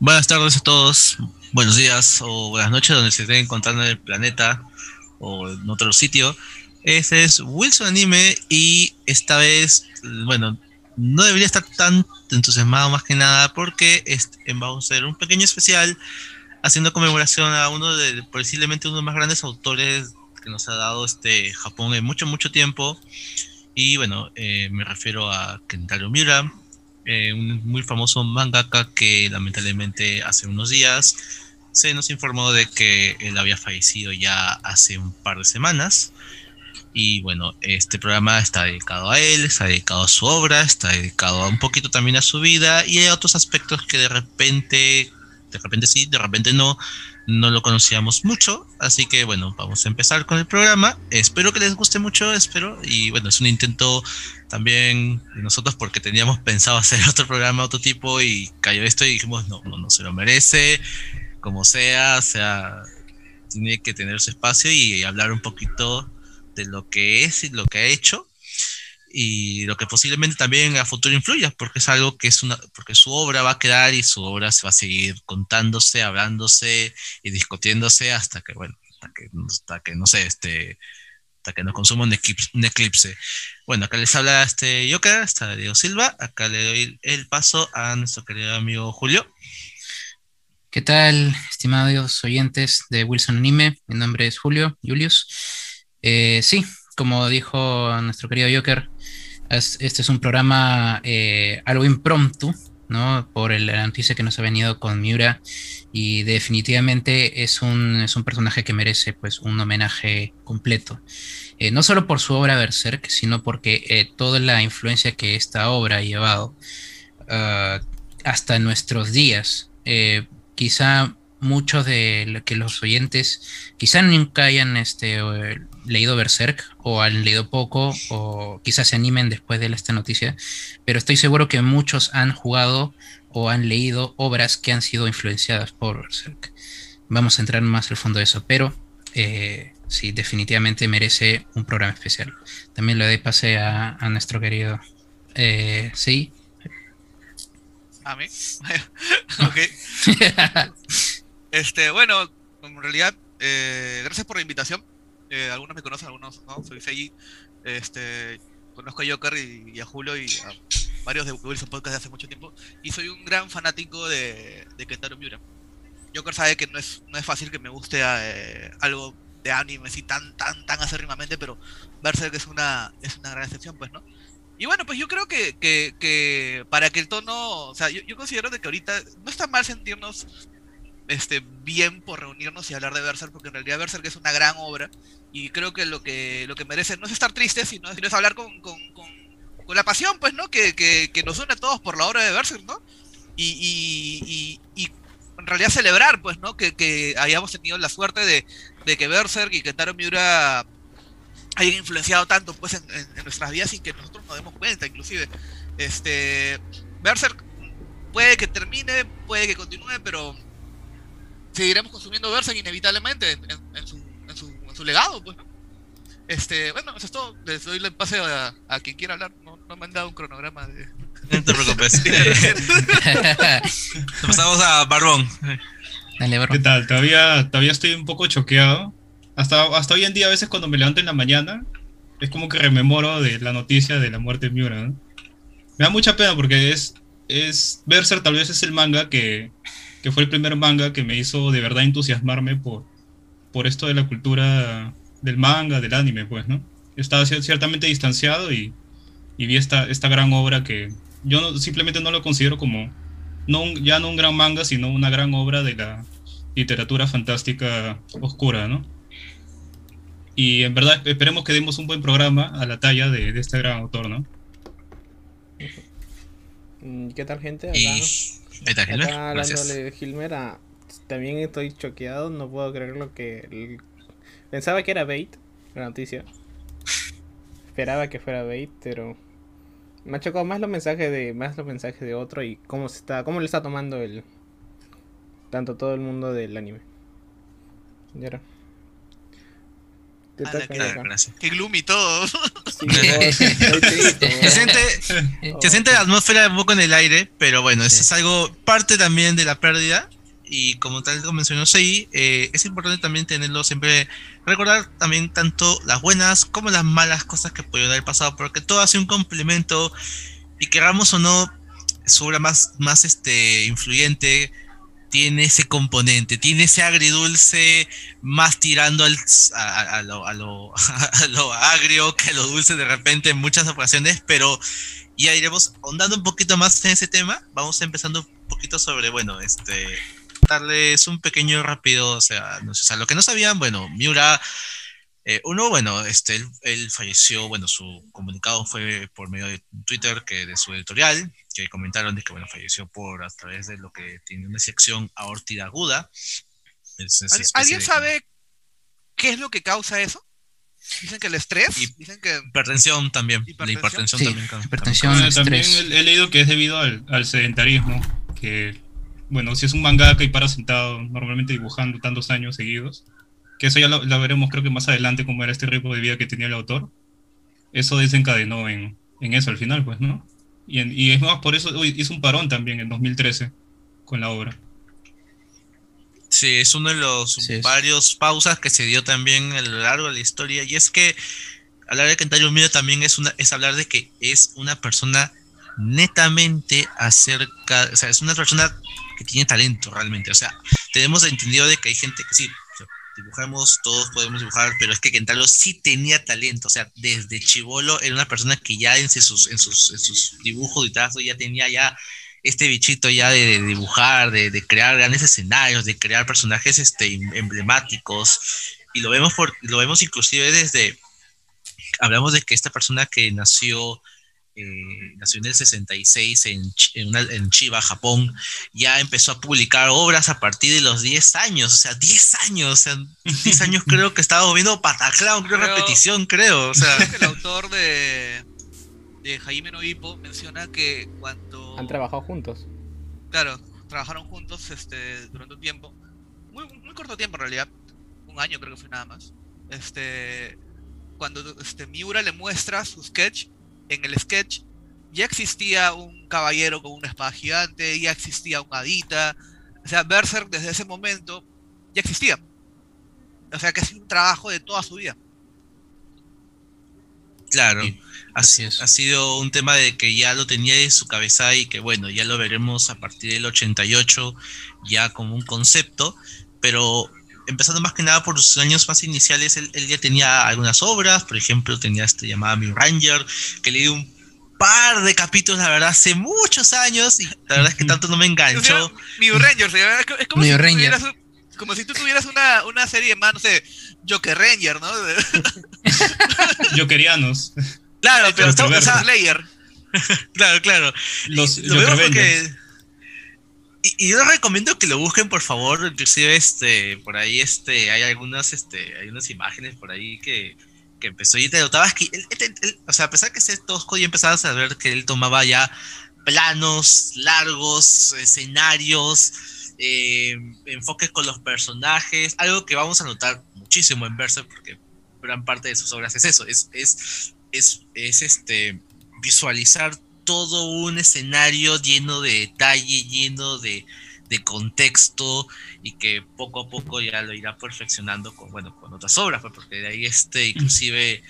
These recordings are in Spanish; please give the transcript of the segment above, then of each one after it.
Buenas tardes a todos. Buenos días o buenas noches donde se estén encontrando en el planeta o en otro sitio. Este es Wilson Anime y esta vez, bueno, no debería estar tan entusiasmado más que nada porque vamos a hacer un pequeño especial haciendo conmemoración a uno de posiblemente uno de los más grandes autores que nos ha dado este Japón en mucho, mucho tiempo. Y bueno, eh, me refiero a Kentaro Miura, eh, un muy famoso mangaka que lamentablemente hace unos días se nos informó de que él había fallecido ya hace un par de semanas. Y bueno, este programa está dedicado a él, está dedicado a su obra, está dedicado a un poquito también a su vida y hay otros aspectos que de repente, de repente sí, de repente no, no lo conocíamos mucho. Así que bueno, vamos a empezar con el programa. Espero que les guste mucho, espero. Y bueno, es un intento también de nosotros porque teníamos pensado hacer otro programa, otro tipo y cayó esto y dijimos, no, no, no se lo merece, como sea, o sea, tiene que tener su espacio y hablar un poquito de lo que es y lo que ha hecho y lo que posiblemente también a futuro influya, porque es algo que es una, porque su obra va a quedar y su obra se va a seguir contándose, hablándose y discutiéndose hasta que, bueno, hasta que, hasta que no sé, este, hasta que nos consuma un eclipse. Bueno, acá les habla este Yoka, está Diego Silva, acá le doy el paso a nuestro querido amigo Julio. ¿Qué tal, estimados oyentes de Wilson Anime? Mi nombre es Julio, Julius. Eh, sí, como dijo nuestro querido Joker, este es un programa eh, algo impromptu, ¿no? Por la noticia que nos ha venido con Miura y definitivamente es un, es un personaje que merece pues un homenaje completo. Eh, no solo por su obra Berserk, sino porque toda la influencia que esta obra ha llevado ah, hasta nuestros días. quizá muchos de lo que los oyentes quizá nunca hayan este, leído Berserk o han leído poco o quizás se animen después de esta noticia, pero estoy seguro que muchos han jugado o han leído obras que han sido influenciadas por Berserk. Vamos a entrar más al fondo de eso, pero eh, sí, definitivamente merece un programa especial. También le doy pase a, nuestro querido eh, sí. A mí. ok. este, bueno, en realidad, eh, gracias por la invitación. Algunos me conocen, algunos no. Soy Seiji. Este, conozco a Joker y, a Julio y a varios de Wilson Podcast de hace mucho tiempo. Y soy un gran fanático de, de Kentaro Miura. Joker sabe que no es, no es fácil que me guste eh, algo de anime así tan, tan, tan acérrimamente, pero Berserk es una, es una gran excepción, pues, ¿no? Y bueno, pues yo creo que, que, que para que el tono, o sea, yo, yo considero de que ahorita no está mal sentirnos este, bien por reunirnos y hablar de Berserk, porque en realidad Berserk es una gran obra y creo que lo que, lo que merece no es estar triste, sino, es hablar con, con, con, la pasión, pues, ¿no? Que, que, nos une a todos por la obra de Berserk, ¿no? Y, y, en realidad celebrar, pues, ¿no? Que, que hayamos tenido la suerte de, de que Berserk y que Taro Miura hayan influenciado tanto, pues, en, en, nuestras vidas sin que nosotros nos demos cuenta, inclusive. Este, Berserk puede que termine, puede que continúe, pero seguiremos consumiendo Berserk inevitablemente en, su, en, su, legado, pues. Este, bueno, eso es todo. Les doy el pase a, a quien quiera hablar. No, no, me han dado un cronograma de. No te preocupes. Pasamos a Barbón. Dale, Barbón. ¿Qué tal? Todavía, todavía estoy un poco choqueado. Hasta, hasta hoy en día, a veces cuando me levanto en la mañana, es como que rememoro de la noticia de la muerte de Miura. ¿no? Me da mucha pena porque es, es Berserk tal vez es el manga que, que fue el primer manga que me hizo de verdad entusiasmarme por, por esto de la cultura del manga, del anime, pues, ¿no? Estaba ciertamente distanciado y, y vi esta, esta gran obra que yo simplemente no lo considero como, no ya no un gran manga, sino una gran obra de la literatura fantástica oscura, ¿no? Y en verdad esperemos que demos un buen programa a la talla de, de este gran autor, ¿no? ¿Qué tal, gente? Acá hablándole de Gilmer, también estoy choqueado, no puedo creer lo que... Pensaba que era bait, la noticia. Esperaba que fuera bait, pero... Me ha chocado más los mensajes de más los mensajes de otro y cómo se está cómo le está tomando el tanto todo el mundo del anime. Ya era. Te qué, gloomy todo. se siente, se siente la atmósfera un poco en el aire, pero bueno, eso es algo parte también de la pérdida. Y como tal como mencionó Sei, eh, es importante también tenerlo siempre, recordar también tanto las buenas como las malas cosas que pudieron haber pasado, porque todo hace un complemento y queramos o no, su obra más, más este, influyente tiene ese componente, tiene ese agridulce más tirando al, a, lo, a, lo, a, lo, agrio que a lo dulce de repente en muchas ocasiones, pero ya iremos ahondando un poquito más en ese tema. Vamos empezando un poquito sobre, bueno, este, darles un pequeño rápido, o sea, no sé, lo que no sabían, bueno, Miura, eh, uno, bueno, este, él, falleció, bueno, su comunicado fue por medio de Twitter, que de su editorial, que comentaron de que, bueno, falleció por a través de lo que tiene una sección aórtida aguda. ¿Alguien sabe qué es lo que causa eso? Dicen que el estrés, y dicen que... Hipertensión también, la hipertensión también. Hipertensión, también, he, leído que es debido al, al sedentarismo, que bueno, si es un mangaka y para sentado normalmente dibujando tantos años seguidos, que eso ya lo, veremos creo que más adelante cómo era este ritmo de vida que tenía el autor, eso desencadenó en, en eso al final, pues, ¿no? Y, y, es más, por eso hizo un parón también en 2013 con la obra. Sí, es uno de los varios pausas que se dio también a lo largo de la historia. Y es que hablar de Kentaro Miura también es, una, es hablar de que es una persona netamente acerca, o sea, es una persona que tiene talento realmente. O sea, tenemos entendido de que hay gente que sí, dibujamos, todos podemos dibujar, pero es que Kentaro sí tenía talento. O sea, desde chivolo era una persona que ya en sus, en sus, dibujos y trazos ya tenía ya este bichito ya de, dibujar, de, de, crear grandes escenarios, de crear personajes este, emblemáticos. Y lo vemos, por, lo vemos inclusive desde, hablamos de que esta persona que nació eh, nació en el 66 en, en, en, Chiba, Japón, ya empezó a publicar obras a partir de los 10 años, o sea, 10 años, o sea, 10 años creo que estaba viendo Pataclown, creo, repetición, creo, o sea. el autor de, de Jaime Noipo menciona que cuando... Han trabajado juntos. Claro, trabajaron juntos este, durante un tiempo, muy, muy corto tiempo en realidad, un año creo que fue nada más. Este, cuando este, Miura le muestra su sketch, en el sketch ya existía un caballero con una espada gigante, ya existía un hadita. O sea, Berserk desde ese momento ya existía. O sea, que es un trabajo de toda su vida. Claro, así es. ha sido un tema de que ya lo tenía en su cabeza y que bueno, ya lo veremos a partir del 88 ya como un concepto, pero empezando más que nada por los años más iniciales, él, ya tenía algunas obras, por ejemplo, tenía este llamada Mi Ranger, que leí un par de capítulos, la verdad, hace muchos años, y la verdad es que tanto no me enganchó. Mi Ranger, es como, si Ranger. como si tú tuvieras una, una serie más, no sé, Joker Ranger, ¿no? Jokerianos. Claro, pero está, o sea, claro, claro. Los, lo veo porque y, yo les recomiendo que lo busquen, por favor. Inclusive, este, por ahí, este, hay algunas, este, hay unas imágenes por ahí que, que empezó y te notabas que, o sea, a pesar que es tosco, y empezabas a ver que él tomaba ya planos largos, escenarios, eh, enfoques con los personajes, algo que vamos a notar muchísimo en Berserk, porque gran parte de sus obras es eso, es, es, es, es este, visualizar todo un escenario lleno de detalle, lleno de, contexto y que poco a poco ya lo irá perfeccionando con, bueno, con otras obras, pues, porque de ahí este, inclusive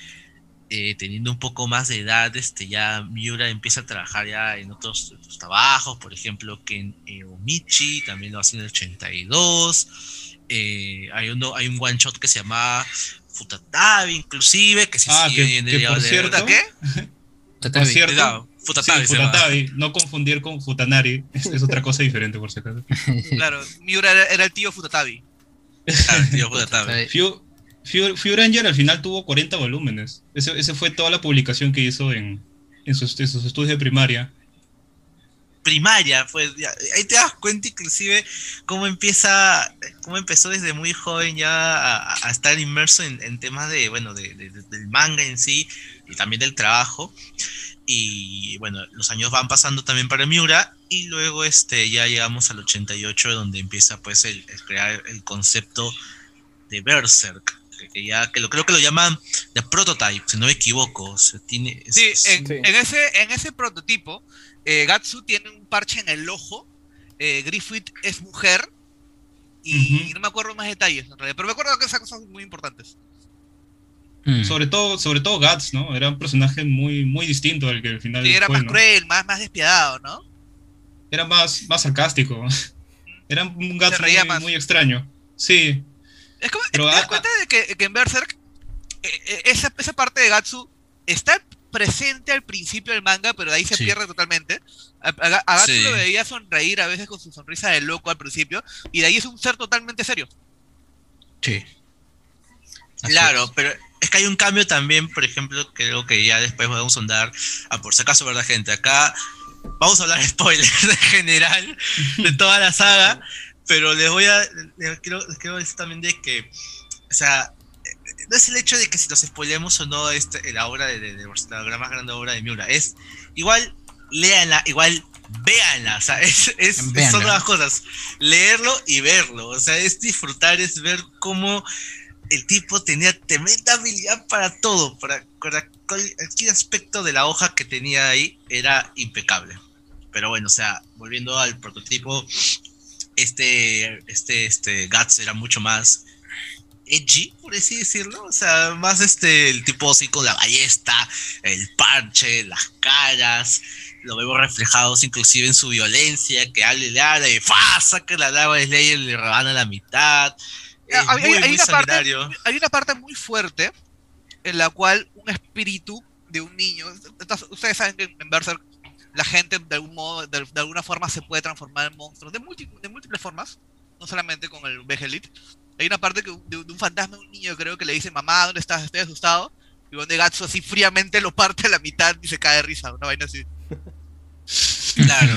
eh, teniendo un poco más de edad, este, ya Miura empieza a trabajar ya en otros, trabajos, por ejemplo, que en eh, Omichi, también lo hace en el 82, eh, hay, uno, hay un one shot que se llama Futatabi, inclusive, que sí ah, que, que por cierto, ¿qué? Por cierto, Futatabi, no confundir con Futanari, es, otra cosa diferente por si acaso. Claro, Miura era, el tío Futatabi. Ah, el tío Futatabi. Few, Ranger al final tuvo 40 volúmenes. Ese, ese fue toda la publicación que hizo en, en, sus, estudios de primaria. Primaria, pues ahí te das cuenta inclusive cómo empieza, cómo empezó desde muy joven ya a, estar inmerso en, temas de, bueno, de, del manga en sí y también del trabajo. Y bueno, los años van pasando también para Miura y luego este, ya llegamos al 88 donde empieza pues el, crear el concepto de Berserk. que, ya, que lo creo que lo llaman de prototype, si no me equivoco. tiene, sí, en, ese, en ese prototipo, eh, Gatsu tiene un parche en el ojo, eh, Griffith es mujer, y no me acuerdo más detalles en realidad, pero me acuerdo que esas cosas son muy importantes. Mm. Sobre todo, sobre todo Guts, ¿no? Era un personaje muy, muy distinto al que al final. Sí, era más cruel, más, más despiadado, ¿no? Era más, más sarcástico. Era un Guts muy, muy, extraño. Sí. Es como, ¿Te das cuenta de que, en Berserk eh, eh, esa, esa parte de Gatsu está presente al principio del manga, pero de ahí se pierde totalmente. A, Gatsu lo veía sonreír a veces con su sonrisa de loco al principio, y de ahí es un ser totalmente serio. Sí. claro, pero es que hay un cambio también, por ejemplo, creo que ya después vamos a andar, a por si acaso, ¿verdad, gente? Acá vamos a hablar de spoilers en general de toda la saga, pero les voy a, les quiero, decir también de que, o sea, no es el hecho de que si nos spoilemos o no este, la obra de, de, la gran más grande obra de Miura, es igual, léanla, igual véanla, o sea, es, es son dos cosas, leerlo y verlo, o sea, es disfrutar, es ver cómo el tipo tenía tremenda habilidad para todo, para, cualquier aspecto de la hoja que tenía ahí era impecable. Pero bueno, o sea, volviendo al prototipo, este, este, este Guts era mucho más edgy, por así decirlo. O sea, más este, el tipo así con la ballesta, el parche, las caras. Lo vemos reflejados inclusive en su violencia, que hable le habla y ¡fa! saca la lava de Slayer y le rebana la mitad hay, una parte, muy fuerte en la cual un espíritu de un niño. Ustedes saben que en Berserk la gente de algún modo, de, alguna forma se puede transformar en monstruos de, de múltiples formas, no solamente con el Behelit. Hay una parte que, de, un fantasma de un niño, creo que le dice, mamá, ¿dónde estás? Estoy asustado. Y donde Gatsu así fríamente lo parte a la mitad y se cae de risa, una vaina así. Claro.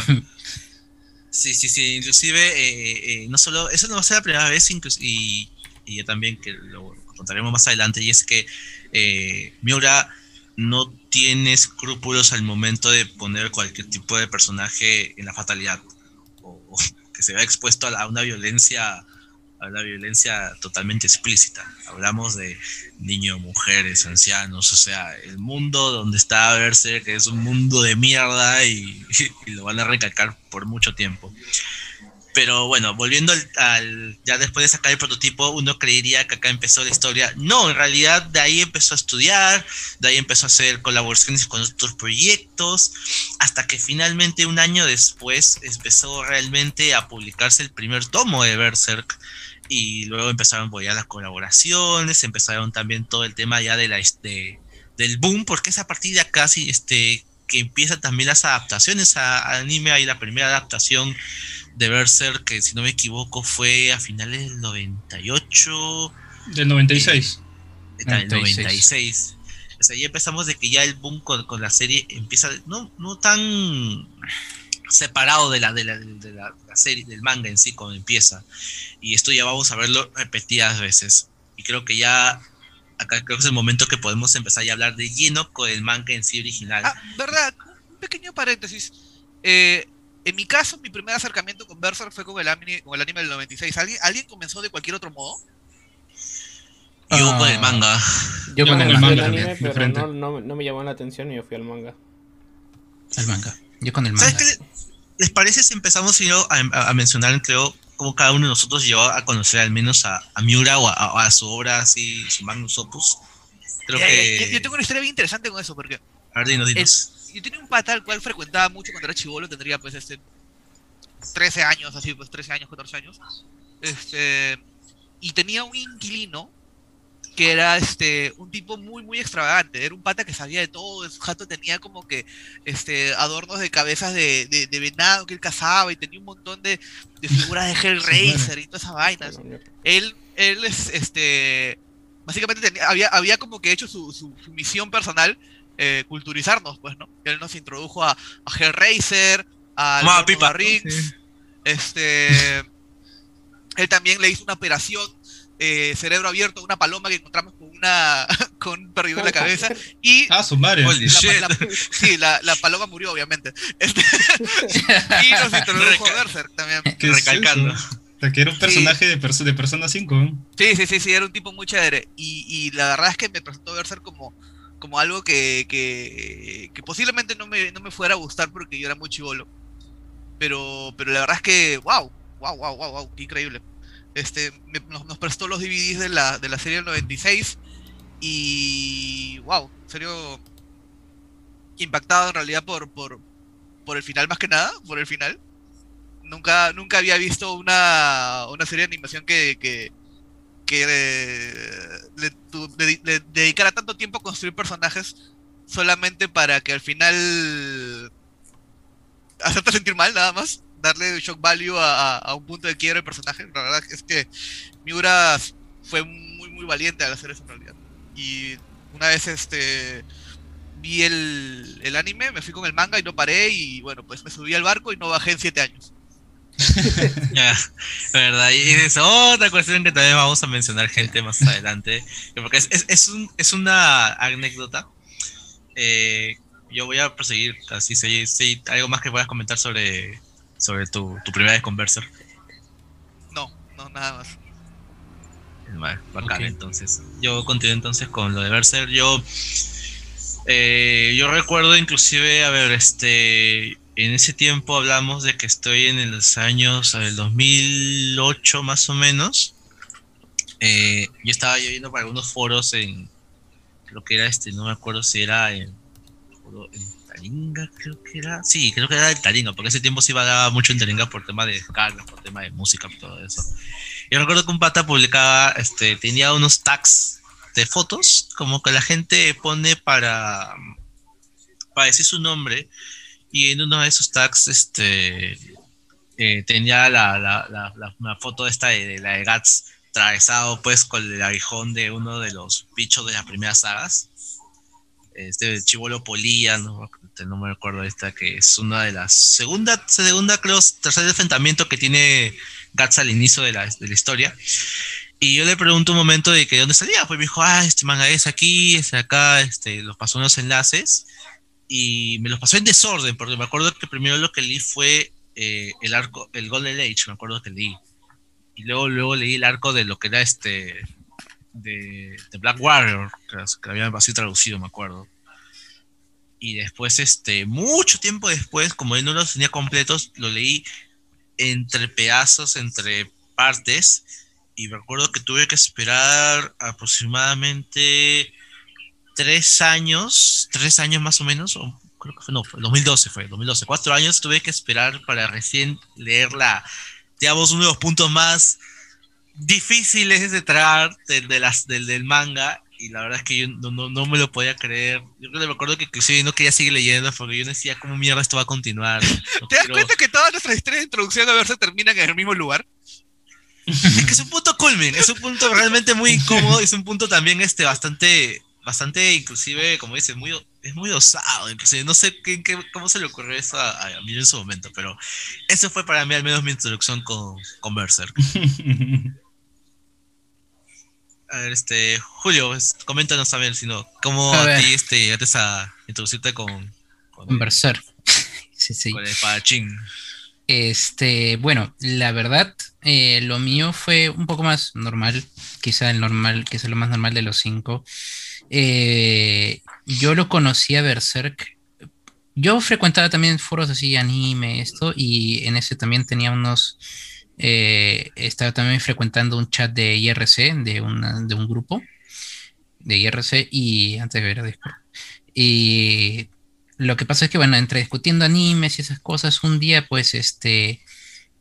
Sí, sí, sí, inclusive, eh, eh, no solo, eso no va a ser la primera vez, y, y también que lo contaremos más adelante, y es que eh, Miura no tiene escrúpulos al momento de poner cualquier tipo de personaje en la fatalidad, o, que se vea expuesto a una violencia a la violencia totalmente explícita. Hablamos de niños, mujeres, ancianos, o sea, el mundo donde está Berserk es un mundo de mierda y, lo van a recalcar por mucho tiempo. Pero bueno, volviendo al, ya después de sacar el prototipo, uno creería que acá empezó la historia. No, en realidad de ahí empezó a estudiar, de ahí empezó a hacer colaboraciones con otros proyectos, hasta que finalmente un año después empezó realmente a publicarse el primer tomo de Berserk, y luego empezaron ya las colaboraciones, empezaron también todo el tema ya de la este, del boom, porque es a partir de acá sí, este, que empiezan también las adaptaciones a, anime, ahí la primera adaptación de Berserk, que si no me equivoco fue a finales del 98. Del 96. Eh, del 96. O sea, ya empezamos de que ya el boom con, con la serie empieza, no, no tan separado de la, de la, de la, serie, del manga en sí, cuando empieza. Y esto ya vamos a verlo repetidas veces. Y creo que ya acá creo que es el momento que podemos empezar a hablar de lleno con el manga en sí original. Ah, verdad, un pequeño paréntesis. Eh, en mi caso, mi primer acercamiento con Berserk fue con el anime, con el anime del 96. ¿Alguien, ¿Alguien comenzó de cualquier otro modo? Yo con el manga. Yo, con, el, manga. anime, pero no, no, me llamó la atención y yo fui al manga. Al manga. Yo con el manga. ¿Sabes qué les parece si empezamos a, a, mencionar, creo, cómo cada uno de nosotros llegó a conocer al menos a, Miura o a, su obra, así, su magnus opus? Creo que... yo, tengo una historia bien interesante con eso, porque. A ver, dinos, dinos. yo tenía un pata al cual frecuentaba mucho cuando era chivolo, tendría pues este 13 años, así pues 13 años, 14 años. Este, y tenía un inquilino que era este un tipo muy muy extravagante, era un pata que sabía de todo, su jato tenía como que este adornos de cabezas de, de, venado que él cazaba y tenía un montón de, de figuras de Hellraiser y todas esas vainas. Él, él es este básicamente tenía, había, había como que hecho su, su, misión personal eh, culturizarnos, pues, ¿no? Él nos introdujo a, a Hellraiser, a Pipa Riggs, este él también le hizo una operación eh, cerebro abierto una paloma que encontramos con una con un perdido en la cabeza y ah su madre la, sí la, la, paloma murió obviamente este, y nos introdujo Berserk también recalcando O sea, que era un personaje de, de Persona 5. Sí, sí, sí, sí, era un tipo muy chévere. Y, y la verdad es que me presentó Berserk como, como algo que, que, que, posiblemente no me, no me fuera a gustar porque yo era muy chivolo. Pero, pero la verdad es que, wow, wow, wow, wow, wow, qué increíble. Este, nos, nos, prestó los DVDs de la, de la serie del 96 y, wow, serio, impactado en realidad por, por, por el final más que nada, por el final. Nunca, nunca había visto una, una serie de animación que, que, que le, le, dedicara tanto tiempo a construir personajes solamente para que al final hacerte sentir mal nada más, darle shock value a, a un punto de quiebre del personaje. La verdad es que Miura fue muy muy valiente al hacer eso en realidad. Y una vez este vi el, el, anime, me fui con el manga y no paré y bueno, pues me subí al barco y no bajé en siete años. ya, verdad, y es otra cuestión que también vamos a mencionar gente más adelante, porque es, es, es, un, es una anécdota. Eh, yo voy a proseguir, así si, si algo más que puedas comentar sobre, sobre tu, tu primera vez con Berser. No, no, nada más. Vale, bacán, entonces. Yo continúo entonces con lo de Berser. Yo eh, yo recuerdo inclusive, a ver, este, en ese tiempo hablamos de que estoy en los años del 2008 más o menos. Eh, yo estaba viendo para algunos foros en, creo que era este, no me acuerdo si era en, en Taringa, creo que era, sí, creo que era el Taringa, porque ese tiempo se iba mucho en Taringa por tema de descargas, por tema de música, por todo eso. Yo recuerdo que un pata publicaba, este, tenía unos tags de fotos, como que la gente pone para, para decir su nombre, y en uno de esos tags este, eh, tenía la, la, la, foto esta de, la de Gats atravesado pues con el aguijón de uno de los bichos de las primeras sagas. Este Chivolo Polilla, no, no me acuerdo esta, que es una de las segunda, segunda creo, tercer enfrentamiento que tiene Gats al inicio de la, de la historia. Y yo le pregunto un momento de que dónde salía, pues me dijo, ah, este manga es aquí, es acá, este, los pasó unos enlaces y me los pasó en desorden, porque me acuerdo que primero lo que leí fue eh, el arco, el Golden Age, me acuerdo que leí. Y luego, luego leí el arco de lo que era este, de, Black Warrior, que, que había así traducido, me acuerdo. Y después, este, mucho tiempo después, como él no los tenía completos, lo leí entre pedazos, entre partes y me acuerdo que tuve que esperar aproximadamente tres años, tres años más o menos, o creo que fue, no, 2012 fue, 2012, cuatro años tuve que esperar para recién leer la, digamos, uno de los puntos más difíciles de tragar de, las, del, del, manga y la verdad es que yo no, no, no, me lo podía creer. Yo me acuerdo que inclusive no quería seguir leyendo porque yo decía, ¿cómo mierda esto va a continuar? ¿Te das cuenta que todas nuestras historias de introducción a ver se terminan en el mismo lugar? es que es un punto culmin, es un punto realmente muy incómodo, es un punto también este bastante, bastante inclusive, como dices, muy, es muy osado, inclusive no sé qué, qué, cómo se le ocurrió eso a, mí en su momento, pero eso fue para mí al menos mi introducción con, con Berserk. A ver, este, Julio, pues, coméntanos también, sino, ¿cómo a, ti este, antes a introducirte con, con, Berserk? sí, sí. Con el Pachín. Este, bueno, la verdad, eh, lo mío fue un poco más normal, quizá el normal, quizá lo más normal de los cinco. Eh, yo lo conocía Berserk. Yo frecuentaba también foros así, anime, esto, y en ese también tenía unos. Eh, estaba también frecuentando un chat de IRC, de, una, de un grupo de IRC, y antes de ver a Discord. Y lo que pasa es que, bueno, entre discutiendo animes y esas cosas, un día, pues, este,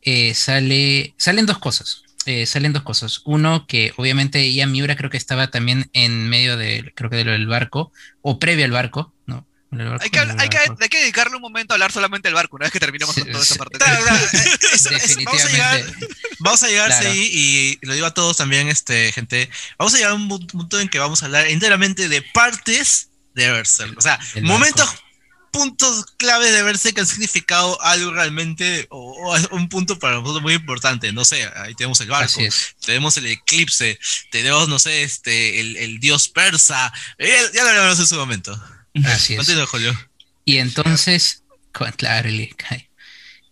eh, sale, salen dos cosas. Eh, salen dos cosas. Uno, que obviamente ya Miura creo que estaba también en medio de, creo que del barco, o previo al barco, ¿no? Hay, que, hay, que, hay, que, dedicarle un momento a hablar solamente del barco, una vez que terminemos con toda esa parte. Definitivamente. vamos a llegar, y lo digo a todos también, este, gente, vamos a llegar a un punto en que vamos a hablar enteramente de partes de Berserk. O sea, momentos puntos claves de verse que han significado algo realmente, o, un punto para nosotros muy importante. No sé, ahí tenemos el barco, tenemos el eclipse, tenemos, no sé, este, el, dios persa. Eh, ya lo hablamos en su momento. Así es. Y entonces, claro,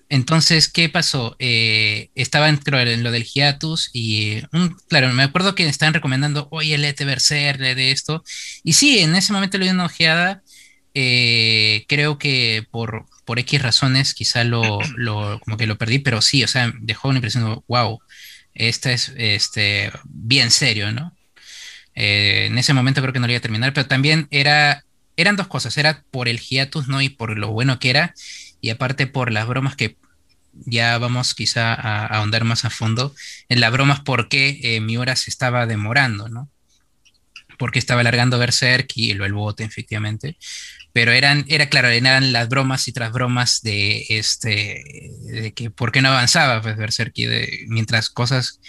entonces, ¿qué pasó? Eh, estaba en, en lo del hiatus y, claro, me acuerdo que estaban recomendando, oye, léete Berserk, de esto. Y sí, en ese momento le di una ojeada. Eh, creo que por, por X razones quizá lo, lo, como que lo perdí, pero sí, o sea, dejó una impresión de, wow, este es este, bien serio, ¿no? Eh, en ese momento creo que no lo iba a terminar, pero también era, eran dos cosas, era por el hiatus, ¿no? Y por lo bueno que era, y aparte por las bromas que ya vamos quizá a, ahondar más a fondo, en las bromas por qué eh, mi hora se estaba demorando, ¿no? Porque estaba alargando Berserk y el bote, efectivamente. Pero eran, era claro, eran las bromas y tras bromas de este, de que por qué no avanzaba pues, Berserk y mientras cosas,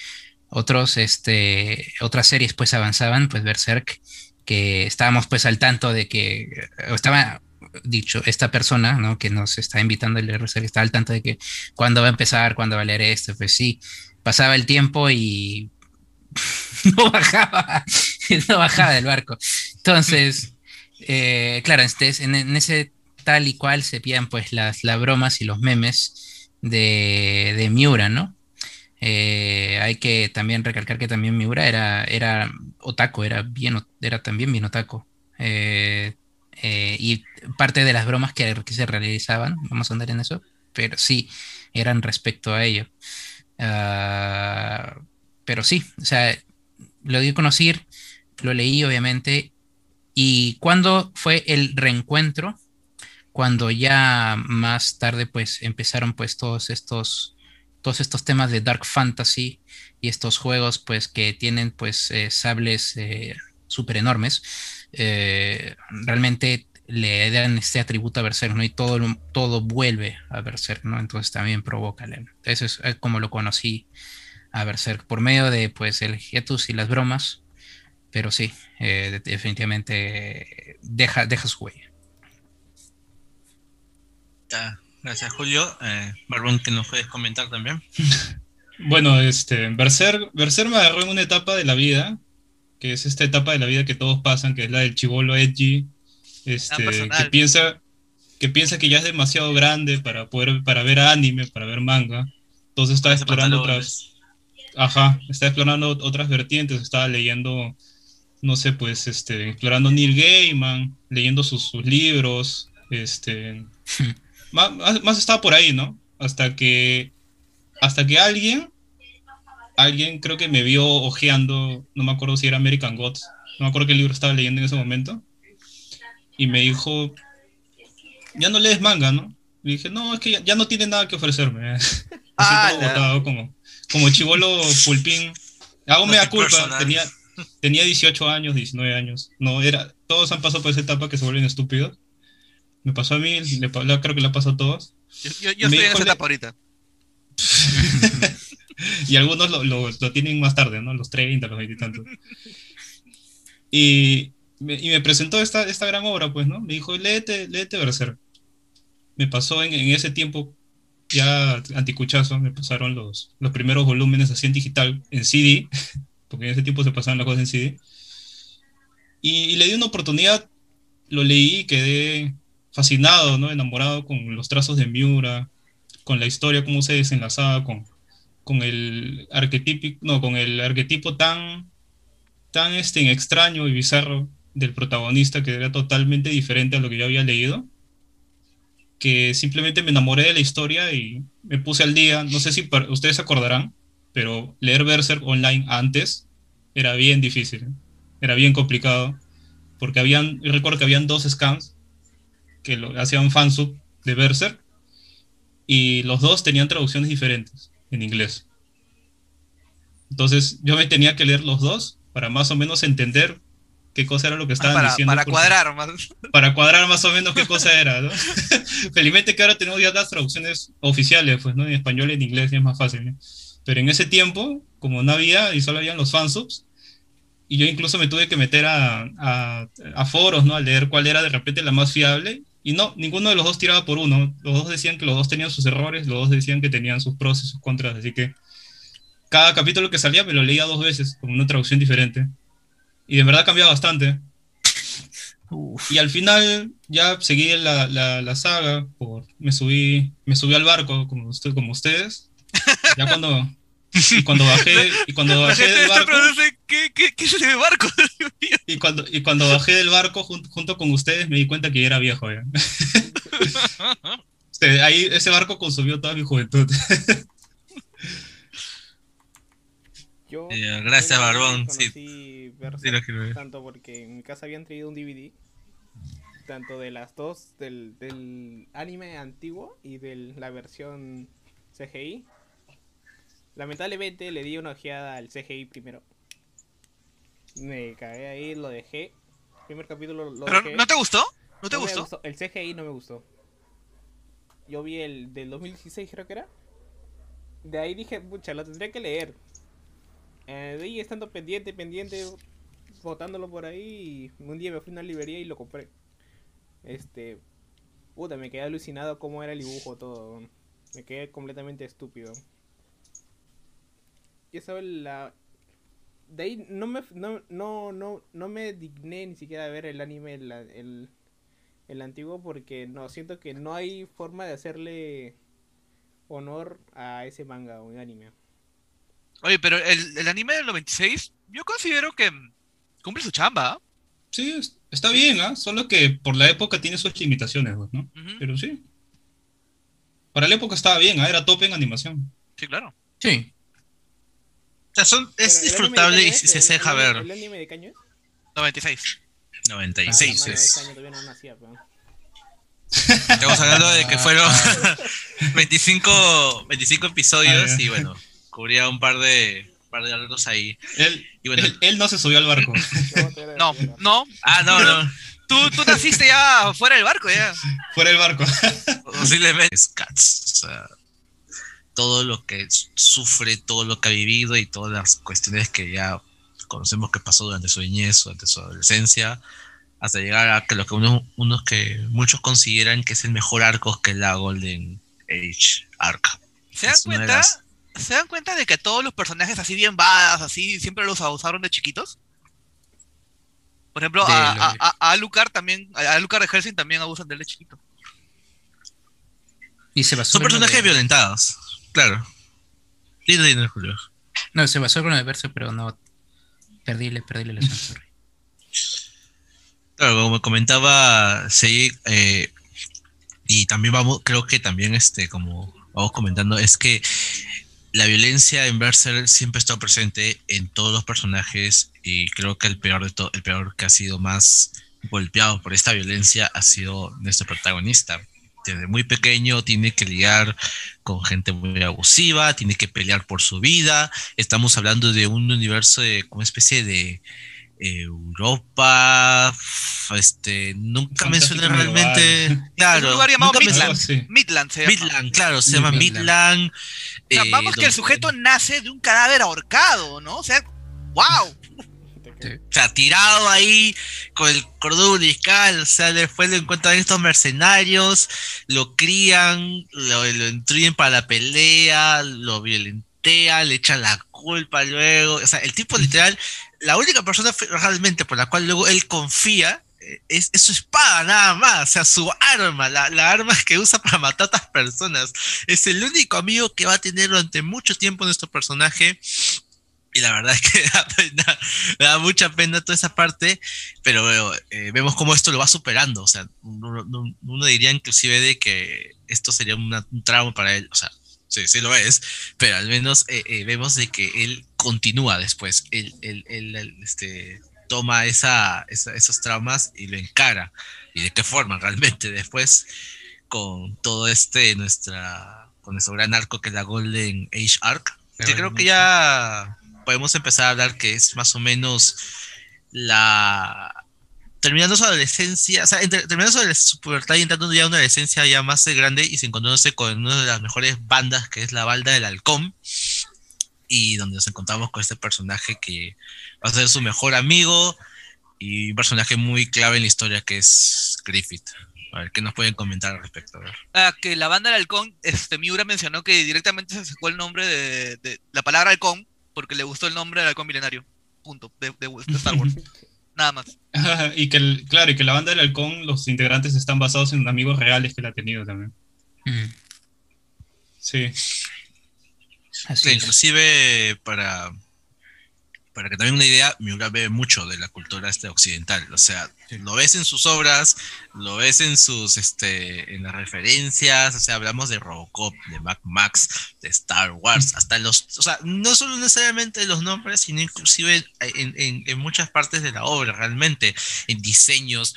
otros, este, otras series pues avanzaban, pues Berserk, que estábamos pues al tanto de que estaba dicho, esta persona, ¿no? Que nos está invitando el RSR está al tanto de que cuándo va a empezar, cuándo va a leer esto, pues sí, pasaba el tiempo y no bajaba, no bajaba del barco. Entonces, eh, claro, este, en, en, ese tal y cual se pillan pues las, las bromas y los memes de, de Miura, ¿no? Eh, hay que también recalcar que también Miura era, era otaku, era, bien, era también bien otaku. Eh, eh, y parte de las bromas que, se realizaban, vamos a andar en eso, pero sí, eran respecto a ello. Ah, pero sí, o sea, lo di a conocer, lo leí obviamente, y cuando fue el reencuentro, cuando ya más tarde pues empezaron pues todos estos, todos estos temas de dark fantasy y estos juegos pues que tienen pues eh, sables eh, súper enormes, eh, realmente le dan este atributo a Berserk, ¿no? Y todo, todo vuelve a Berserk, ¿no? Entonces también provoca. Eso es como lo conocí a Berserk, por medio de, pues, el hiatus y las bromas, pero sí, eh, definitivamente deja, deja su huella. gracias Julio. Eh, Barbón, que nos puedes comentar también. bueno, este, Berserk, Berserk me agarró en una etapa de la vida que es esta etapa de la vida que todos pasan, que es la del chivolo edgy, este, que piensa que piensa que ya es demasiado grande para poder para ver anime, para ver manga. Entonces está explorando otras Ajá, está explorando otras vertientes, estaba leyendo no sé, pues este explorando Neil Gaiman, leyendo sus, sus libros, este más, más estaba por ahí, ¿no? Hasta que hasta que alguien alguien creo que me vio ojeando, no me acuerdo si era American Gods, no me acuerdo qué libro estaba leyendo en ese momento, y me dijo, ya no lees manga, ¿no? Y dije, no, es que ya, no tiene nada que ofrecerme. Ah, como, como chivolo pulpín. Hago no mea culpa, tenía, tenía 18 años, 19 años. No, era, todos han pasado por esa etapa que se vuelven estúpidos. Me pasó a mí, le, creo que le pasado a todos. Yo, estoy en esa etapa ahorita. y algunos lo, lo, tienen más tarde, ¿no? Los 30, los 20 y tantos. Y me, y me presentó esta, esta gran obra, pues, ¿no? Me dijo, léete, léete Berserk. Me pasó en, en ese tiempo, ya anticuchazo, me pasaron los, los primeros volúmenes así en digital, en CD, porque en ese tiempo se pasaban las cosas en CD. Y, le di una oportunidad, lo leí y quedé fascinado, ¿no? Enamorado con los trazos de Miura, con la historia, cómo se desenlazaba con, con el arquetipo, no, con el arquetipo tan, tan este, extraño y bizarro del protagonista que era totalmente diferente a lo que yo había leído, que simplemente me enamoré de la historia y me puse al día. No sé si ustedes acordarán, pero leer Berserk online antes era bien difícil, era bien complicado, porque habían, yo recuerdo que habían dos scans que lo, hacían fansub de Berserk y los dos tenían traducciones diferentes en inglés. Entonces yo me tenía que leer los dos para más o menos entender qué cosa era lo que estaban diciendo. Para cuadrar más. Para cuadrar más o menos qué cosa era, ¿no? Felizmente que ahora tenemos ya las traducciones oficiales, pues, ¿no? En español y en inglés es más fácil, Pero en ese tiempo, como no había y solo habían los fansubs, y yo incluso me tuve que meter a, a, a, foros, ¿no? A leer cuál era de repente la más fiable. Y no, ninguno de los dos tiraba por uno. Los dos decían que los dos tenían sus errores, los dos decían que tenían sus pros y sus contras. Así que cada capítulo que salía me lo leía dos veces, con una traducción diferente. Y de verdad cambiaba bastante. Y al final ya seguí la, la, saga, por, me subí me subí al barco como, usted, como ustedes. Ya cuando, y cuando bajé, y cuando bajé del barco. ¿Qué, qué, qué es ese barco? y, cuando, y cuando bajé del barco junto, con ustedes me di cuenta que ya era viejo ya. ahí ese barco consumió toda mi juventud. Yo, gracias, Barbón. Sí, sí tanto porque en mi casa habían traído un DVD, tanto de las dos, del, del anime antiguo y de la versión CGI. Lamentablemente le di una ojeada al CGI primero. Me cagué ahí, lo dejé. Primer capítulo lo ¿Pero ¿No te gustó? ¿No te gustó? El CGI no me gustó. Yo vi el del 2016 creo que era. De ahí dije, pucha, lo tendría que leer. Eh, de ahí estando pendiente, pendiente, botándolo por ahí. Y un día me fui a una librería y lo compré. Este. Puta, me quedé alucinado cómo era el dibujo todo. Me quedé completamente estúpido. Y eso la. De ahí no me, no, no, no, no me digné ni siquiera a ver el anime, el, el, el antiguo, porque no siento que no hay forma de hacerle honor a ese manga o anime. Oye, pero el, el anime del 96, yo considero que cumple su chamba. ¿ah? Sí, está bien, ¿ah? Solo que por la época tiene sus limitaciones, pues, ¿no? Pero sí. Para la época estaba bien, ¿ah? Era top en animación. Sí, claro. Sí. O sea, es disfrutable y se, se deja ver. ¿El anime de caño 96. 96 ah, es. Estamos hablando de que fueron 25, 25 episodios ah, y bueno, cubría un par de par de algo ahí. Él, y bueno, él, no se subió al barco. No, no. Ah, no, no. Tú, tú naciste ya fuera del barco, ya. Fuera del barco. Posiblemente. Cats, o sea, todo lo que sufre, todo lo que ha vivido y todas las cuestiones que ya conocemos que pasó durante su niñez, durante su adolescencia, hasta llegar a que lo que unos, unos que muchos consideran que es el mejor arco que la Golden Age arca. ¿Se dan cuenta? ¿Se dan cuenta de que todos los personajes así bien badas, así, siempre los abusaron de chiquitos? Por ejemplo, a, a, a, Alucard también, a Alucard de Helsing también abusan de él de chiquito. Y se basó Son personajes violentados, claro. Dile, Julio. No, se basó con el verso, pero no. Perdíle, perdíle la Claro, como comentaba sí, eh, y también vamos, creo que también este, como vamos comentando, es que la violencia en Berserk siempre está presente en todos los personajes y creo que el peor de todo, el peor que ha sido más golpeado por esta violencia ha sido nuestro protagonista. Desde muy pequeño tiene que lidiar con gente muy abusiva, tiene que pelear por su vida. Estamos hablando de un universo de como especie de Europa, este, nunca mencioné realmente, claro, un lugar llamado Midland, Midland, se llama. Midland, claro, se llama Midland. Eh, vamos que el sujeto nace de un cadáver ahorcado, ¿no? O sea, wow. O sea, tirado ahí con el cordón umbilical, o sea, después lo encuentran estos mercenarios, lo crían, lo, lo instruyen para la pelea, lo violentean, le echan la culpa luego, o sea, el tipo literal la única persona realmente por la cual luego él confía eh, es, su espada nada más, o sea, su arma, la, arma que usa para matar a otras personas. Es el único amigo que va a tener durante mucho tiempo nuestro personaje. Y la verdad es que da, da mucha pena toda esa parte, pero eh, vemos cómo esto lo va superando. O sea, uno, diría inclusive de que esto sería un trauma para él. O sea, sí, sí lo es, pero al menos eh, vemos de que él continúa después. Él, este, toma esa, esos traumas y lo encara. ¿Y de qué forma realmente después? Con todo este, nuestra, con nuestro gran arco que es la Golden Age Arc. Que creo que ya podemos empezar a hablar que es más o menos la terminando su adolescencia, o sea, terminando su, pubertad y entrando ya una adolescencia ya más grande y se encontrándose con una de las mejores bandas que es la balda del halcón, y donde nos encontramos con este personaje que va a ser su mejor amigo y un personaje muy clave en la historia que es Griffith. A ver, ¿qué nos pueden comentar al respecto? Ah, que la banda del halcón, este, Miura mencionó que directamente se sacó el nombre de, la palabra halcón porque le gustó el nombre del halcón milenario. Punto. De, Star Wars. nada más. y que, claro, y que la banda del halcón, los integrantes están basados en amigos reales que la ha tenido también. Mm. Sí. Así inclusive para para que también una idea, Miura ve mucho de la cultura este occidental. O sea, lo ves en sus obras, lo ves en sus, este, en las referencias. O sea, hablamos de Robocop, de Mac Max, de Star Wars, hasta los, o sea, no solo necesariamente los nombres, sino inclusive en, en, muchas partes de la obra, realmente, en diseños,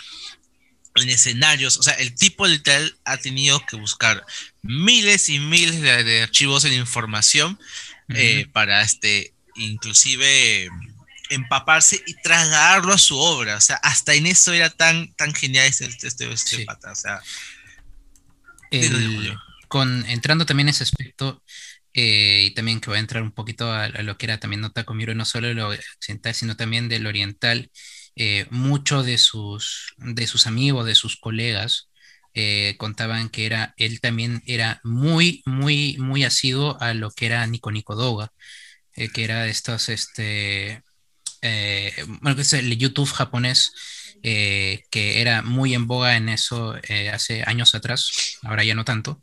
en escenarios. O sea, el tipo literal ha tenido que buscar miles y miles de, archivos en información eh, para este inclusive empaparse y trasladarlo a su obra. O sea, hasta en eso era tan, tan genial este, este, este pata. O sea, con, entrando también en ese aspecto, eh, y también que voy a entrar un poquito a, lo que era también Nota Miro, no solo de lo occidental, sino también del oriental, eh, muchos de sus, de sus amigos, de sus colegas, eh, contaban que era, él también era muy, muy, muy asiduo a lo que era Nico Nico Doga. Eh, que era estos, este, eh, bueno, que es el YouTube japonés, eh, que era muy en boga en eso hace años atrás, ahora ya no tanto,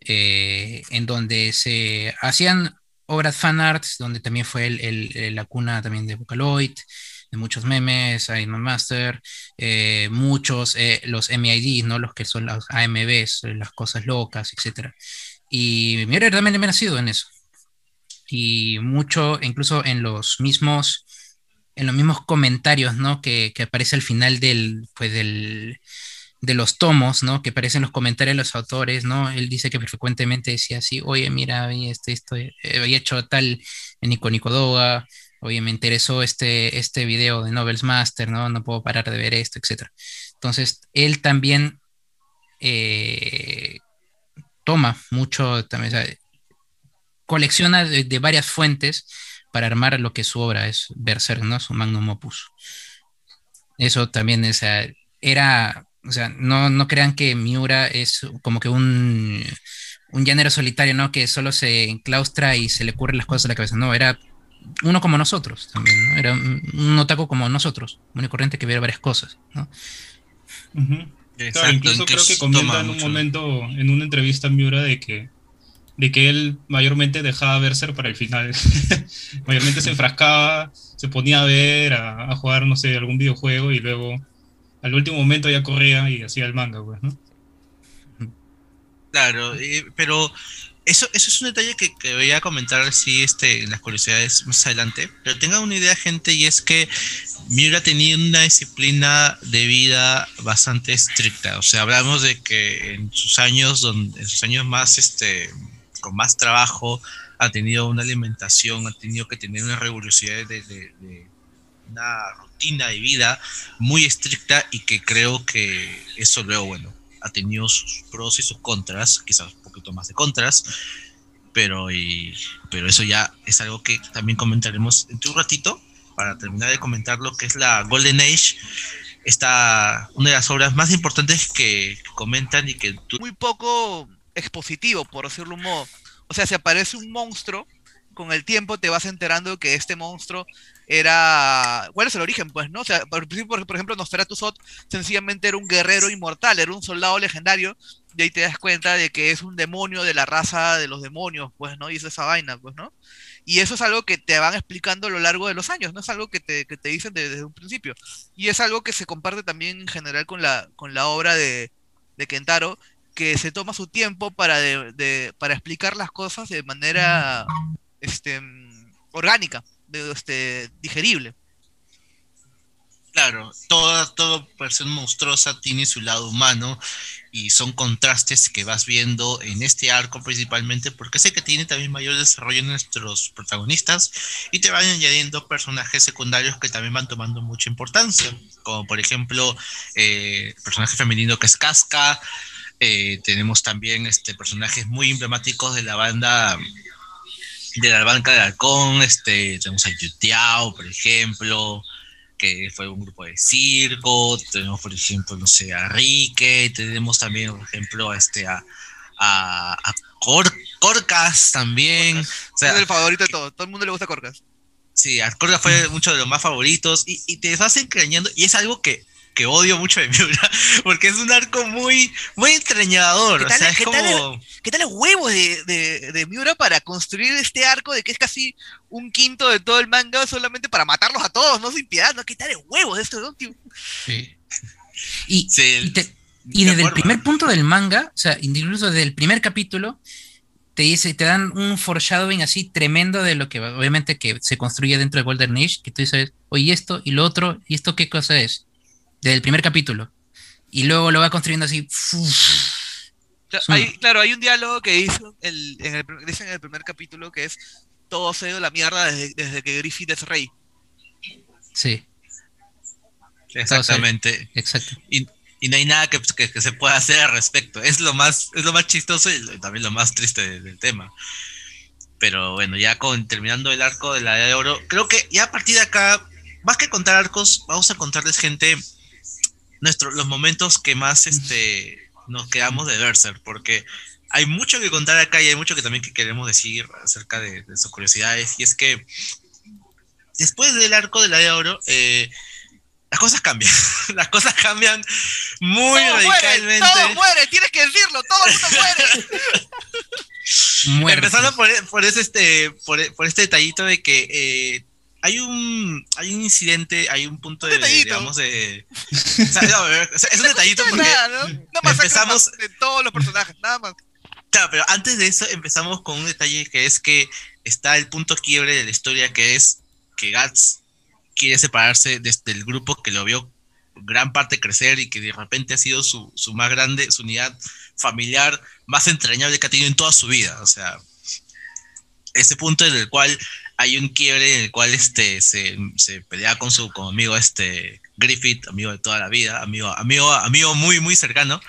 en donde se hacían obras fan arts, donde también fue el, la cuna también de Vocaloid, de muchos memes, Iron Master, muchos, los MID, ¿no? Los que son los AMVs, las cosas locas, etc. Y mira, también me ha nacido en eso y mucho, incluso en los mismos, en los mismos comentarios, ¿no? Que, que aparece al final del, pues del, de los tomos, ¿no? Que aparecen los comentarios de los autores, ¿no? Él dice que frecuentemente decía así, oye, mira, había, este, esto, eh, hecho tal en Nico Nicodoga, oye, me interesó este, este video de Novels Master, ¿no? No puedo parar de ver esto, etc. Entonces, él también eh, toma mucho, también, colecciona de, varias fuentes para armar lo que su obra es Berserk, ¿no? Su magnum opus. Eso también es, era, o sea, no, no crean que Miura es como que un, un género solitario, ¿no? Que solo se enclaustra y se le ocurren las cosas a la cabeza. No, era uno como nosotros también, ¿no? Era un, otaku como nosotros, muy corriente que ve varias cosas, ¿no? incluso creo que comenta en un momento, en una entrevista Miura, de que de que él mayormente dejaba Berser para el final. mayormente se enfrascaba, se ponía a ver, a, jugar, no sé, algún videojuego y luego al último momento ya corría y hacía el manga, pues, ¿no? Claro, pero eso, eso es un detalle que, voy a comentar así este, en las curiosidades más adelante. Pero tengan una idea, gente, y es que Miura tenía una disciplina de vida bastante estricta. O sea, hablamos de que en sus años, donde, en sus años más este, con más trabajo, ha tenido una alimentación, ha tenido que tener una rigurosidad de, una rutina de vida muy estricta y que creo que eso luego, bueno, ha tenido sus pros y sus contras, quizás un poquito más de contras, pero, y, pero eso ya es algo que también comentaremos en un ratito para terminar de comentar lo que es la Golden Age. Esta, una de las obras más importantes que, comentan y que... Muy poco expositivo, por decirlo un modo. O sea, si aparece un monstruo, con el tiempo te vas enterando que este monstruo era. ¿Cuál es el origen? Pues, ¿no? O sea, por, por ejemplo, Nosferatu Sot sencillamente era un guerrero inmortal, era un soldado legendario, y ahí te das cuenta de que es un demonio de la raza de los demonios, pues, ¿no? Y es esa vaina, pues, ¿no? Y eso es algo que te van explicando a lo largo de los años, no es algo que te, que te dicen desde, un principio. Y es algo que se comparte también en general con la, con la obra de, de Kentaro, que se toma su tiempo para, para explicar las cosas de manera este, orgánica, de, este, digerible. Claro, toda, toda persona monstruosa tiene su lado humano y son contrastes que vas viendo en este arco principalmente porque sé que tiene también mayor desarrollo en nuestros protagonistas y te van añadiendo personajes secundarios que también van tomando mucha importancia, como por ejemplo eh, el personaje femenino que es Casca, eh, tenemos también este, personajes muy emblemáticos de la banda de la banca de halcón, este, tenemos a Yutiao, por ejemplo, que fue un grupo de circo, tenemos por ejemplo, no sé, a Rique, tenemos también, por ejemplo, este, a, a, Corcas también. es el favorito de todo, todo el mundo le gusta Corcas. Sí, Arcorda fue mucho de los más favoritos y, y te vas encreñando y es algo que que odio mucho de Miura, porque es un arco muy, muy entreñador. ¿Qué tal, ¿qué tal los huevos de, de, Miura para construir este arco de que es casi un quinto de todo el manga solamente para matarlos a todos, no sin piedad? ¿no? ¿Qué tal los huevos de esto, tío? Sí. Y, y, desde el primer punto del manga, o sea, incluso desde el primer capítulo, te dice, te dan un foreshadowing así tremendo de lo que obviamente que se construye dentro de Golden Age, que tú dices, oye, esto y lo otro, ¿y esto qué cosa es? Desde el primer capítulo. Y luego lo va construyendo así. claro, hay un diálogo que hizo el, en el, dice en el primer capítulo que es todo se dio la mierda desde, que Griffith es rey. Sí. Exactamente. Exacto. Y, no hay nada que, se pueda hacer al respecto. Es lo más, es lo más chistoso y también lo más triste del, tema. Pero bueno, ya con terminando el arco de la de oro, creo que ya a partir de acá, más que contar arcos, vamos a contarles gente nuestro, los momentos que más este, nos quedamos de Berserk, porque hay mucho que contar acá y hay mucho que también que queremos decir acerca de, sus curiosidades, y es que después del arco de la de oro, eh, las cosas cambian, las cosas cambian muy radicalmente. todo muere, tienes que decirlo, todo el mundo muere. Empezando por, ese, este, por, este detallito de que eh, hay un hay un incidente, hay un punto de, digamos, de... es un detallito porque ¿no? empezamos de todos los personajes, nada más. Claro, pero antes de eso empezamos con un detalle que es que está el punto quiebre de la historia que es que Guts quiere separarse desde el grupo que lo vio gran parte crecer y que de repente ha sido su, su más grande, su unidad familiar más entrañable que ha tenido en toda su vida. O sea, ese punto en el cual hay un quiebre en el cual este, se, pelea con su amigo este, Griffith, amigo de toda la vida, amigo, amigo, amigo muy, muy cercano,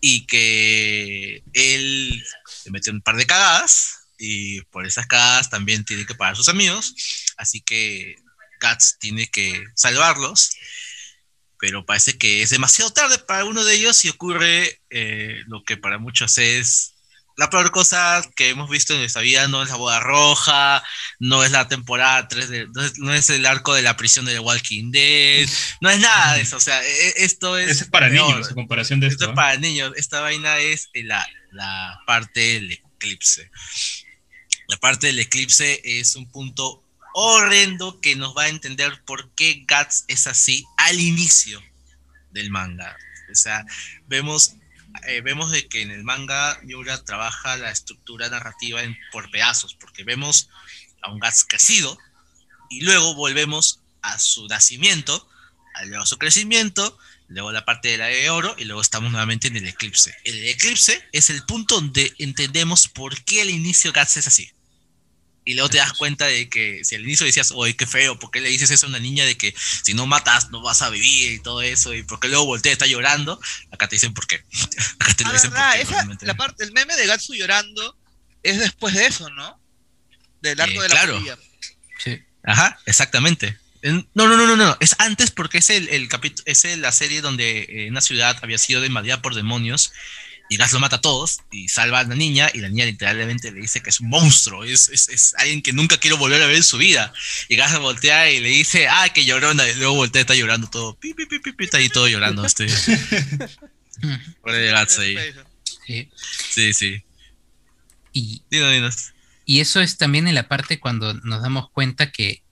y que él se metió un par de cagadas, y por esas cagadas también tiene que pagar sus amigos, así que Guts tiene que salvarlos, pero parece que es demasiado tarde para uno de ellos y ocurre eh, lo que para muchos es la peor cosa que hemos visto en nuestra vida no es la boda roja, no es la temporada 3, de, no, es, el arco de la prisión de The Walking Dead, no es nada de eso, o sea, e, esto es... es para niños en comparación de esto. Esto es para niños, esta vaina es la, la parte del eclipse. La parte del eclipse es un punto horrendo que nos va a entender por qué Guts es así al inicio del manga. O sea, vemos eh, vemos de que en el manga Miura trabaja la estructura narrativa en, por pedazos, porque vemos a un Guts crecido y luego volvemos a su nacimiento, luego a su crecimiento, luego la parte de la de oro y luego estamos nuevamente en el eclipse. El eclipse es el punto donde entendemos por qué el inicio Guts es así. Y luego te das cuenta de que si al inicio decías, oye, qué feo, ¿por qué le dices eso a una niña de que si no matas no vas a vivir y todo eso? Y por qué luego voltea y está llorando, acá te dicen por qué. acá te lo dicen por qué. la parte, el meme de Gatsu llorando es después de eso, ¿no? Del arco eh, de la claro. Sí. Ajá, exactamente. No, no, no, no, no, es antes porque es el, el capítulo, es la serie donde eh, una ciudad había sido invadida por demonios y Gas lo mata a todos y salva a la niña y la niña literalmente le dice que es un monstruo, es, es, es alguien que nunca quiero volver a ver en su vida. Y Gas voltea y le dice, ah, que llorona, y luego voltea y está llorando todo, pi, pi, pi, pi, está ahí todo llorando. Este. Por el Gas ahí. Sí, sí. sí. Y, y eso es también en la parte cuando nos damos cuenta que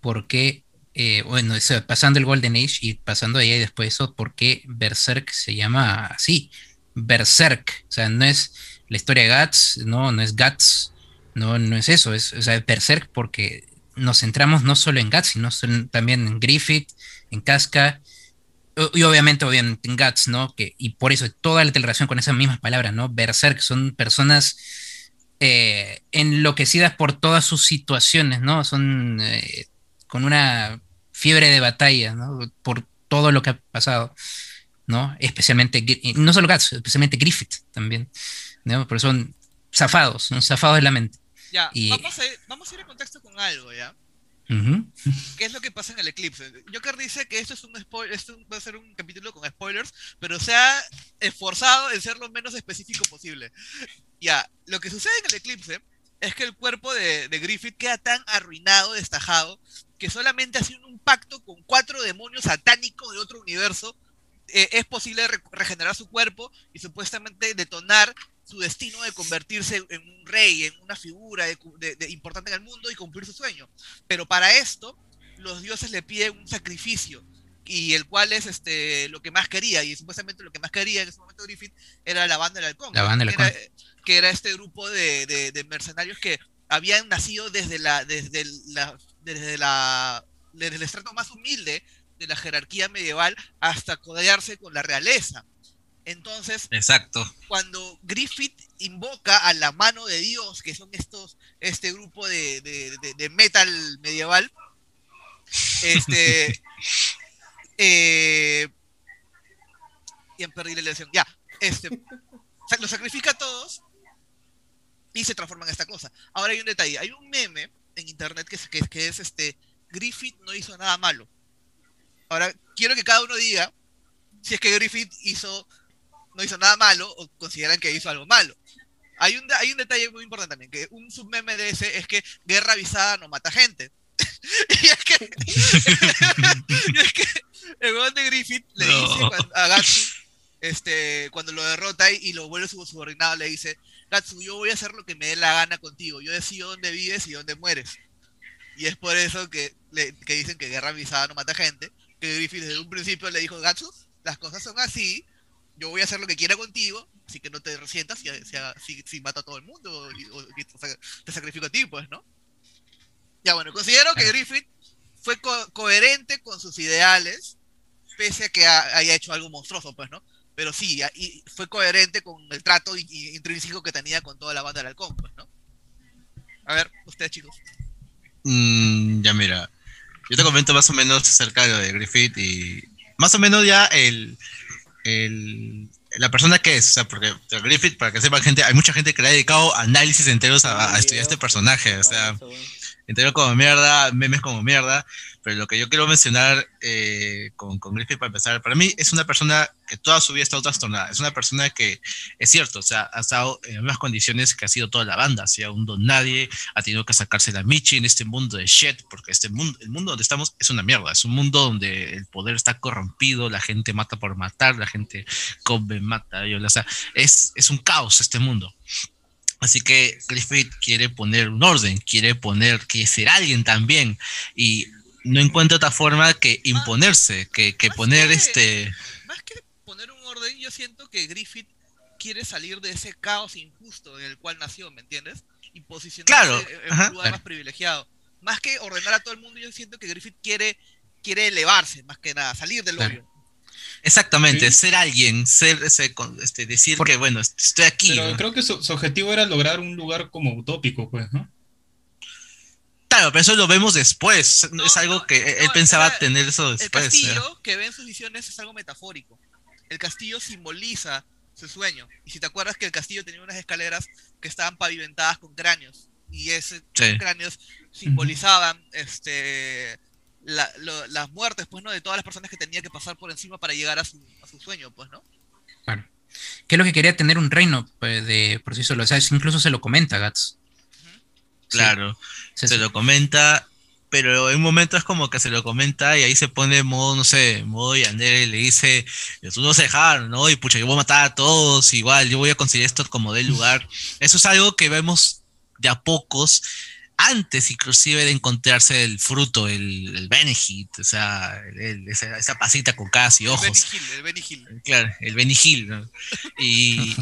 por qué eh, bueno, pasando el Golden Age y pasando ahí después eso, ¿por qué Berserk se llama así? Berserk. O sea, no es la historia de Guts, no, no es Guts, no, no es eso, es o sea, Berserk porque nos centramos no solo en Guts, sino también en Griffith, en Casca, y obviamente, obviamente en Guts, ¿no? Que, y por eso toda la relación con esas mismas palabras, ¿no? Berserk son personas eh, enloquecidas por todas sus situaciones, ¿no? Son eh, con una fiebre de batalla. Por todo lo que ha pasado. ¿No? Especialmente, no solo Guts, especialmente Griffith también, ¿no? Pero son zafados, son zafados de la mente. Ya, vamos, a ir, vamos a ir contexto con algo, ¿ya? ¿Qué es lo que pasa en el eclipse? Joker dice que esto es un spoiler, esto va a ser un capítulo con spoilers, pero se ha esforzado en ser lo menos específico posible. Ya, lo que sucede en el eclipse es que el cuerpo de, Griffith queda tan arruinado, destajado, que solamente haciendo un pacto con cuatro demonios satánicos de otro universo eh, es posible regenerar su cuerpo y supuestamente detonar su destino de convertirse en un rey, en una figura importante en el mundo y cumplir su sueño. Pero para esto, los dioses le piden un sacrificio y el cual es este lo que más quería y supuestamente lo que más quería en ese momento Griffith era la banda del halcón, la banda del halcón. que era este grupo de, mercenarios que habían nacido desde la desde la desde la desde el estrato más humilde de la jerarquía medieval hasta codearse con la realeza entonces, Exacto. cuando Griffith invoca a la mano de Dios, que son estos, este grupo de, metal medieval, este, eh, ya perdí la elección, ya, este, lo sacrifica a todos y se transforma en esta cosa. Ahora hay un detalle, hay un meme en internet que es, que, que es este, Griffith no hizo nada malo. Ahora, quiero que cada uno diga si es que Griffith hizo no hizo nada malo o consideran que hizo algo malo. Hay un, hay un detalle muy importante también, que un submeme de ese es que guerra avisada no mata gente. y, es que, es que el weón de Griffith le dice a Gatsu, este, cuando lo derrota y, lo vuelve su subordinado, le dice, Gatsu, yo voy a hacer lo que me dé la gana contigo, yo decido dónde vives y dónde mueres. Y es por eso que, que dicen que guerra avisada no mata gente, que Griffith desde un principio le dijo, Gatsu, las cosas son así, yo voy a hacer lo que quiera contigo, así que no te resientas si, si, mato a todo el mundo o, te sacrifico a ti, pues, ¿no? Ya bueno, considero que Griffith fue coherente con sus ideales, pese a que haya hecho algo monstruoso, pues, ¿no? Pero sí, y fue coherente con el trato intrínseco que tenía con toda la banda del halcón, pues, ¿no? A ver, ustedes chicos. Mm, ya mira, yo te comento más o menos acerca de Griffith y más o menos ya el, la persona que es, o sea, porque Griffith, para que sepa gente, hay mucha gente que le ha dedicado análisis enteros a, estudiar este personaje, o sea, entero como mierda, memes como mierda, pero lo que yo quiero mencionar eh, con, con Griffith para empezar, para mí es una persona que toda su vida ha estado trastornada, es una persona que es cierto, o sea, ha estado en las mismas condiciones que ha sido toda la banda, ha sido un don nadie, ha tenido que sacarse la michi en este mundo de shit, porque este mundo, el mundo donde estamos es una mierda, es un mundo donde el poder está corrompido, la gente mata por matar, la gente come, mata, o sea, es, es un caos este mundo. Así que Griffith quiere poner un orden, quiere poner que ser alguien también y no encuentra otra forma que imponerse, que, que poner este... Más que poner un orden, yo siento que Griffith quiere salir de ese caos injusto en el cual nació, ¿me entiendes? Y posicionarse en un lugar más privilegiado. Más que ordenar a todo el mundo, yo siento que Griffith quiere, quiere elevarse, más que nada, salir del hoyo. Exactamente, ser alguien, ser ese, este, decir que bueno, estoy aquí. Pero creo que su, objetivo era lograr un lugar como utópico, pues, ¿no? Claro, pero eso lo vemos después. es algo que él pensaba tener eso después. El castillo que ve en sus visiones es algo metafórico. El castillo simboliza su sueño. Y si te acuerdas que el castillo tenía unas escaleras que estaban pavimentadas con cráneos. Y esos cráneos simbolizaban este las muertes, pues, ¿no? De todas las personas que tenía que pasar por encima para llegar a su, sueño, pues, ¿no? Claro. ¿Qué es lo que quería tener un reino pues, de por sí solo? O sea, incluso se lo comenta Gats. Claro, se lo comenta, pero en un momento es como que se lo comenta y ahí se pone modo, no sé, modo Yandere y le dice, tú no vas a dejar, ¿no? Y pucha, yo voy a matar a todos, igual, yo voy a conseguir esto como del lugar. Eso es algo que vemos de a pocos antes inclusive de encontrarse el fruto, el, el Benihit, o sea, esa, pasita con caras y ojos. El Benihil, el Claro, el Benihil. ¿no? Y,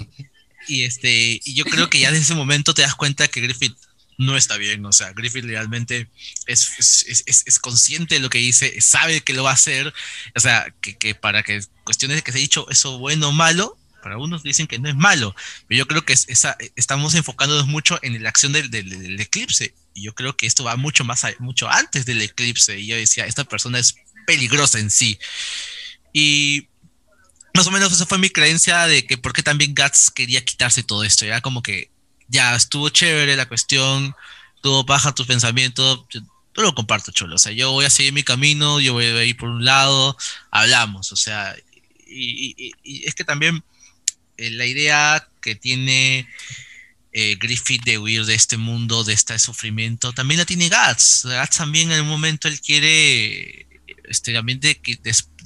y, este, y yo creo que ya desde ese momento te das cuenta que Griffith no está bien, o sea, Griffith realmente es, es, es, es, consciente de lo que dice, sabe que lo va a hacer, o sea, que, que para que cuestiones de que se ha dicho eso bueno o malo, para unos dicen que no es malo, pero yo creo que esa, estamos enfocándonos mucho en la acción del, del eclipse y yo creo que esto va mucho más, mucho antes del eclipse. Y yo decía, esta persona es peligrosa en sí. Y más o menos esa fue mi creencia de que por qué también Guts quería quitarse todo esto. Era como que ya estuvo chévere la cuestión, tuvo baja tus pensamientos. Yo, lo comparto, cholo. O sea, yo voy a seguir mi camino, yo voy a ir por un lado, hablamos. O sea, y, es que también eh, la idea que tiene eh, Griffith de huir de este mundo, de este sufrimiento, también la tiene Guts. Guts también en un momento él quiere este, también de,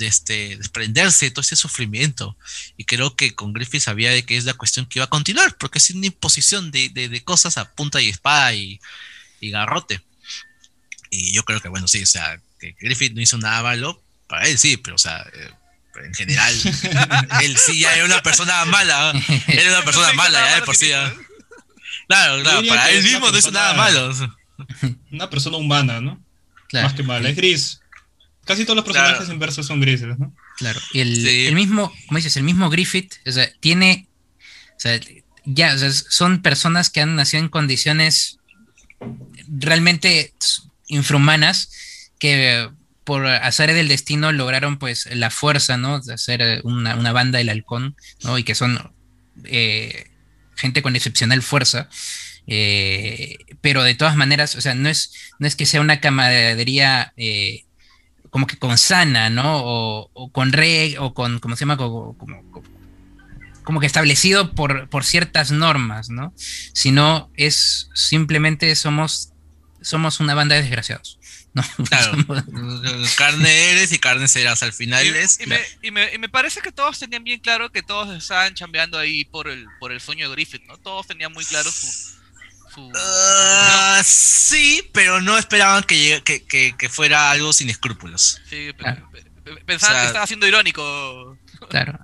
este, desprenderse de todo ese sufrimiento. Y creo que con Griffith sabía de que es la cuestión que iba a continuar, porque es una imposición de, cosas a punta y espada y, garrote. Y yo creo que, bueno, sí, o sea, que Griffith no hizo nada malo, para él sí, pero, o sea, eh, en general, él sí ya era una persona mala, era una persona mala ya de por sí. Claro, claro, para él mismo no hizo nada malo. Una persona humana, ¿no? Más que mala, es gris. Casi todos los personajes inversos son grises, ¿no? Claro, y el, mismo, como dices, el mismo Griffith, o sea, tiene, o sea, ya, o sea, son personas que han nacido en condiciones realmente infrahumanas que por hacer del destino lograron pues la fuerza, ¿no? De hacer una, banda del halcón, ¿no? Y que son eh, gente con excepcional fuerza. Eh, pero de todas maneras, o sea, no es, no es que sea una camaradería eh, como que con sana, ¿no? O, con re, o con, ¿cómo se llama? Como, como, que establecido por, por, ciertas normas, ¿no? Sino es simplemente somos, somos una banda de desgraciados. ¿no? Claro, carne eres y carne serás al final. Y, me, y, me, y, me, parece que todos tenían bien claro que todos estaban chambeando ahí por el, por el sueño de Griffith, ¿no? Todos tenían muy claro su, Ah, sí, pero no esperaban que, que, fuera algo sin escrúpulos. Sí, pensaban que estaba siendo irónico. Claro.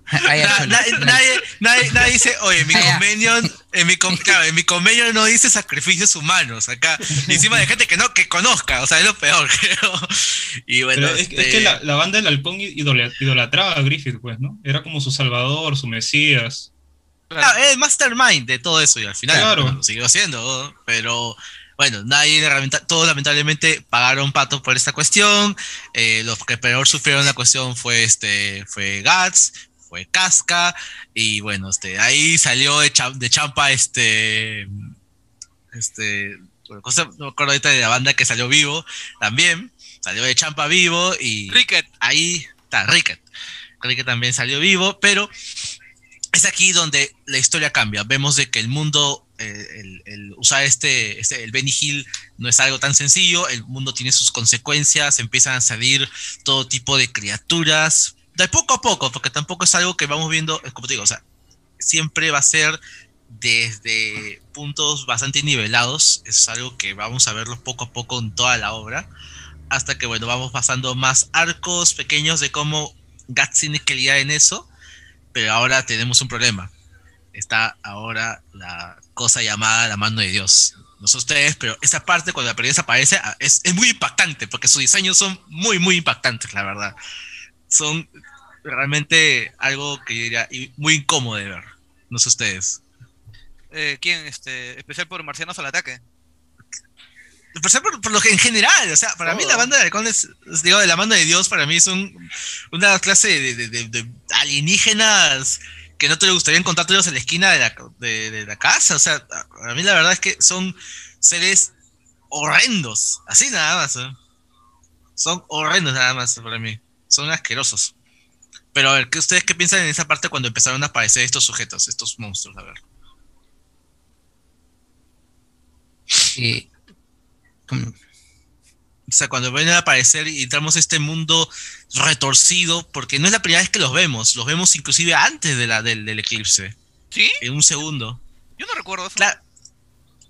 nadie, dice, oye, mi convenio, en mi, en mi convenio no dice sacrificios humanos acá. encima de gente que no, que conozca, o sea, es lo peor, Y bueno, es, que este la, la, banda del halcón idolatraba a Griffith, pues, ¿no? Era como su salvador, su mesías. Claro. es mastermind de todo eso y al final lo siguió haciendo, pero bueno, nadie todos lamentablemente pagaron pato por esta cuestión. Eh, los que peor sufrieron la cuestión fue este, fue Guts, fue Casca, y bueno, este, ahí salió de, de champa este, este, no me acuerdo ahorita de la banda que salió vivo también, salió de champa vivo y Ricket. ahí está Ricket. Ricket también salió vivo, pero es aquí donde la historia cambia. Vemos de que el mundo, eh, el, usar este, este, el Benny Hill no es algo tan sencillo, el mundo tiene sus consecuencias, empiezan a salir todo tipo de criaturas, de poco a poco, porque tampoco es algo que vamos viendo, como te digo, o sea, siempre va a ser desde puntos bastante nivelados, es algo que vamos a verlo poco a poco en toda la obra, hasta que, bueno, vamos pasando más arcos pequeños de cómo Guts tiene que en eso pero ahora tenemos un problema. Está ahora la cosa llamada la mano de Dios. No sé ustedes, pero esa parte cuando la periodista aparece ah, es, es muy impactante, porque sus diseños son muy, muy impactantes, la verdad. Son realmente algo que yo diría muy incómodo de ver. No sé ustedes. Eh, ¿Quién? Este, especial por Marcianos al ataque por, por, lo que en general, o sea, para mí la banda de halcones, digo, de la mano de Dios, para mí son una clase de, alienígenas que no te gustaría encontrártelos en la esquina de la, de, la casa. O sea, a mí la verdad es que son seres horrendos, así nada más. ¿eh? Son horrendos nada más para mí. Son asquerosos. Pero a ver, ¿qué, ¿ustedes qué piensan en esa parte cuando empezaron a aparecer estos sujetos, estos monstruos? A ver. Sí, o sea, cuando ven a aparecer y entramos a este mundo retorcido, porque no es la primera vez que los vemos, los vemos inclusive antes de la, del, eclipse. ¿Sí? En un segundo. Yo no recuerdo eso. Claro.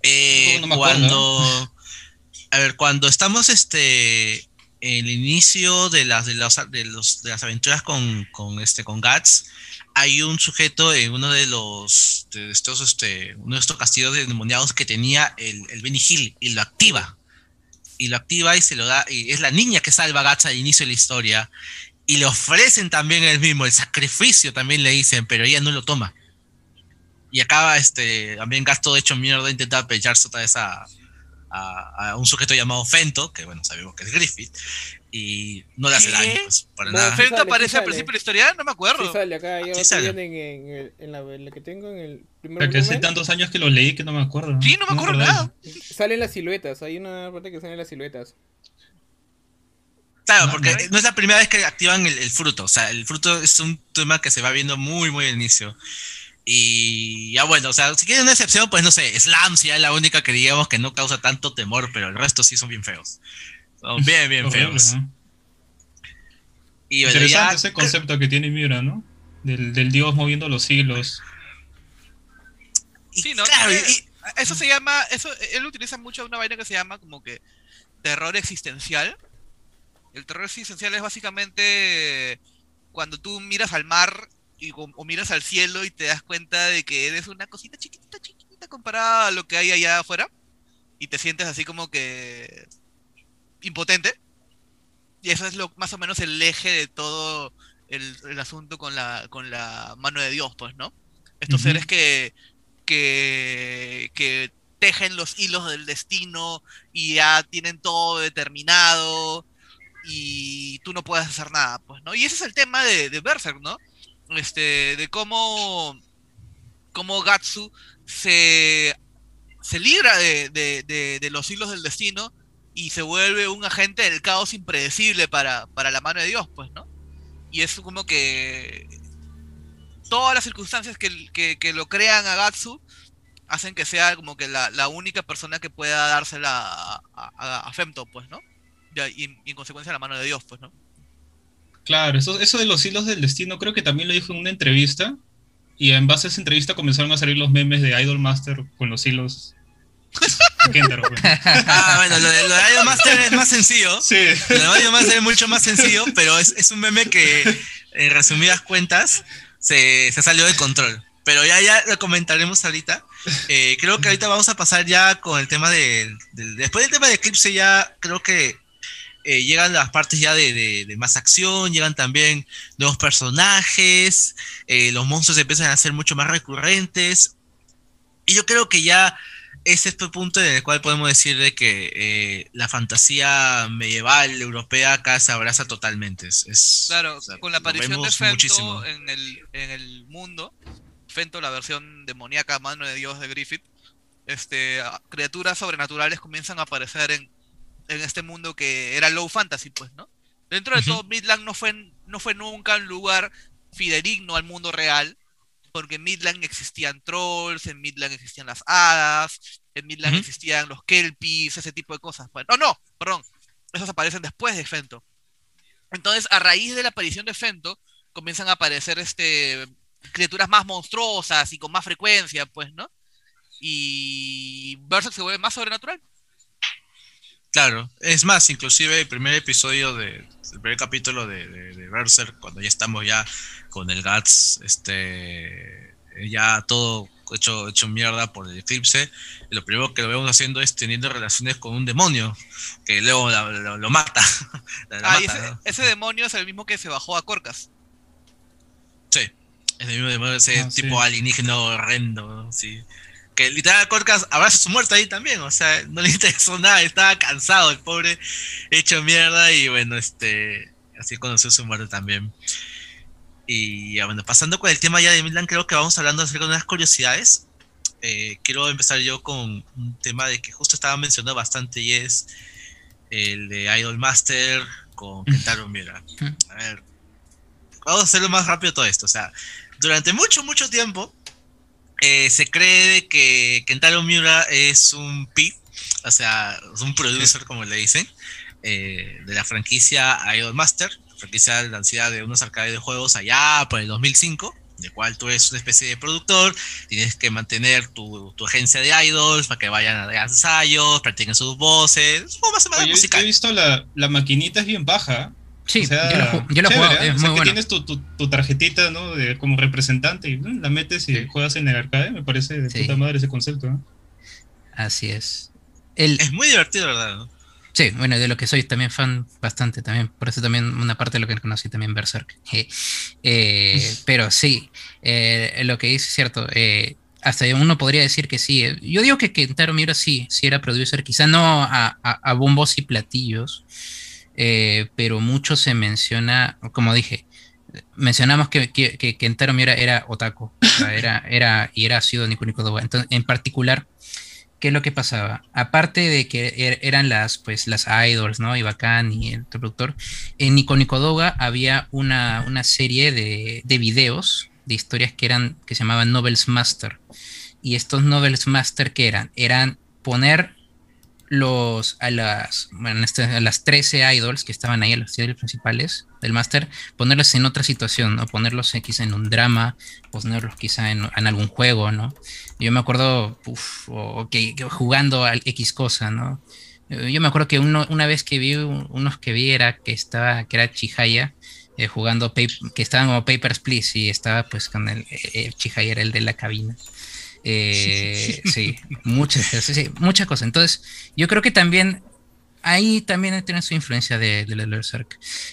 Eh, cuando. A ver, cuando estamos este. En el inicio de las, de de los, de las aventuras con, con, este, con Guts, hay un sujeto en uno de los de estos, este, uno de estos castillos demoniados que tenía el, el Benny Hill y lo activa y lo activa y se lo da, y es la niña que salva a Gats al inicio de la historia, y le ofrecen también el mismo, el sacrificio también le dicen, pero ella no lo toma. Y acaba este, también Gasto de hecho mierda intenta pecharse otra vez a, a, un sujeto llamado Fento, que bueno, sabemos que es Griffith, y no le hace daño, pues, para nada. ¿Fento aparece al principio de la historia? No me acuerdo. Sí sale acá, yo En, en, en, la, en, la, que tengo en el primer que hace tantos años que lo leí que no me acuerdo. Sí, no me acuerdo nada. Salen las siluetas, hay una parte que salen las siluetas. Claro, porque no, es la primera vez que activan el, el, fruto. O sea, el fruto es un tema que se va viendo muy, muy al inicio. Y ya bueno, o sea, si quieren una excepción, pues no sé, Slam sí es la única que digamos que no causa tanto temor, pero el resto sí son bien feos. Son bien, bien feos. Y Interesante ese concepto que tiene Miura, ¿no? Del, del dios moviendo los hilos. Sí, ¿no? Claro, y, eso se llama, eso, él utiliza mucho una vaina que se llama como que terror existencial. El terror existencial es básicamente cuando tú miras al mar y, o, miras al cielo y te das cuenta de que eres una cosita chiquitita, chiquitita comparada a lo que hay allá afuera y te sientes así como que impotente. Y eso es lo más o menos el eje de todo el, asunto con la, con la mano de Dios, pues, ¿no? Estos seres que, que, tejen los hilos del destino y ya tienen todo determinado y tú no puedes hacer nada, pues, ¿no? Y ese es el tema de, de Berserk, ¿no? Este, de cómo, cómo Gatsu se, se libra de, de, de, los hilos del destino y se vuelve un agente del caos impredecible para, para la mano de Dios, pues, ¿no? Y es como que todas las circunstancias que, que, lo crean a Gatsu hacen que sea como que la, la única persona que pueda dársela a, a, a Femto, pues, ¿no? y, en consecuencia la mano de Dios, pues, ¿no? Claro, eso, eso de los hilos del destino creo que también lo dijo en una entrevista. Y en base a esa entrevista comenzaron a salir los memes de Idol Master con los hilos. Pues. ah, bueno, lo de, Idol Master es más sencillo. Sí. Lo de Idol Master es mucho más sencillo, pero es, es un meme que, en resumidas cuentas, se, salió de control. Pero ya, ya lo comentaremos ahorita. Eh, creo que ahorita vamos a pasar ya con el tema de, Después del tema de Eclipse, ya creo que eh, llegan las partes ya de, más acción, llegan también nuevos personajes, eh, los monstruos empiezan a ser mucho más recurrentes. Y yo creo que ya es este punto en el cual podemos decir de que eh, la fantasía medieval europea acá se abraza totalmente. Es, claro, con la aparición de Fento en el, en el mundo, Fento, la versión demoníaca mano de Dios de Griffith, este, criaturas sobrenaturales comienzan a aparecer en en este mundo que era low fantasy, pues, ¿no? Dentro de todo, Midland no fue, no fue nunca un lugar fidedigno al mundo real, porque en Midland existían trolls, en Midland existían las hadas, en Midland existían los kelpies, ese tipo de cosas. No, no, perdón, esos aparecen después de Fento. Entonces, a raíz de la aparición de Fento, comienzan a aparecer este, criaturas más monstruosas y con más frecuencia, pues, ¿no? Y Berserk se vuelve más sobrenatural. Claro, es más, inclusive el primer episodio de, el primer capítulo de, de, Berserk, cuando ya estamos ya con el Guts, este, ya todo hecho, hecho mierda por el eclipse, lo primero que lo vemos haciendo es teniendo relaciones con un demonio, que luego lo, mata. ah, ese, demonio es el mismo que se bajó a Corcas. Sí, es el mismo demonio, ese ah, tipo alienígena horrendo, sí que literal Corcas abraza su muerte ahí también, o sea, no le interesó nada, estaba cansado el pobre, hecho mierda y bueno, este, así conoció su muerte también. Y bueno, pasando con el tema ya de Milan, creo que vamos hablando acerca de unas curiosidades. Eh, quiero empezar yo con un tema de que justo estaba mencionando bastante y es el de Idol Master con Kentaro Miura. A ver, vamos a hacerlo más rápido todo esto. O sea, durante mucho, mucho tiempo, eh, se cree que Kentaro Miura es un P, o sea, es un producer, como le dicen, eh, de la franquicia Idolmaster, franquicia lanzada de unos arcades de juegos allá por el 2005, de cual tú eres una especie de productor, tienes que mantener tu, agencia de idols para que vayan a ensayos, practiquen sus voces, es más Oye, musical. He visto la, la maquinita es bien baja. Sí, yo lo, juego, es o sea, que tienes tu, tu, tarjetita, ¿no? De, como representante y la metes y juegas en el arcade, me parece de puta madre ese concepto, ¿no? Así es. Es muy divertido, ¿verdad? Sí, bueno, de lo que soy también fan bastante también, por eso también una parte de lo que conocí también Berserk. Eh, pero sí, eh, lo que dice es cierto, eh, hasta uno podría decir que sí. Yo digo que Kentaro Miura sí, sí era producer, quizá no a, a, a bombos y platillos, eh, pero mucho se menciona, como dije, mencionamos que, que, que Kentaro Miura era otaku, era, era, y era sido Nico Nico Entonces, en particular, ¿qué es lo que pasaba? Aparte de que er, eran las, pues, las idols, ¿no? Y Bacán y el productor, en Nico Nico había una, una serie de, de videos de historias que eran, que se llamaban Novels Master. Y estos Novels Master, ¿qué eran? Eran poner los a las bueno, este, a las 13 idols que estaban ahí, a los idols principales del máster, ponerlos en otra situación, ¿no? Ponerlos quizá en un drama, ponerlos quizá en, algún juego, ¿no? Yo me acuerdo, o, que, jugando a X cosa, ¿no? Yo me acuerdo que uno, una vez que vi unos que vi era que estaba, que era Chihaya, eh, jugando, que estaban como Papers, Please, y estaba pues con el, eh, Chihaya era el de la cabina. Eh, sí, muchas, sí, muchas cosas. Entonces, yo creo que también ahí también tiene su influencia de, de,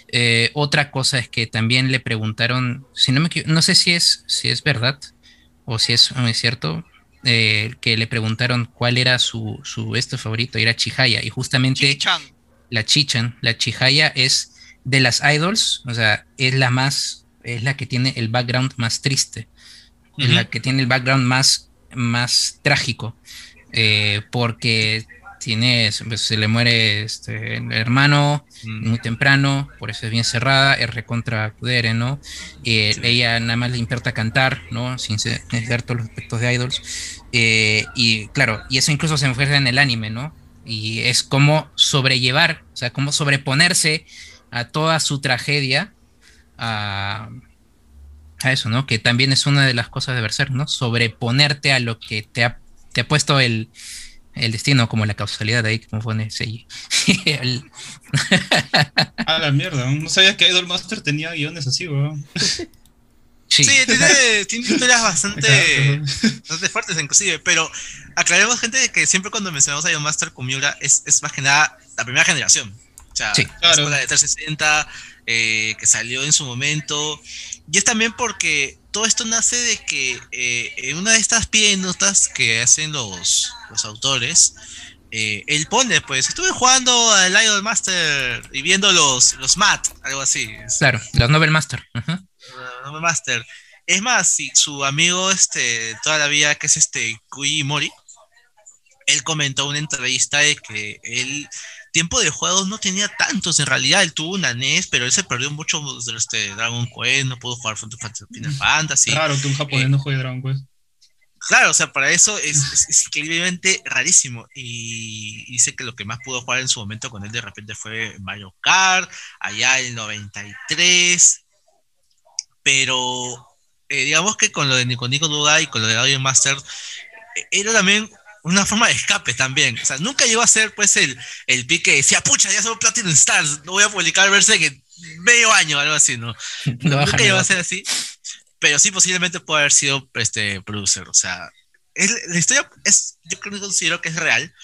eh, otra cosa es que también le preguntaron, si no me no sé si es, si es verdad o si es, cierto, eh, que le preguntaron cuál era su, su este favorito, era Chihaya, y justamente la Chichan, la Chihaya es de las idols, o sea, es la más, es la que tiene el background más triste, es la que tiene el background más más trágico, eh, porque tiene, pues, se le muere este, el hermano mm. muy temprano, por eso es bien cerrada, es recontra Kudere, ¿no? Eh, ella nada más le importa cantar, ¿no? Sin necesitar todos los aspectos de idols. Eh, y claro, y eso incluso se enfoca en el anime, ¿no? Y es como sobrellevar, o sea, como sobreponerse a toda su tragedia, a, a eso, ¿no? Que también es una de las cosas de Berserk, ¿no? Sobreponerte a lo que te ha, te ha puesto el, destino, como la causalidad ahí, como pone Seiji. a la mierda, no sabía que Idolmaster tenía guiones así, weón. Sí, tiene, tiene, historias bastante, bastante fuertes inclusive, pero aclaremos gente que siempre cuando mencionamos a Idolmaster con Miura es, es más que nada la primera generación. O sea, la escuela de 360 eh, que salió en su momento y es también porque todo esto nace de que eh, en una de estas notas que hacen los, los autores, eh, él pone, pues, estuve jugando al Idol Master y viendo los, los MAT, algo así. Claro, los Nobel Master. Nobel Master. Es más, si su amigo este, toda la vida, que es este Kui Mori, él comentó en una entrevista de que él tiempo de juegos no tenía tantos en realidad. Él tuvo una NES, pero él se perdió mucho de este Dragon Quest, no pudo jugar Final Fantasy. Claro, que un japonés no juegue Dragon Quest. Claro, o sea, para eso es, es, increíblemente rarísimo. Y dice que lo que más pudo jugar en su momento con él de repente fue Mario Kart, allá el 93. Pero eh, digamos que con lo de Nico Nico Duda y con lo de Audio Master, eh, era también una forma de escape también. O sea, nunca llegó a ser pues el, el pique de decía, pucha, ya somos Platinum Stars, no voy a publicar Berserk en medio año, algo así, ¿no? nunca llegó a ser así, pero sí posiblemente puede haber sido este producer. O sea, la historia es, yo creo que considero que es real,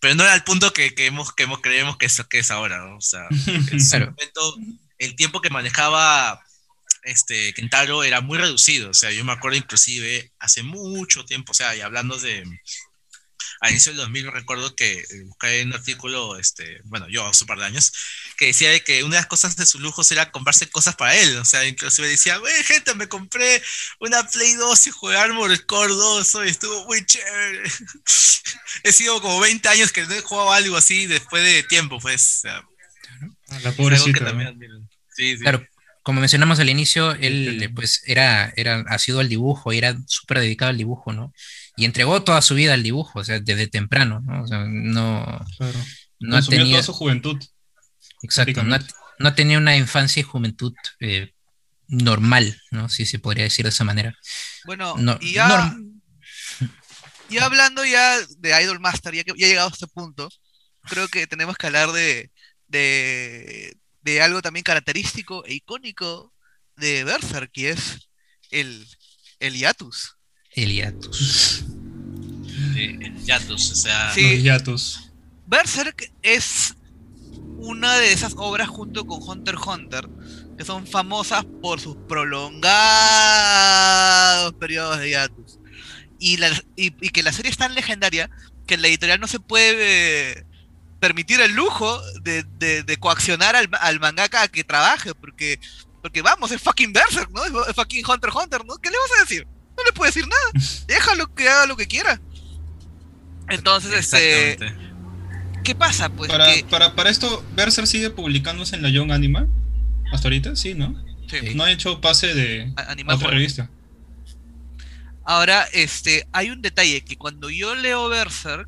pero no era al punto que, que, hemos, que hemos, creemos que es, que es ahora, ¿no? O sea, en su momento, el tiempo que manejaba este, Kentaro era muy reducido. O sea, yo me acuerdo inclusive hace mucho tiempo, o sea, y hablando de a inicio del 2000 recuerdo que eh, busqué un artículo, este, bueno, yo hace un par de años, que decía de que una de las cosas de sus lujos era comprarse cosas para él. O sea, inclusive decía, wey, gente, me compré una Play 2 y jugué Armored Core 2, y estuvo muy chévere. he sido como 20 años que no he jugado algo así después de tiempo, pues. la pobrecita. Sí, sí. Claro, como mencionamos al inicio, él pues era, era, ha sido al dibujo y era súper dedicado al dibujo, ¿no? Y entregó toda su vida al dibujo, o sea, desde temprano, ¿no? O sea, no, claro. no ha tenido toda su juventud. Exacto, no ha, tenido una infancia y juventud eh, normal, ¿no? Si se podría decir de esa manera. Bueno, y ya, y hablando ya de Idol Master, ya que ya llegado a este punto, creo que tenemos que hablar de, de, de algo también característico e icónico de Berserk, que es el, el hiatus. El hiatus. El hiatus, o sea. Sí. Berserk es una de esas obras junto con Hunter x Hunter que son famosas por sus prolongados periodos de hiatus. Y, y, que la serie es tan legendaria que la editorial no se puede permitir el lujo de, coaccionar al, al, mangaka a que trabaje, porque, porque vamos, es fucking Berserk, ¿no? Es fucking Hunter x Hunter, ¿no? ¿Qué le vas a decir? no le puede decir nada. Déjalo que haga lo que quiera. Entonces, este. ¿Qué pasa? Pues para, para, para esto, Berser sigue publicándose en la Young Anima. Hasta ahorita, sí, ¿no? Sí. No ha hecho pase de otra revista. Ahora, este, hay un detalle que cuando yo leo Berserk,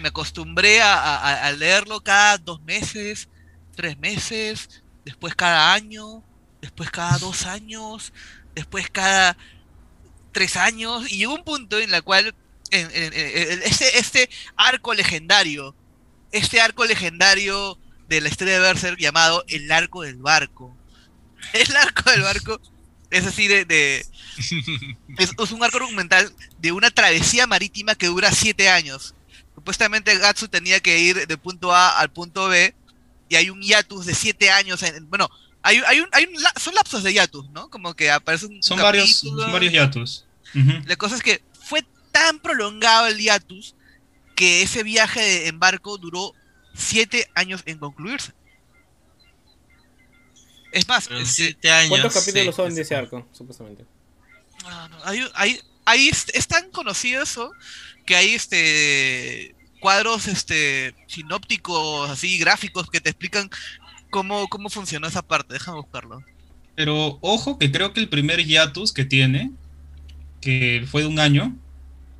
me acostumbré a, leerlo cada dos meses, tres meses, después cada año, después cada dos años, después cada tres años, y llegó un punto en el cual este, este arco legendario, este arco legendario de la historia de Berserk llamado el arco del barco. El arco del barco es así de... es, un arco argumental de una travesía marítima que dura siete años. Supuestamente Gatsu tenía que ir de punto A al punto B y hay un hiatus de siete años. bueno, hay, hay, un, hay un, son lapsos de hiatus, ¿no? Como que aparece un Son varios, son varios hiatus. La cosa es que tan prolongado el hiatus que ese viaje en barco duró siete años en concluirse. Es más, siete años, ¿cuántos capítulos son de ese arco, supuestamente? ahí, es, tan conocido eso que hay este cuadros este sinópticos, así gráficos que te explican cómo, cómo funcionó esa parte. Déjame buscarlo. Pero ojo que creo que el primer hiatus que tiene, que fue de un año,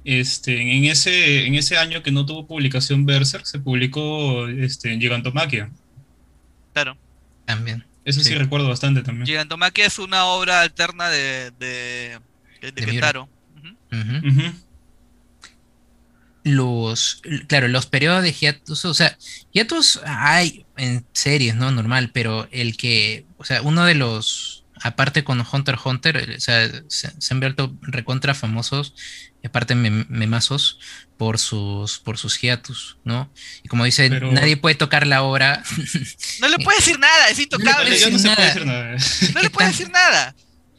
este, en, ese, en ese año que no tuvo publicación Berserk, se publicó este, Gigantomaquia. Claro. También. Eso sí. recuerdo bastante también. Gigantomaquia es una obra alterna de, de, de, Los, claro, los periodos de hiatus, o sea, hiatus hay en series, ¿no? Normal, pero el que, o sea, uno de los, aparte con Hunter x Hunter, o sea, se, se han vuelto recontra famosos aparte memazos por sus por sus hiatus, ¿no? Y como dice, nadie puede tocar la obra. No le puede decir nada, es intocable. No, le, puede decir nada. No le puede decir nada.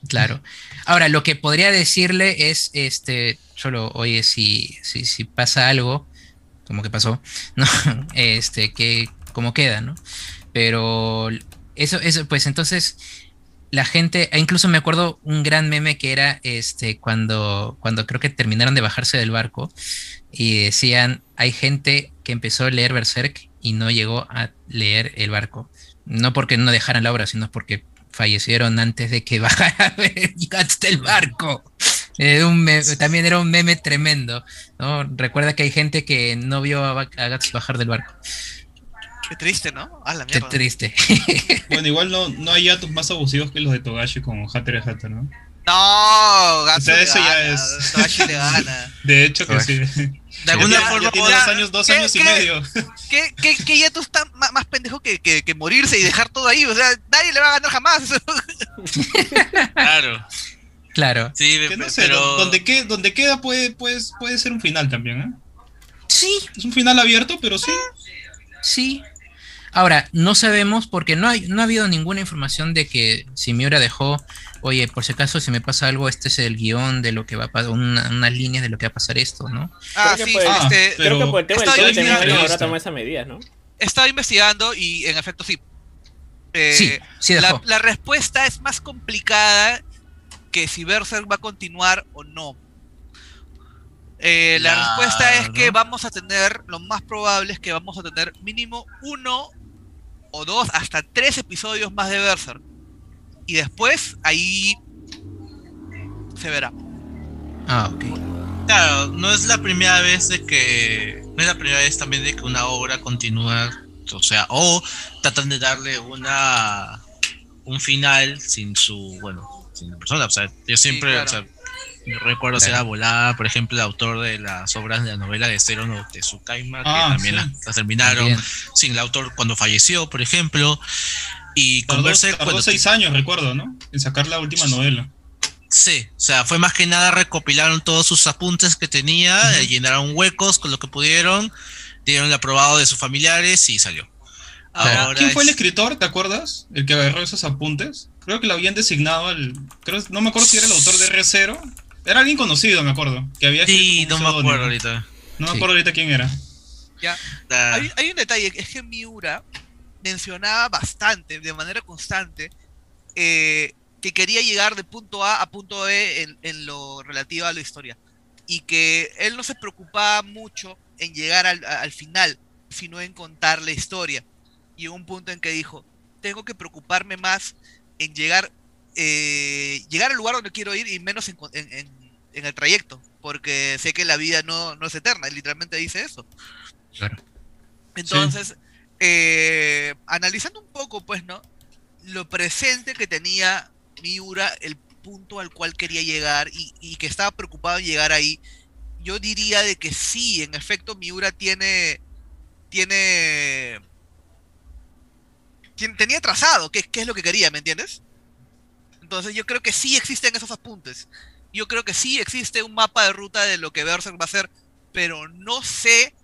Claro. Ahora, lo que podría decirle es, este, solo, oye, si, si, si pasa algo, como que pasó, ¿no? Este, que, como queda, ¿no? Pero eso, eso, pues entonces, la gente, e incluso me acuerdo un gran meme que era este cuando, cuando creo que terminaron de bajarse del barco y decían, hay gente que empezó a leer Berserk y no llegó a leer el barco. No porque no dejaran la obra, sino porque fallecieron antes de que bajara del barco. también era un meme tremendo. ¿no? Recuerda que hay gente que no vio a, a Guts bajar del barco. Qué triste, ¿no? A la mierda. Qué triste. bueno, igual no, no hay datos más abusivos que los de Togashi con Hunter x Hunter, ¿no? No, Gato o sea, eso ya es. Togashi le gana. De hecho que sí. De alguna forma tiene dos años, dos años y medio. ¿Qué, qué, qué ya tú estás más, pendejo que, que, que, morirse y dejar todo ahí? O sea, nadie le va a ganar jamás. claro. Claro. Sí, no sé, pero... donde, queda, donde queda puede, puede, puede ser un final también, ¿eh? Sí. Es un final abierto, pero sí. Sí, Ahora, no sabemos porque no, hay, no ha habido ninguna información de que si Miura dejó, oye, por si acaso si me pasa algo, este es el guion de lo que va a pasar, unas líneas de lo que va a pasar esto, ¿no? Ah, sí, este, creo que por el tema del ahora tomar esa medida, ¿no? He estado investigando y en efecto sí. Eh, sí, sí dejó. La, la respuesta es más complicada que si Berserk va a continuar o no. Eh, la respuesta es que vamos a tener, lo más probable es que vamos a tener mínimo uno o dos, hasta tres episodios más de Berserk. Y después ahí se verá. Ah, ok. Claro, no es la primera vez de que. No es la primera vez también de que una obra continúa. O sea, o tratan de darle una. un final sin su. bueno, sin la persona. O sea, yo siempre. Yo recuerdo si era Volada, por ejemplo, el autor de las obras de la novela de Zero no Tezukaima, que ah, también las, terminaron sin el autor cuando falleció, por ejemplo. Y conversé tardó seis años, recuerdo, ¿no? En sacar la última novela. Sí, o sea, fue más que nada recopilaron todos sus apuntes que tenía, eh, llenaron huecos con lo que pudieron, dieron el aprobado de sus familiares y salió. ¿Quién fue el escritor, te acuerdas? El que agarró esos apuntes. Creo que lo habían designado al. no me acuerdo si era el autor de R0 era alguien conocido, me acuerdo. Que había sí, no me acuerdo ahorita. No me acuerdo ahorita quién era. Ya. Hay, un detalle, es que Miura mencionaba bastante, de manera constante, eh, que quería llegar de punto A a punto B en, lo relativo a la historia. Y que él no se preocupaba mucho en llegar al, final, sino en contar la historia. Y hubo un punto en que dijo, tengo que preocuparme más en llegar eh, llegar al lugar donde quiero ir y menos en, en el trayecto, porque sé que la vida no, no es eterna, literalmente dice eso. Claro. Entonces, eh, analizando un poco, pues, ¿no? Lo presente que tenía Miura, el punto al cual quería llegar y, y, que estaba preocupado en llegar ahí, yo diría de que sí, en efecto, Miura tiene, tiene, tiene tenía trazado qué, qué es lo que quería, ¿me entiendes? Entonces yo creo que sí existen esos apuntes. Yo creo que sí existe un mapa de ruta de lo que Berserk va a hacer, pero no sé,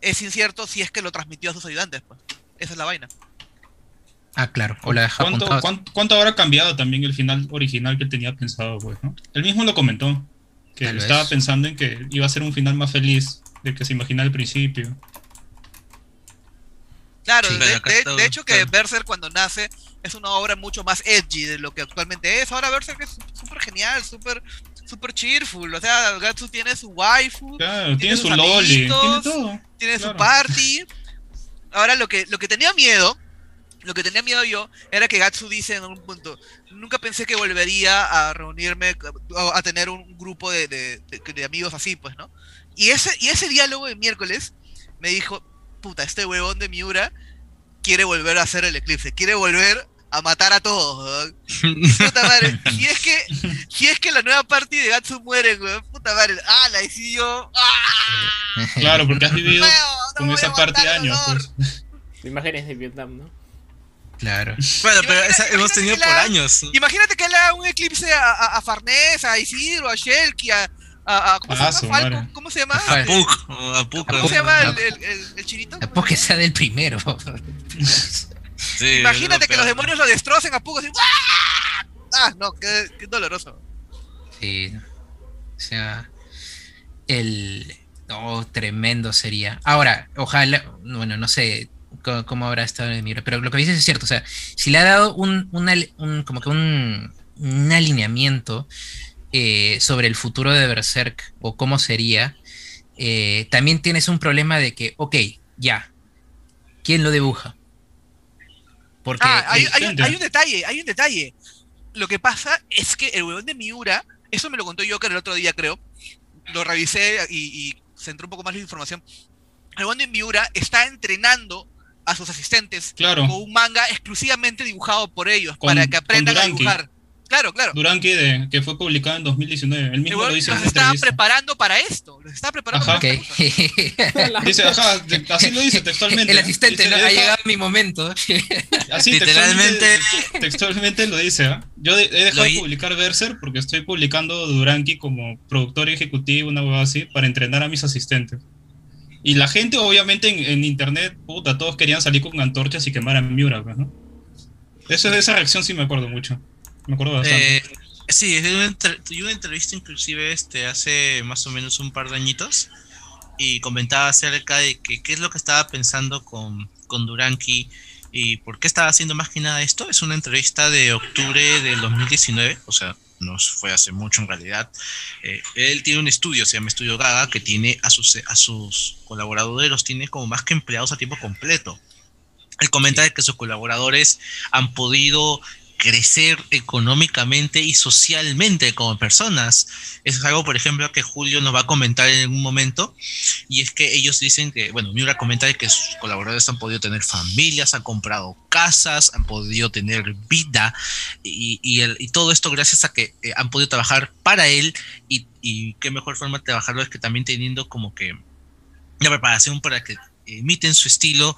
es incierto si es que lo transmitió a sus ayudantes. Pues. Esa es la vaina. Ah, claro. O la deja ¿Cuánto, ¿cuánto, ¿cuánto, habrá cambiado también el final original que tenía pensado? Pues, ¿no? Él mismo lo comentó, que Tal estaba vez. pensando en que iba a ser un final más feliz del que se imagina al principio. Claro, sí, de, de, de, hecho que claro. Berserk cuando nace es una obra mucho más edgy de lo que actualmente es. Ahora Berserk es súper genial, súper super cheerful. O sea, Gatsu tiene su waifu, claro, tiene, tiene su loli, tiene todo. Tiene claro. su party. Ahora lo que, lo que tenía miedo, lo que tenía miedo yo, era que Gatsu dice en un punto, nunca pensé que volvería a reunirme, a tener un grupo de, de, de, de amigos así, pues, ¿no? Y ese, y ese diálogo de miércoles me dijo, puta, este huevón de Miura quiere volver a hacer el eclipse, quiere volver a matar a todos. Puta madre, si es que, si es que la nueva party de Gatsu muere, weón, puta madre, ah, la decidí yo. ¡Ah! Claro, porque has vivido no, con esa party de años. Pues. Imágenes de Vietnam, ¿no? Claro. Bueno, pero esa hemos tenido por años. Imagínate que le haga un eclipse a, a, a Farnés, a Isidro, a Shelky, a, a, a, ¿cómo, ah, se llama? ¿Cómo se llama? A Puc, a Puc, ¿Cómo se llama el, el, el, el chinito? Porque sea del primero. Sí, Imagínate que los demonios lo destrocen a poco así. ¡Ah! No, qué, qué, doloroso. Sí. O sea, el. Oh, tremendo sería. Ahora, ojalá. Bueno, no sé cómo, cómo habrá estado en Mira, pero lo que dices es cierto. O sea, si le ha dado un. Una, un como que un, un alineamiento eh, sobre el futuro de Berserk o cómo sería, eh, también tienes un problema de que, ok, ya. ¿Quién lo dibuja? Porque ah, hay, hay, un, hay, un, detalle, hay un detalle. Lo que pasa es que el huevón de Miura, eso me lo contó Joker el otro día, creo. Lo revisé y, y centró un poco más la información. El huevón de Miura está entrenando a sus asistentes claro. con un manga exclusivamente dibujado por ellos con, para que aprendan a dibujar. Claro, claro. Duranqui, de, que fue publicado en 2019. Él mismo el lo dice los estaba preparando para esto. Los estaba preparando ajá. para okay. esto. dice, ajá, así lo dice textualmente. El asistente, dice, ¿no? Ha llegado mi momento. Así, Literalmente. Textualmente, textualmente lo dice. ¿eh? Yo de, he dejado de publicar Berser porque estoy publicando Duranqui como productor ejecutivo, una hueá así, para entrenar a mis asistentes. Y la gente, obviamente, en, en, internet, puta, todos querían salir con antorchas y quemar a Miura, pues, ¿no? Eso, de esa reacción sí me acuerdo mucho. Me acuerdo bastante. Eh, sí, tuve una entrevista inclusive este, hace más o menos un par de añitos y comentaba acerca de que, qué es lo que estaba pensando con, con Duranqui y por qué estaba haciendo más que nada esto. Es una entrevista de octubre del 2019, o sea, no fue hace mucho en realidad. Eh, él tiene un estudio, se llama Estudio Gaga, que tiene a sus, a sus colaboradores, los tiene como más que empleados a tiempo completo. Él comenta sí. que sus colaboradores han podido crecer económicamente y socialmente como personas. Eso es algo, por ejemplo, que Julio nos va a comentar en un momento, y es que ellos dicen que, bueno, Miura comenta que sus colaboradores han podido tener familias, han comprado casas, han podido tener vida, y, y, el, y todo esto gracias a que eh, han podido trabajar para él, y, y, qué mejor forma de trabajarlo es que también teniendo como que la preparación para que emiten su estilo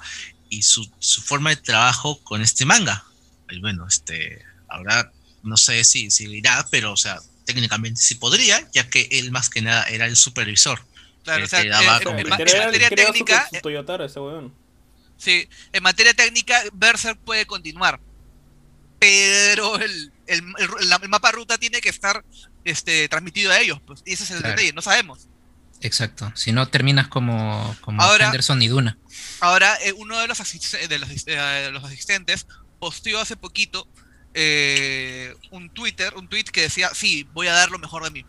y su, su forma de trabajo con este manga y bueno, este, ahora no sé si, si irá, pero o sea, técnicamente sí podría, ya que él más que nada era el supervisor. Claro, o sea, eh, en, en, materia técnica. Su, su Toyotaro, ese weón. Sí, en materia técnica, Berserk puede continuar. Pero el, el, el, el mapa ruta tiene que estar este, transmitido a ellos. Pues, y ese es el claro. detalle, no sabemos. Exacto. Si no, terminas como, como ahora, Henderson y Duna. Ahora, eh, uno de los, asist de los, eh, los asistentes posteó hace poquito eh, un Twitter, un tweet que decía, sí, voy a dar lo mejor de mí.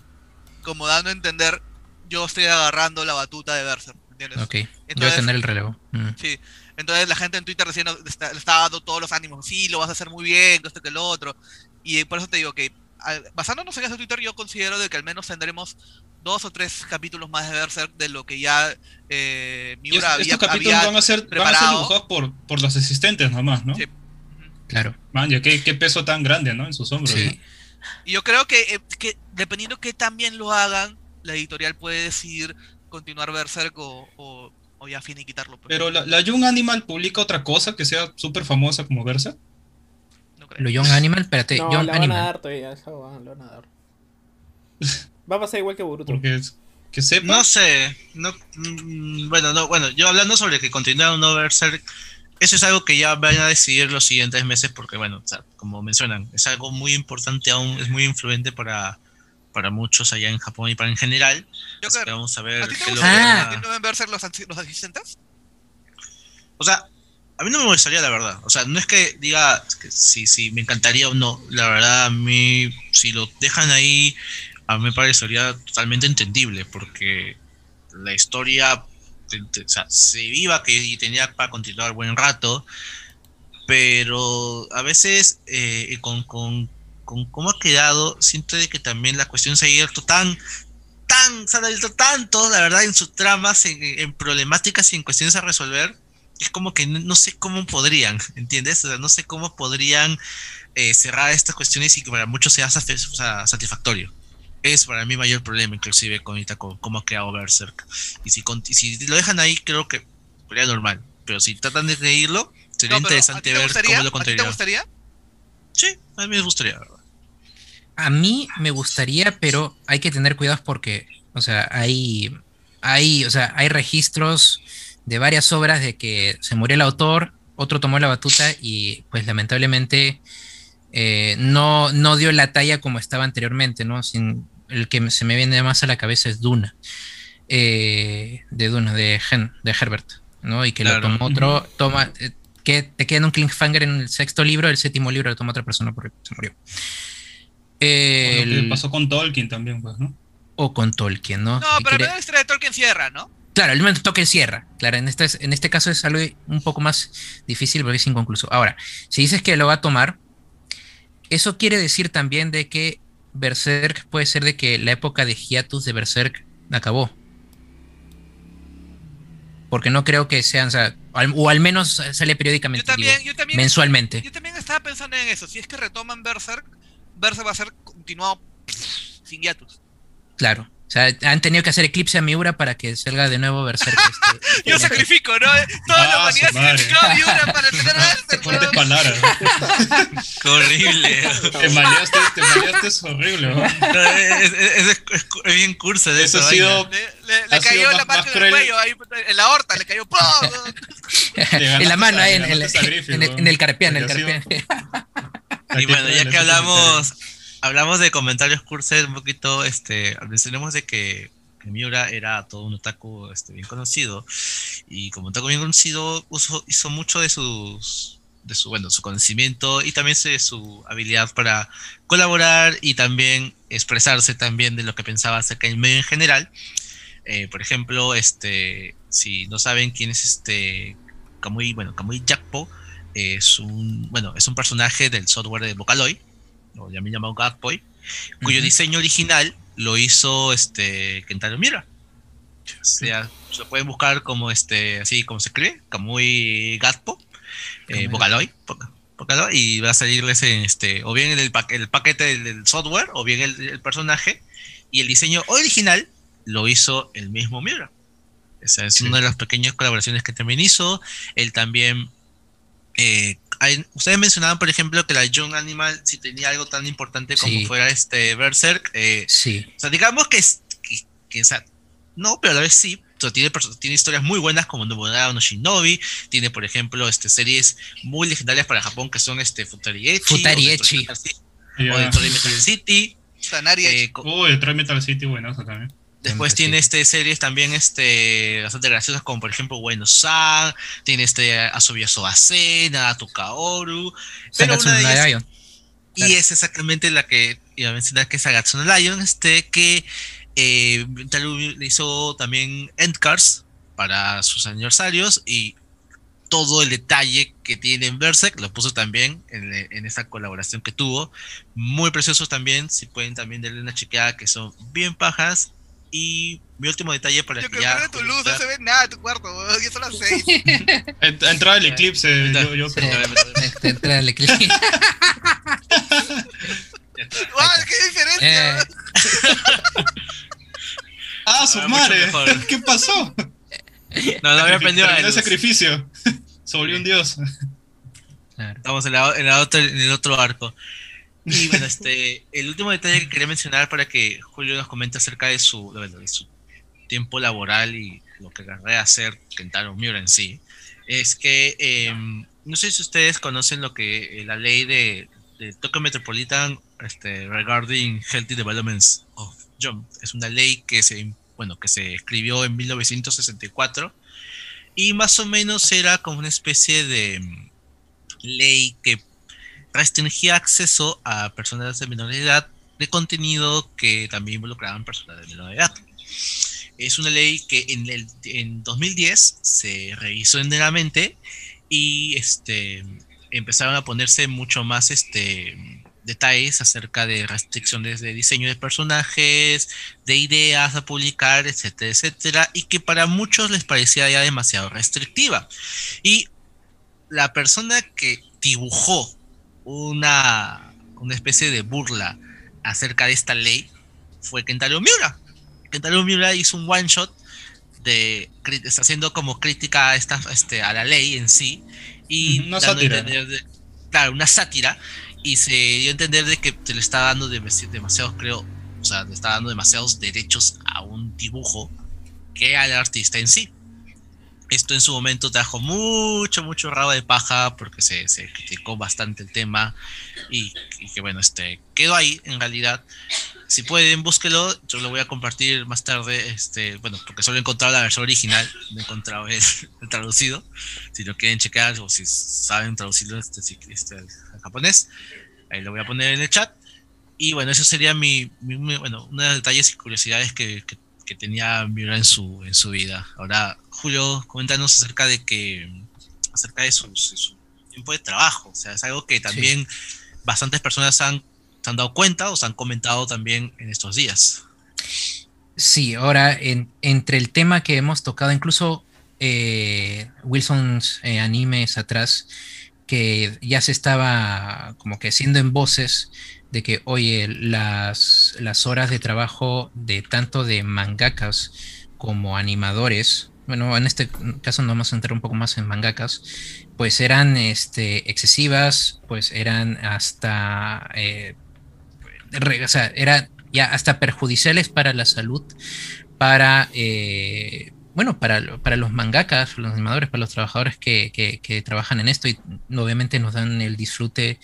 Como dando a entender, yo estoy agarrando la batuta de Berser. ¿entiendes? Ok, entonces, voy a tener el relevo. Mm. Sí, entonces la gente en Twitter recién le está, le está, dando todos los ánimos, sí, lo vas a hacer muy bien, esto que lo otro. Y por eso te digo que basándonos en ese Twitter, yo considero de que al menos tendremos dos o tres capítulos más de Berserk de lo que ya eh, Miura había Estos capítulos van a ser, van a ser dibujados por, por los asistentes nomás, ¿no? Sí. Claro. Man, ¿qué, qué peso tan grande, ¿no? En sus hombros. Sí. Y yo creo que, eh, que dependiendo que también lo hagan, la editorial puede decidir continuar Berserk o, o, ya finiquitarlo. Pero la, la, Young Animal publica otra cosa que sea súper famosa como Berserk. No creo. Lo Young Animal, espérate, no, Young la Animal. Van a dar todavía, van a dar. Va a pasar igual que Boruto. Porque que sepa. No sé, no, mm, bueno, no, bueno, yo hablando sobre que continúa un no Berserk, eso es algo que ya van a decidir los siguientes meses porque, bueno, como mencionan, es algo muy importante aún, es muy influyente para, para muchos allá en Japón y para en general. vamos a ver qué lo ah. Berserk los, los asistentes? O sea, a mí no me molestaría la verdad. O sea, no es que diga que si, si me encantaría o no. La verdad, a mí, si lo dejan ahí a mí me parecería totalmente entendible, porque la historia se viva que tenía para continuar buen rato, pero a veces eh, con, con, con, cómo ha quedado, siento de que también la cuestión se ha abierto tan, tan, se ha abierto tanto, la verdad, en sus tramas, en, problemáticas y en cuestiones a resolver, es como que no, sé cómo podrían, ¿entiendes? O sea, no sé cómo podrían eh, cerrar estas cuestiones y que para muchos sea satisfactorio es para mí mayor problema, inclusive con cómo ha creado Berserk. Y si, si lo dejan ahí, creo que sería normal. Pero si tratan de reírlo, sería interesante ver cómo lo ¿A te gustaría? Sí, a mí me gustaría, A mí me gustaría, pero hay que tener cuidado porque, o sea, hay, hay, o sea, hay registros de varias obras de que se murió el autor, otro tomó la batuta y pues lamentablemente eh, no, no dio la talla como estaba anteriormente, ¿no? Sin, el que se me viene más a la cabeza es Duna, eh, de Duna, de, de Herbert, ¿no? Y que lo tomó otro, toma, eh, que te queda un cliffhanger en el sexto libro, el séptimo libro lo toma otra persona porque se murió. Eh, pasó con Tolkien también, pues, ¿no? O con Tolkien, ¿no? No, pero la historia de Tolkien cierra, ¿no? Claro, el momento Tolkien cierra. Claro, en este, en este caso es algo un poco más difícil porque es inconcluso. Ahora, si dices que lo va a tomar, eso quiere decir también de que Berserk puede ser de que la época de hiatus de Berserk acabó. Porque no creo que sean, o, al, menos sale periódicamente, mensualmente. Yo también estaba pensando en eso. Si es que retoman Berserk, Berserk va a ser continuado sin hiatus. Claro. O sea, han tenido que hacer eclipse a Miura para que salga de nuevo Berserk. Este, Yo sacrifico, ¿no? Toda la ah, humanidad se Miura para tener Berserk. Fuerte palabras. Qué horrible. Te maleaste, te maleaste es horrible. ¿no? Es, es, es, bien curso de eso. Ha sido, le, le, cayó la marca del cuello, ahí, en la horta, le cayó. en la mano, ahí, en, en, en, el, en el carpián. En el carpián. Y bueno, ya que hablamos hablamos de comentarios cursos un poquito, este, mencionemos de que, Miura era todo un otaku este, bien conocido. Y como otaku bien conocido hizo mucho de sus de su bueno su conocimiento y también de su habilidad para colaborar y también expresarse también de lo que pensaba acerca del medio en general. Eh, por ejemplo este si no saben quién es este Kamui bueno Kamui Jakpo es un bueno es un personaje del software de Vocaloid o ya me llamado Gatboy, cuyo diseño original lo hizo este Kentaro Miura. O sea, lo pueden buscar como este, así como se escribe, Kamui Gatpo, eh, Vocaloid, y va a salirles en este, o bien el, el paquete del, software, o bien el, personaje, y el diseño original lo hizo el mismo Miura. Esa es una de las pequeñas colaboraciones que también hizo. Él también eh, ustedes mencionaban, por ejemplo, que la Young Animal si tenía algo tan importante como fuera este Berserk. Eh, sí. O sea, digamos que, no, pero a la vez sí. tiene, tiene historias muy buenas como Nobunaga no Shinobi. Tiene, por ejemplo, este, series muy legendarias para Japón que son este Futari Futariechi. O Detroit Metal City. Eh, Uy, Detroit Metal City, buenazo también. Después tiene este series también este bastante graciosas como por ejemplo Bueno San, tiene este Asobia Soase, Nadatu Kaoru, pero una de ellas, y es exactamente la que iba a mencionar que es Agatsuno Lion, este que eh, le hizo también Endcars para sus aniversarios y todo el detalle que tiene en Berserk, lo puso también en, en esta colaboración que tuvo. Muy preciosos también, si pueden también darle una chequeada, que son bien pajas. Y mi último detalle para yo que ya... tu luz, no se ve nada en tu cuarto, ya son las seis. Entra el eclipse, yo, yo Entra el eclipse. ¡Qué diferencia! Eh. ah, su madre, ¿qué pasó? No, no había aprendido El sacrificio. Se volvió un dios. Estamos en, el otro arco. Y bueno, este, el último detalle que quería mencionar para que Julio nos comente acerca de su, de su tiempo laboral y lo que querría hacer Kentaro Miura en sí, es que em, no sé si ustedes conocen lo que la ley de, de Tokyo Metropolitan este, regarding Healthy Developments of Jump. Es una ley que se bueno, que se escribió en 1964 y más o menos era como una especie de mm, ley que restringía acceso a personas de menor edad de contenido que también involucraban personas de menor edad. Es una ley que en, el, en 2010 se revisó enteramente y este, empezaron a ponerse mucho más este, detalles acerca de restricciones de diseño de personajes, de ideas a publicar, etcétera, etcétera, y que para muchos les parecía ya demasiado restrictiva. Y la persona que dibujó una, una especie de burla acerca de esta ley fue Kentaro Miura. Kentaro Miura hizo un one shot de está haciendo como crítica a, esta, este, a la ley en sí y una sátira. claro, una sátira y se dio a entender de que se le está dando demasiados, creo, o sea, le está dando demasiados derechos a un dibujo que al artista en sí. Esto en su momento trajo mucho, mucho rabo de paja porque se, se criticó bastante el tema y, que bueno, este quedó ahí en realidad. Si pueden, búsquelo. Yo lo voy a compartir más tarde. Este, bueno, porque solo he encontrado la versión original, no he encontrado el, traducido. Si lo quieren checar o si saben traducirlo este, este, al japonés, ahí lo voy a poner en el chat. Y bueno, eso sería mi, bueno, uno de los detalles y curiosidades que, que, tenía Miura en su, en su vida. Ahora, Julio, coméntanos acerca de que acerca de su, tiempo de trabajo. O sea, es algo que también bastantes personas han han dado cuenta o se han comentado también en estos días. Sí, ahora en, entre el tema que hemos tocado, incluso eh, Wilson's eh, animes atrás, que ya se estaba como que haciendo en voces de que, oye, las, las horas de trabajo de tanto de mangakas como animadores, bueno, en este caso nos vamos a entrar un poco más en mangakas, pues eran este, excesivas, pues eran hasta eh, o sea, eran ya hasta perjudiciales para la salud, para, eh, bueno, para, para, los mangakas, los animadores, para los trabajadores que, trabajan en esto y obviamente nos dan el disfrute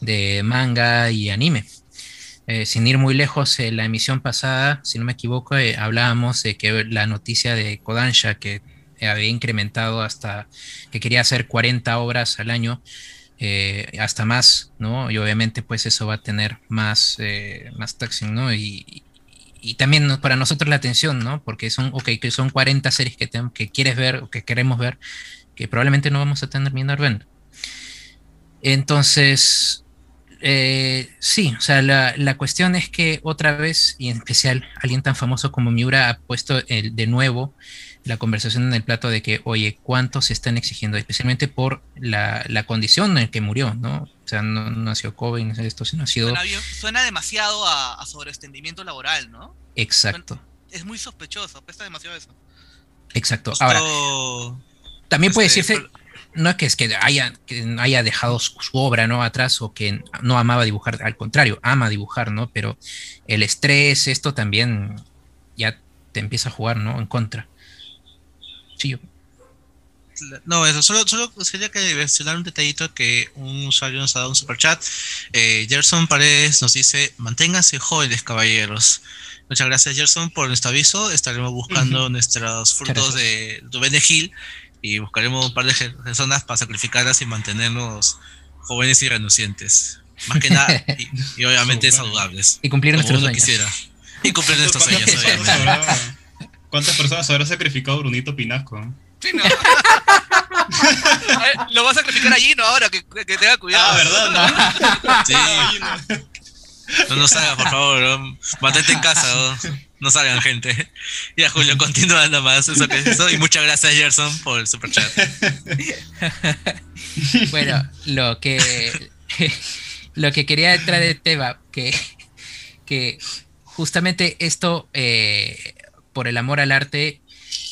de manga y anime. Eh, sin ir muy lejos, en la emisión pasada, si no me equivoco, eh, hablábamos de que la noticia de Kodansha, que había incrementado hasta que quería hacer 40 obras al año, eh, hasta más, ¿no? Y obviamente pues eso va a tener más, eh, más taxing, ¿no? Y, también para nosotros la atención, ¿no? Porque son, ok, que son 40 series que, que quieres ver o que queremos ver, que probablemente no vamos a tener viendo viendo. Entonces, eh, sí, o sea, la, la, cuestión es que otra vez, y en especial alguien tan famoso como Miura ha puesto el, de nuevo la conversación en el plato de que, oye, ¿cuánto se están exigiendo? Especialmente por la, condición en la que murió, ¿no? O sea, no, nació COVID, no esto, sino ha sido... Suena, demasiado a, sobreextendimiento laboral, ¿no? Exacto. es muy sospechoso, apesta demasiado eso. Exacto. Ahora, también puede este, decirse, no es que es que haya, que haya dejado su, obra ¿no? atrás o que no amaba dibujar, al contrario, ama dibujar, ¿no? Pero el estrés, esto también ya te empieza a jugar, ¿no? En contra. No, eso, solo, solo sería que mencionar un detallito que un usuario nos ha dado un super chat. Eh, Gerson Paredes nos dice: manténganse jóvenes, caballeros. Muchas gracias, Gerson, por nuestro aviso. Estaremos buscando nuestros frutos de Rubén de Gil y buscaremos un par de personas para sacrificarlas y mantenernos jóvenes y renunciantes. Más que nada, y, obviamente saludables. Y cumplir nuestros sueños. Quisiera. Y cumplir nuestros sueños, ¿Cuántas personas habrá sacrificado Brunito Pinasco? Sí, no. Lo vas a sacrificar allí, ¿no? Ahora, que, que tenga cuidado. Ah, ¿verdad? ¿no? Sí. No nos salgas, por favor. ¿no? Mantente en casa. ¿no? No salgan, gente. Ya, Julio, continúa nada más. Eso que es eso. Y muchas gracias, Gerson, por el super chat. bueno, lo que, lo que quería entrar en tema, que, que justamente esto, eh, por el amor al arte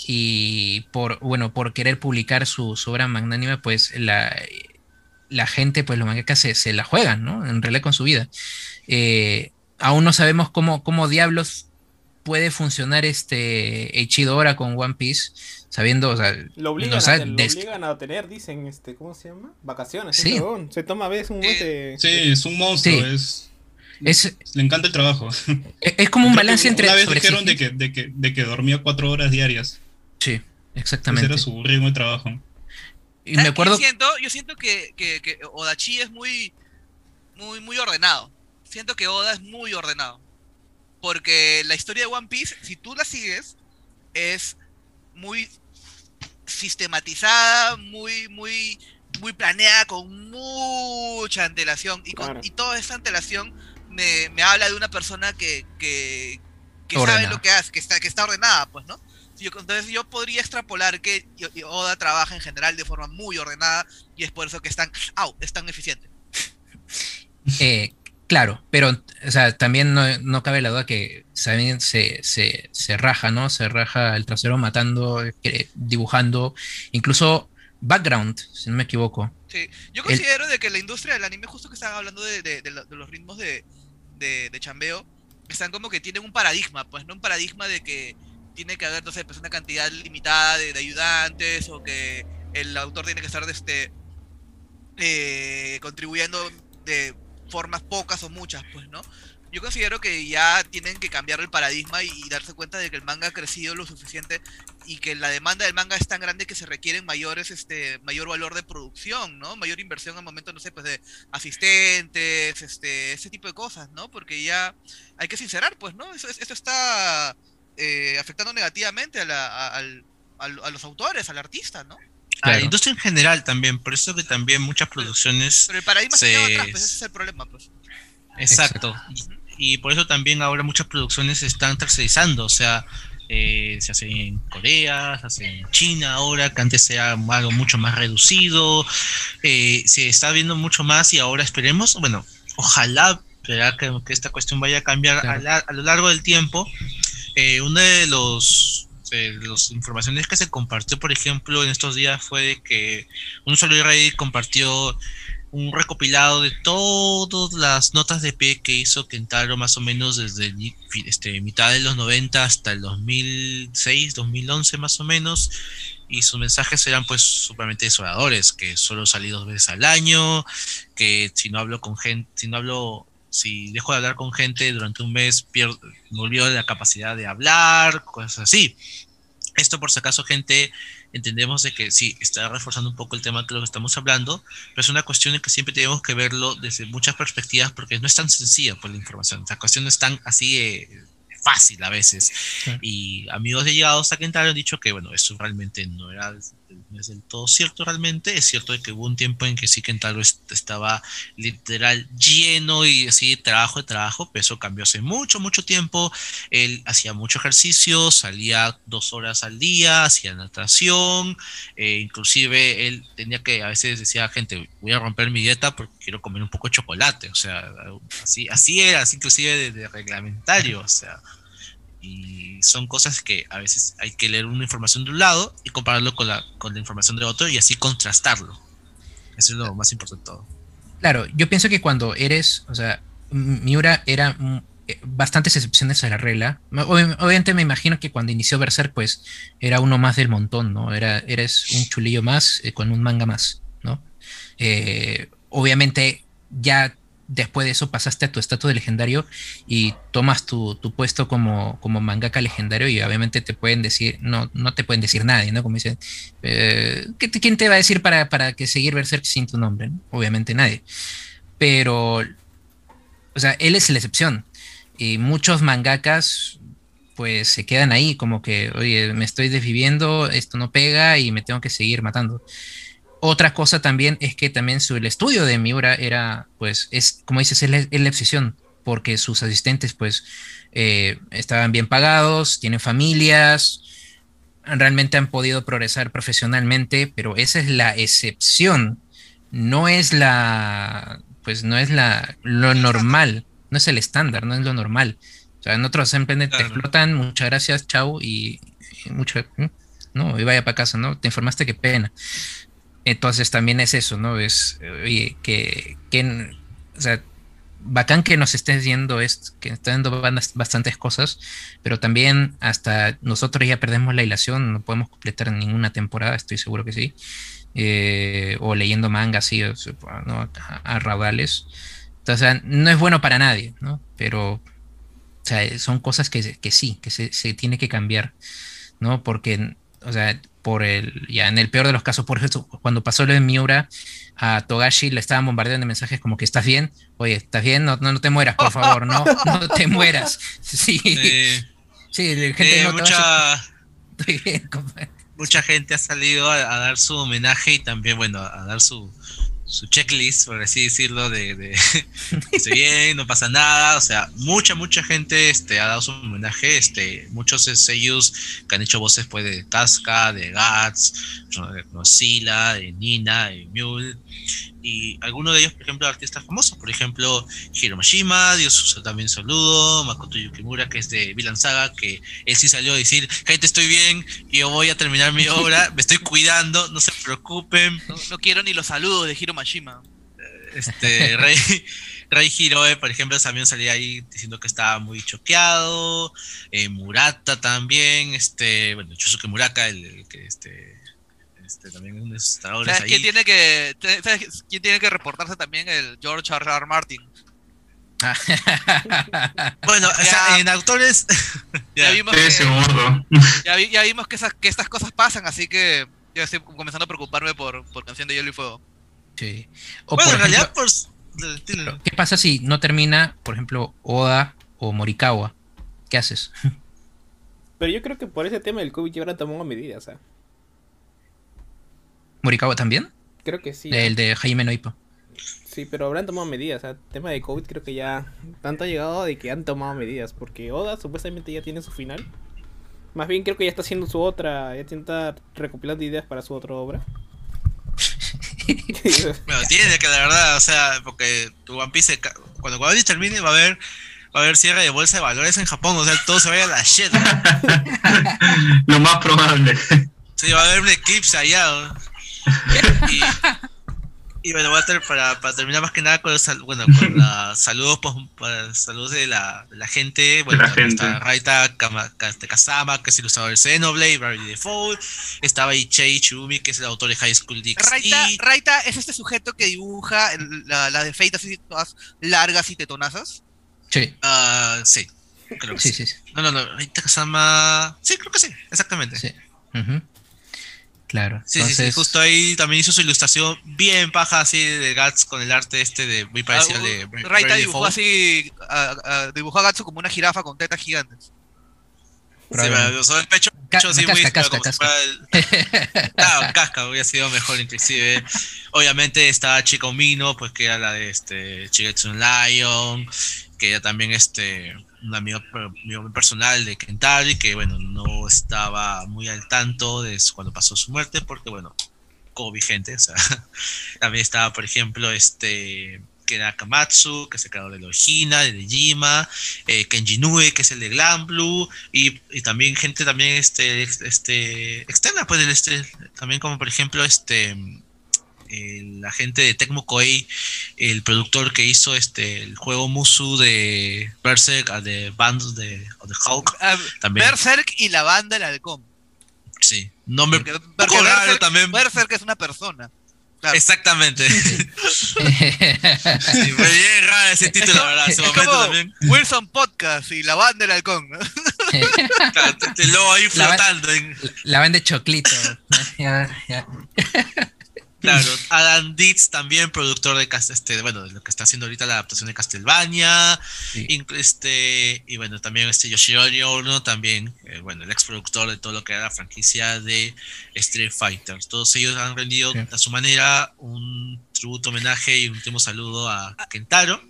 y por, bueno, por querer publicar su, su obra magnánima, pues la, la gente, pues los mangakas se, se la juegan, ¿no? En realidad con su vida. Eh, aún no sabemos cómo, cómo diablos puede funcionar este Eiichido ahora con One Piece, sabiendo, o sea, lo obligan, no a, sabe- lo des- obligan a tener, dicen, este, ¿cómo se llama? Vacaciones. Sí. ese. Se toma a veces un mes de... Sí, es un monstruo, Sí. es... es, Le encanta el trabajo. es es como un Creo balance entre Una vez dijeron de que, de, que, de que dormía cuatro horas diarias. Sí, Ese exactamente. era su ritmo de trabajo. Y me ¿Sabes qué acuerdo, siento, yo siento que, que, que Odachi es muy, muy, muy ordenado. Siento que Oda es muy ordenado. Porque la historia de One Piece, si tú la sigues, es muy sistematizada, muy, muy, muy planeada, con mucha antelación. Y, con, Claro. y toda esa antelación me, me habla de una persona que, que, que sabe lo que hace, que está, que está ordenada, pues, ¿no? Entonces yo podría extrapolar que Oda trabaja en general de forma muy ordenada y es por eso que es tan, au, es tan eficiente. eh, claro, pero o sea, también no, no cabe la duda que también se, se, se raja, ¿no? Se raja el trasero matando, eh, dibujando, incluso background, si no me equivoco. Sí, yo El- considero de que la industria del anime, justo que están hablando de, de- de de los ritmos de, chambeo, están como que tienen un paradigma, pues, ¿no? Un paradigma de que tiene que haber, no sé, pues una cantidad limitada de, de ayudantes o que el autor tiene que estar este, eh, contribuyendo de formas pocas o muchas, pues, ¿no? Yo considero que ya tienen que cambiar el paradigma y, darse cuenta de que el manga ha crecido lo suficiente y que la demanda del manga es tan grande que se requieren mayores, este, mayor valor de producción, ¿no? Mayor inversión al momento, no sé, pues de asistentes, este, ese tipo de cosas, ¿no? Porque ya hay que sincerar, pues, ¿no? Eso, está eh, afectando negativamente a, la, a, al- a los autores, al artista, ¿no? A la Claro. industria en general también, por eso que también muchas producciones. Pero el paradigma se, Se- quedó atrás, pues ese es el problema, pues. Exacto. Y, y por eso también ahora muchas producciones se están tercerizando, o sea, eh, se hace en Corea, se hace en China ahora, que antes era algo mucho más reducido, eh, se está viendo mucho más y ahora esperemos, bueno, ojalá que, que esta cuestión vaya a cambiar Claro. a, la- a lo largo del tiempo. Eh, una de los las informaciones que se compartió, por ejemplo, en estos días fue de que un de Reddit compartió un recopilado de todas las notas de pie que hizo Kentaro más o menos desde este, mitad de los 90 hasta el 2006, 2011 más o menos. Y sus mensajes eran pues sumamente desoladores, que solo salí dos veces al año, que si no hablo con gente, si no hablo, si dejo de hablar con gente durante un mes, pierdo, me olvido de la capacidad de hablar, cosas así. Esto por si acaso, gente, entendemos de que sí, está reforzando un poco el tema de lo que estamos hablando, pero es una cuestión en que siempre tenemos que verlo desde muchas perspectivas porque no es tan sencilla pues, la información. La cuestión no es tan así eh, fácil a veces. Y amigos de llegados a Kentaro han dicho que, bueno, eso realmente no era no es del todo cierto realmente. Es cierto que hubo un tiempo en que sí Kentaro est- estaba literal lleno y así trabajo de trabajo, pero eso cambió hace mucho, mucho tiempo. Él hacía mucho ejercicio, salía dos horas al día, hacía natación, eh, inclusive él tenía que, a veces decía gente, voy a romper mi dieta porque quiero comer un poco de chocolate, o sea, así, así era, así inclusive de, de reglamentario, o sea, son cosas que a veces hay que leer una información de un lado y compararlo con la, con la información de otro y así contrastarlo. Eso es lo más importante de todo. Claro, yo pienso que cuando eres, o sea, Miura era eh, bastantes excepciones a la regla. Ob- Obviamente me imagino que cuando inició Berserk, pues era uno más del montón, ¿no? Era, eres un chulillo más eh, con un manga más, ¿no? Eh, obviamente ya después de eso pasaste a tu estatus de legendario y tomas tu, tu puesto como, como mangaka legendario y obviamente te pueden decir, no, no te pueden decir nadie, ¿no? Como dicen, eh, ¿qué te- ¿quién te va a decir para, para que seguir Berserk sin tu nombre? no? Obviamente nadie. Pero, o sea, él es la excepción. Y muchos mangakas, pues se quedan ahí, como que, oye, me estoy desviviendo, esto no pega y me tengo que seguir matando. Otra cosa también es que también su, el estudio de Miura era, pues, es, como dices, es la, es la obsesión, porque sus asistentes, pues, eh, estaban bien pagados, tienen familias, realmente han podido progresar profesionalmente, pero esa es la excepción, no es la, pues, no es la, lo normal, no es el estándar, no es lo normal. O sea, en otros siempre te explotan, muchas gracias, chau, y, mucho, no, y vaya para casa, ¿no? Te informaste, qué pena. Entonces también es eso, ¿no? Es, oye, que, que o sea, bacán que nos estés viendo esto, que estén dando bastantes cosas, pero también hasta nosotros ya perdemos la ilación, no podemos completar ninguna temporada, estoy seguro que sí. Eh, o leyendo manga así, ¿no? a, raudales. Entonces, no es bueno para nadie, ¿no? Pero o sea, son cosas que, que sí, que se, se, tiene que cambiar, ¿no? Porque, o sea, por el, ya en el peor de los casos, por ejemplo, cuando pasó lo de Miura, a Togashi le estaban bombardeando de mensajes como que estás bien, oye, estás bien, no, no, te mueras, por favor, no, no te mueras. Sí, sí, gente no mucha, mucha gente ha salido a, dar su homenaje y también, bueno, a dar su, su checklist, por así decirlo, de, de estoy bien, no pasa nada, o sea, mucha, mucha gente este, ha dado su homenaje, este, muchos sellos que han hecho voces pues de Tasca, de Guts, de Nocila, de Nina, de Mule, y algunos de ellos, por ejemplo, artistas famosos, por ejemplo, Hiro Mashima, Dios también saludo, Makoto Yukimura, que es de Villain Saga, que él sí salió a decir, gente, estoy bien, yo voy a terminar mi obra, me estoy cuidando, no se preocupen. No, quiero ni los saludos de Hiro Mashima. Este, Rey, Rey Hiroe, por ejemplo, también salía ahí diciendo que estaba muy choqueado, eh, Murata también, este, bueno, Chusuke Muraka, el que este este, también un ¿Sabes quién tiene que quién tiene que reportarse también el George R. R. Martin? bueno, o sea, en autores ya, vimos que, ya, vimos que, esas, que estas cosas pasan, así que yo estoy comenzando a preocuparme por, por Canción de Hielo y Fuego. Sí. O bueno, en realidad, pues, ¿qué pasa si no termina, por ejemplo, Oda o Morikawa? ¿Qué haces? Pero yo creo que por ese tema el COVID habrá tomado medidas, ¿sabes? ¿Morikawa también? Creo que sí. El de Jaime Noipo. Sí, pero habrán tomado medidas. O sea, tema de COVID creo que ya tanto ha llegado de que han tomado medidas. Porque Oda supuestamente ya tiene su final. Más bien creo que ya está haciendo su otra. Ya está recopilando ideas para su otra obra. bueno, tiene que la verdad, o sea, porque tu One Piece, cuando One Piece termine va a haber va a haber cierre de bolsa de valores en Japón, o sea, todo se vaya a la shit. Lo más probable. Sí, va a haber un eclipse allá. Y, bueno, voy a tener para, para, terminar más que nada con los bueno, con saludos, pues, saludos de la, la gente. Bueno, la gente. está Raita este, Kazama, que es el ilustrador de Xenoblade, Barry Default. Estaba Ichei Chumi, que es el autor de High School DxD. Raita, Raita es este sujeto que dibuja la, la de así todas largas y tetonazas. Sí. Uh, sí. Creo que sí, sí. sí, No, no, no. Raita Kazama. Sí, creo que sí, exactamente. Sí. Uh Claro. Sí, sí, sí, justo ahí también hizo su ilustración bien paja así de Gats con el arte este de muy parecido al de Raita dibujó así, dibujó a Gats como una jirafa con tetas gigantes. Sí, pero usó el pecho, pecho así muy casca, casca. el... Claro, casca hubiera sido mejor inclusive. Obviamente estaba Chico Mino, pues que era la de este Chigetsu Lion, que ella también este un amigo, personal de Kentari que bueno, no estaba muy al tanto de cuando pasó su muerte, porque bueno, como vigente, o sea, también estaba, por ejemplo, este que era Kamatsu, que se quedó de Lojina, de Jima, eh, Kenji Nue, que es el de Glam Blue, y, y, también gente también este, este externa, pues este, también como por ejemplo este el agente de Tecmo Koei, el productor que hizo este el juego Musu de Berserk, de Band de, de Hulk. Ah, también. Berserk y la banda El Halcón. Sí, nombre porque, poco raro también. Berserk es una persona. Exactamente. sí, muy bien raro ese título, la verdad. Ese momento también. Wilson Podcast y la banda del halcón. claro, luego ahí flotando. La, la banda de choclito. ya, ya. Claro, Adam Dietz también, productor de este, bueno, de lo que está haciendo ahorita la adaptación de Castlevania. Este, y bueno, también este Yoshirori Ono también, eh, bueno, el ex productor de todo lo que era la franquicia de Street Fighter. Todos ellos han rendido a su manera un tributo, homenaje y un último saludo a Kentaro.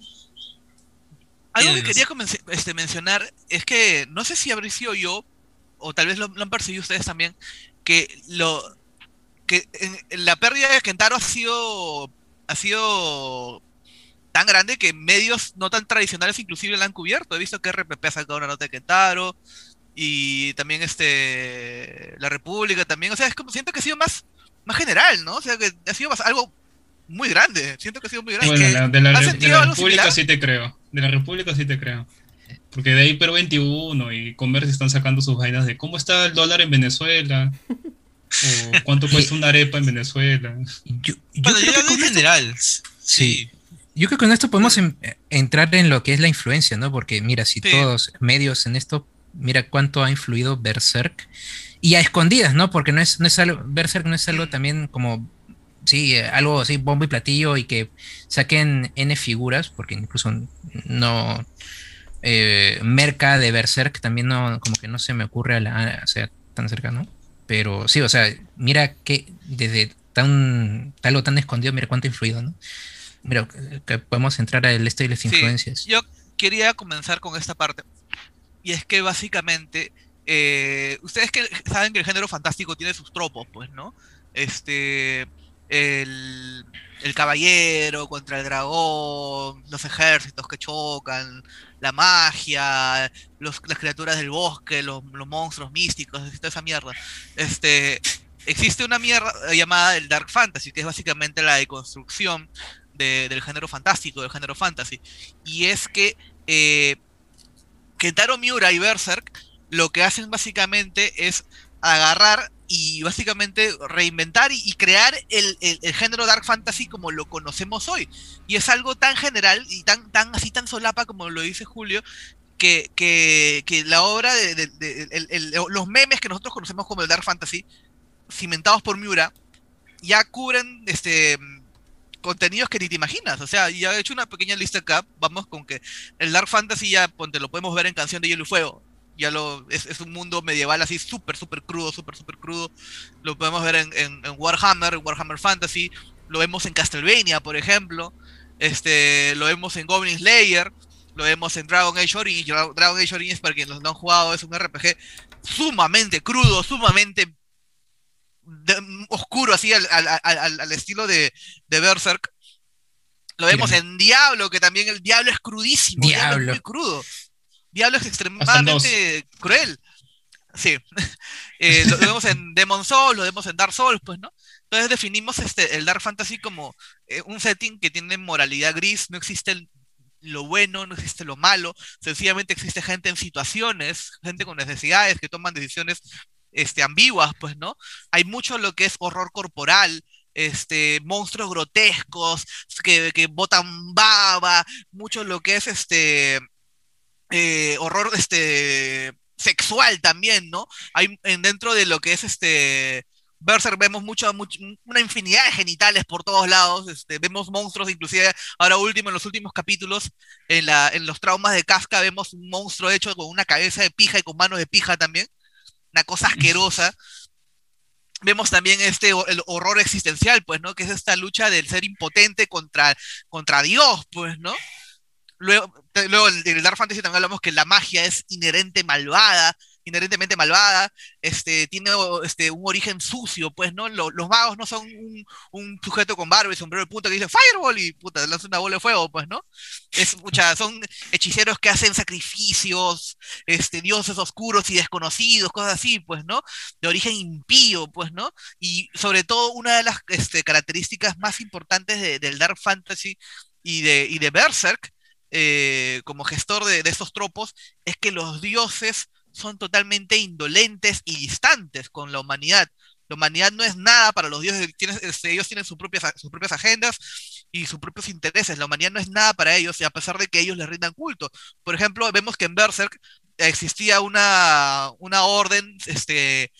Algo que quería este, mencionar es que no sé si habría sido yo, o tal vez lo, han percibido ustedes también, que lo que la pérdida de Kentaro ha sido ha sido tan grande que medios no tan tradicionales inclusive la han cubierto. He visto que RPP ha sacado una nota de Kentaro y también este la República también, o sea, es como siento que ha sido más más general, ¿no? O sea, que ha sido algo muy grande, siento que ha sido muy grande. Bueno, de la, de la República sí te creo, de la República sí te creo. Porque de ahí Perú 21 y Comercio están sacando sus vainas de cómo está el dólar en Venezuela. O cuánto cuesta una arepa en Venezuela. Yo, creo que en general. Sí. Yo creo que con esto podemos entrar en lo que es la influencia, ¿no? Porque mira, si todos medios en esto, mira cuánto ha influido Berserk. Y a escondidas, ¿no? Porque no es, no es algo, Berserk no es algo también como, sí, algo así, bombo y platillo y que saquen N figuras, porque incluso no, eh, Merca de Berserk también no, como que no se me ocurre a la, o sea, tan cercano. Pero sí, o sea, mira que desde tan, tal o tan escondido, mira cuánto ha influido, ¿no? Mira, que podemos entrar al este y las influencias. yo quería comenzar con esta parte. Y es que básicamente, eh, ustedes que saben que el género fantástico tiene sus tropos, pues, ¿no? Este, el, el caballero contra el dragón, los ejércitos que chocan, la magia, los, las criaturas del bosque, los, monstruos místicos, toda esa mierda. Este, existe una mierda llamada el Dark Fantasy, que es básicamente la deconstrucción del género fantástico, del género fantasy. Y es que eh, Kentaro Miura y Berserk lo que hacen básicamente es agarrar y básicamente reinventar y, crear el, género dark fantasy como lo conocemos hoy. Y es algo tan general y tan, tan así tan solapa como lo dice Julio, que, que, la obra de, los memes que nosotros conocemos como el dark fantasy, cimentados por Miura, ya cubren este contenidos que ni te imaginas. O sea, ya he hecho una pequeña lista acá. Vamos con que el Dark Fantasy ya, ponte, lo podemos ver en Canción de Hielo y Fuego ya lo es, un mundo medieval así súper, súper crudo, súper, súper crudo. Lo podemos ver en, en, Warhammer, en Warhammer Fantasy, lo vemos en Castlevania, por ejemplo, este, lo vemos en Goblin Slayer, lo vemos en Dragon Age Origins. Dragon Age Origins, para quienes no han jugado, es un RPG sumamente crudo, sumamente oscuro, así al, al, al, estilo de, de Berserk. Lo vemos en Diablo, que también el Diablo es crudísimo, Diablo. es muy crudo. Diablo es extremadamente cruel. Sí. Eh, lo, vemos en Demon Souls, lo vemos en Dark Souls, pues, ¿no? Entonces definimos este, el Dark Fantasy como eh, un setting que tiene moralidad gris, no existe lo bueno, no existe lo malo, sencillamente existe gente en situaciones, gente con necesidades que toman decisiones este, ambiguas, pues, ¿no? Hay mucho lo que es horror corporal, este, monstruos grotescos que, que botan baba, mucho lo que es este eh, horror este sexual también, ¿no? Hay en, dentro de lo que es este Berserk vemos mucho, una infinidad de genitales por todos lados, este, vemos monstruos, inclusive ahora último, en los últimos capítulos, en, la, en los traumas de Casca, vemos un monstruo hecho con una cabeza de pija y con manos de pija también, una cosa asquerosa. Vemos también este el horror existencial, pues, ¿no? Que es esta lucha del ser impotente contra, contra Dios, pues, ¿no? Luego, luego en el Dark Fantasy también hablamos que la magia es inherente malvada, inherentemente malvada, este, tiene este, un origen sucio, pues, ¿no? Los, magos no son un, sujeto con barba y sombrero de punta que dice Fireball y puta, lanza una bola de fuego, pues, ¿no? Es, mucha, son hechiceros que hacen sacrificios, este, dioses oscuros y desconocidos, cosas así, pues, ¿no? De origen impío, pues, ¿no? Y sobre todo una de las este, características más importantes del Dark Fantasy y de, y de Berserk eh, como gestor de, estos tropos es que los dioses son totalmente indolentes y distantes con la humanidad. La humanidad no es nada para los dioses, este, ellos tienen sus propias, agendas y sus propios intereses. La humanidad no es nada para ellos, y a pesar de que ellos les rindan culto. Por ejemplo, vemos que en Berserk existía una, una orden este,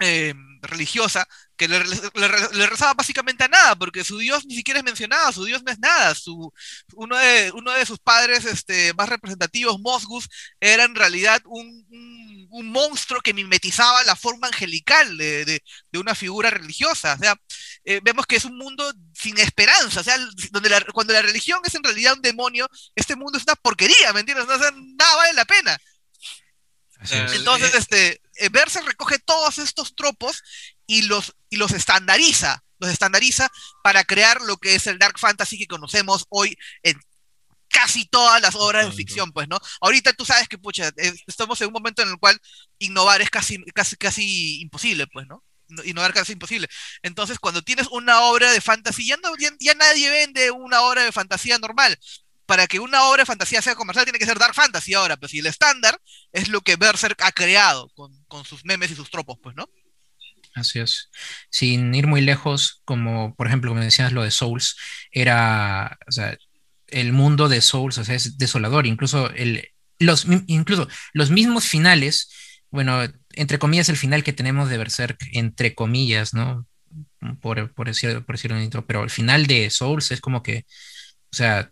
eh, religiosa que le, rezaba básicamente a nada, porque su Dios ni siquiera es mencionado, su Dios no es nada. Su, uno, de, uno de sus padres este, más representativos, Mosgus, era en realidad un, un, monstruo que mimetizaba la forma angelical de, de, una figura religiosa. O sea, eh, vemos que es un mundo sin esperanza, o sea, donde cuando la religión es en realidad un demonio, este mundo es una porquería, ¿me entiendes? nada vale la pena. Entonces, eh, este, Berser recoge todos estos tropos y los, y los estandariza, los estandariza para crear lo que es el Dark Fantasy que conocemos hoy en casi todas las obras de ficción, pues, ¿no? Ahorita tú sabes que, pucha, eh, estamos en un momento en el cual innovar es casi, casi, casi imposible, pues, ¿no? Innovar casi imposible. Entonces, cuando tienes una obra de fantasía, ya, no, ya nadie vende una obra de fantasía normal para que una obra de fantasía sea comercial tiene que ser Dark Fantasy ahora, pues y el estándar es lo que Berserk ha creado con, sus memes y sus tropos, pues, ¿no? Así. Sin ir muy lejos, como por ejemplo, como decías lo de Souls, era, o sea, el mundo de Souls, o sea, es desolador, incluso, los, incluso los mismos finales, bueno, entre comillas, el final que tenemos de Berserk, entre comillas, ¿no? Por, por, decir, por decirlo un pero el final de Souls es como que, o sea,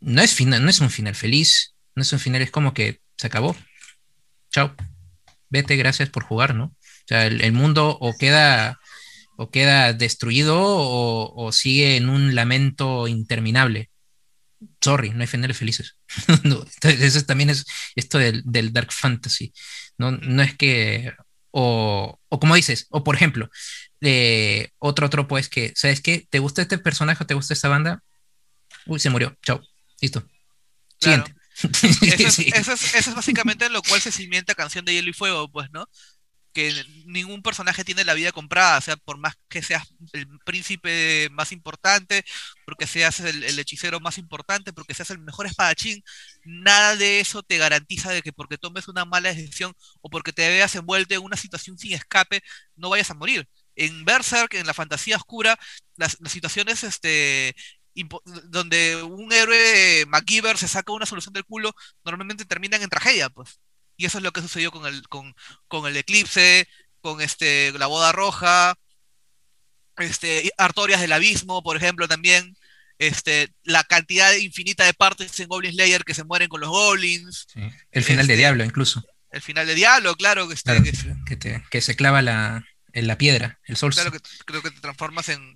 no es, final, no es un final feliz, no es un final, es como que se acabó. Chao. Vete, gracias por jugar, ¿no? O sea, el, mundo o queda, o queda destruido o, sigue en un lamento interminable. Sorry, no hay finales felices. eso también es esto del, Dark Fantasy. No, no es que, o, o como dices, o por ejemplo, eh, otro tropo es que, ¿sabes qué? ¿Te gusta este personaje o te gusta esta banda? Uy, se murió, chao. Listo. Siguiente. Eso, es, básicamente lo cual se cimienta Canción de Hielo y Fuego, pues, ¿no? Que ningún personaje tiene la vida comprada, o sea, por más que seas el príncipe más importante, porque seas el, hechicero más importante, porque seas el mejor espadachín, nada de eso te garantiza de que porque tomes una mala decisión o porque te veas envuelto en una situación sin escape, no vayas a morir. En Berserk, en la fantasía oscura, las, las situaciones este, donde un héroe se saca una solución del culo, normalmente terminan en tragedia, pues. Y eso es lo que sucedió con el, con, con el eclipse, con este, la boda roja, este, Artorias del Abismo, por ejemplo, también. Este, la cantidad infinita de partes en Goblin Slayer que se mueren con los goblins. El final de este, Diablo, incluso. El final de Diablo, claro. Que, este, que, se clava la, en la piedra, el sol. Claro, que creo que te transformas en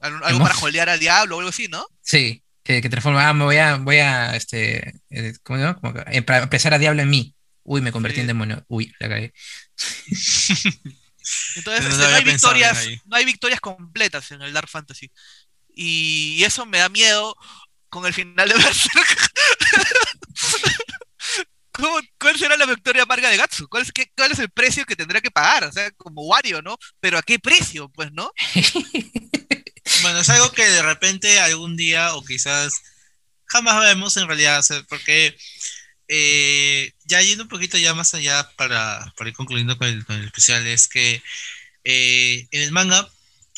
algo para jolear al diablo o algo así, ¿no? Sí, que, que transforma, ah, me voy a, voy a, este, eh, ¿cómo se llama? para empezar a diablo en mí. Uy, me convertí en demonio. Uy, la cagué. Entonces, no, hay victorias, no hay victorias completas en el Dark Fantasy. Y, eso me da miedo con el final de Berserk. ¿Cuál será la victoria amarga de Gatsu? ¿Cuál es, ¿Cuál es el precio que tendrá que pagar? O sea, como Wario, ¿no? Pero ¿a qué precio? Pues, ¿no? Bueno, es algo que de repente algún día o quizás jamás vemos en realidad, porque eh, ya yendo un poquito ya más allá para, para ir concluyendo con el, especial, es que eh, en el manga,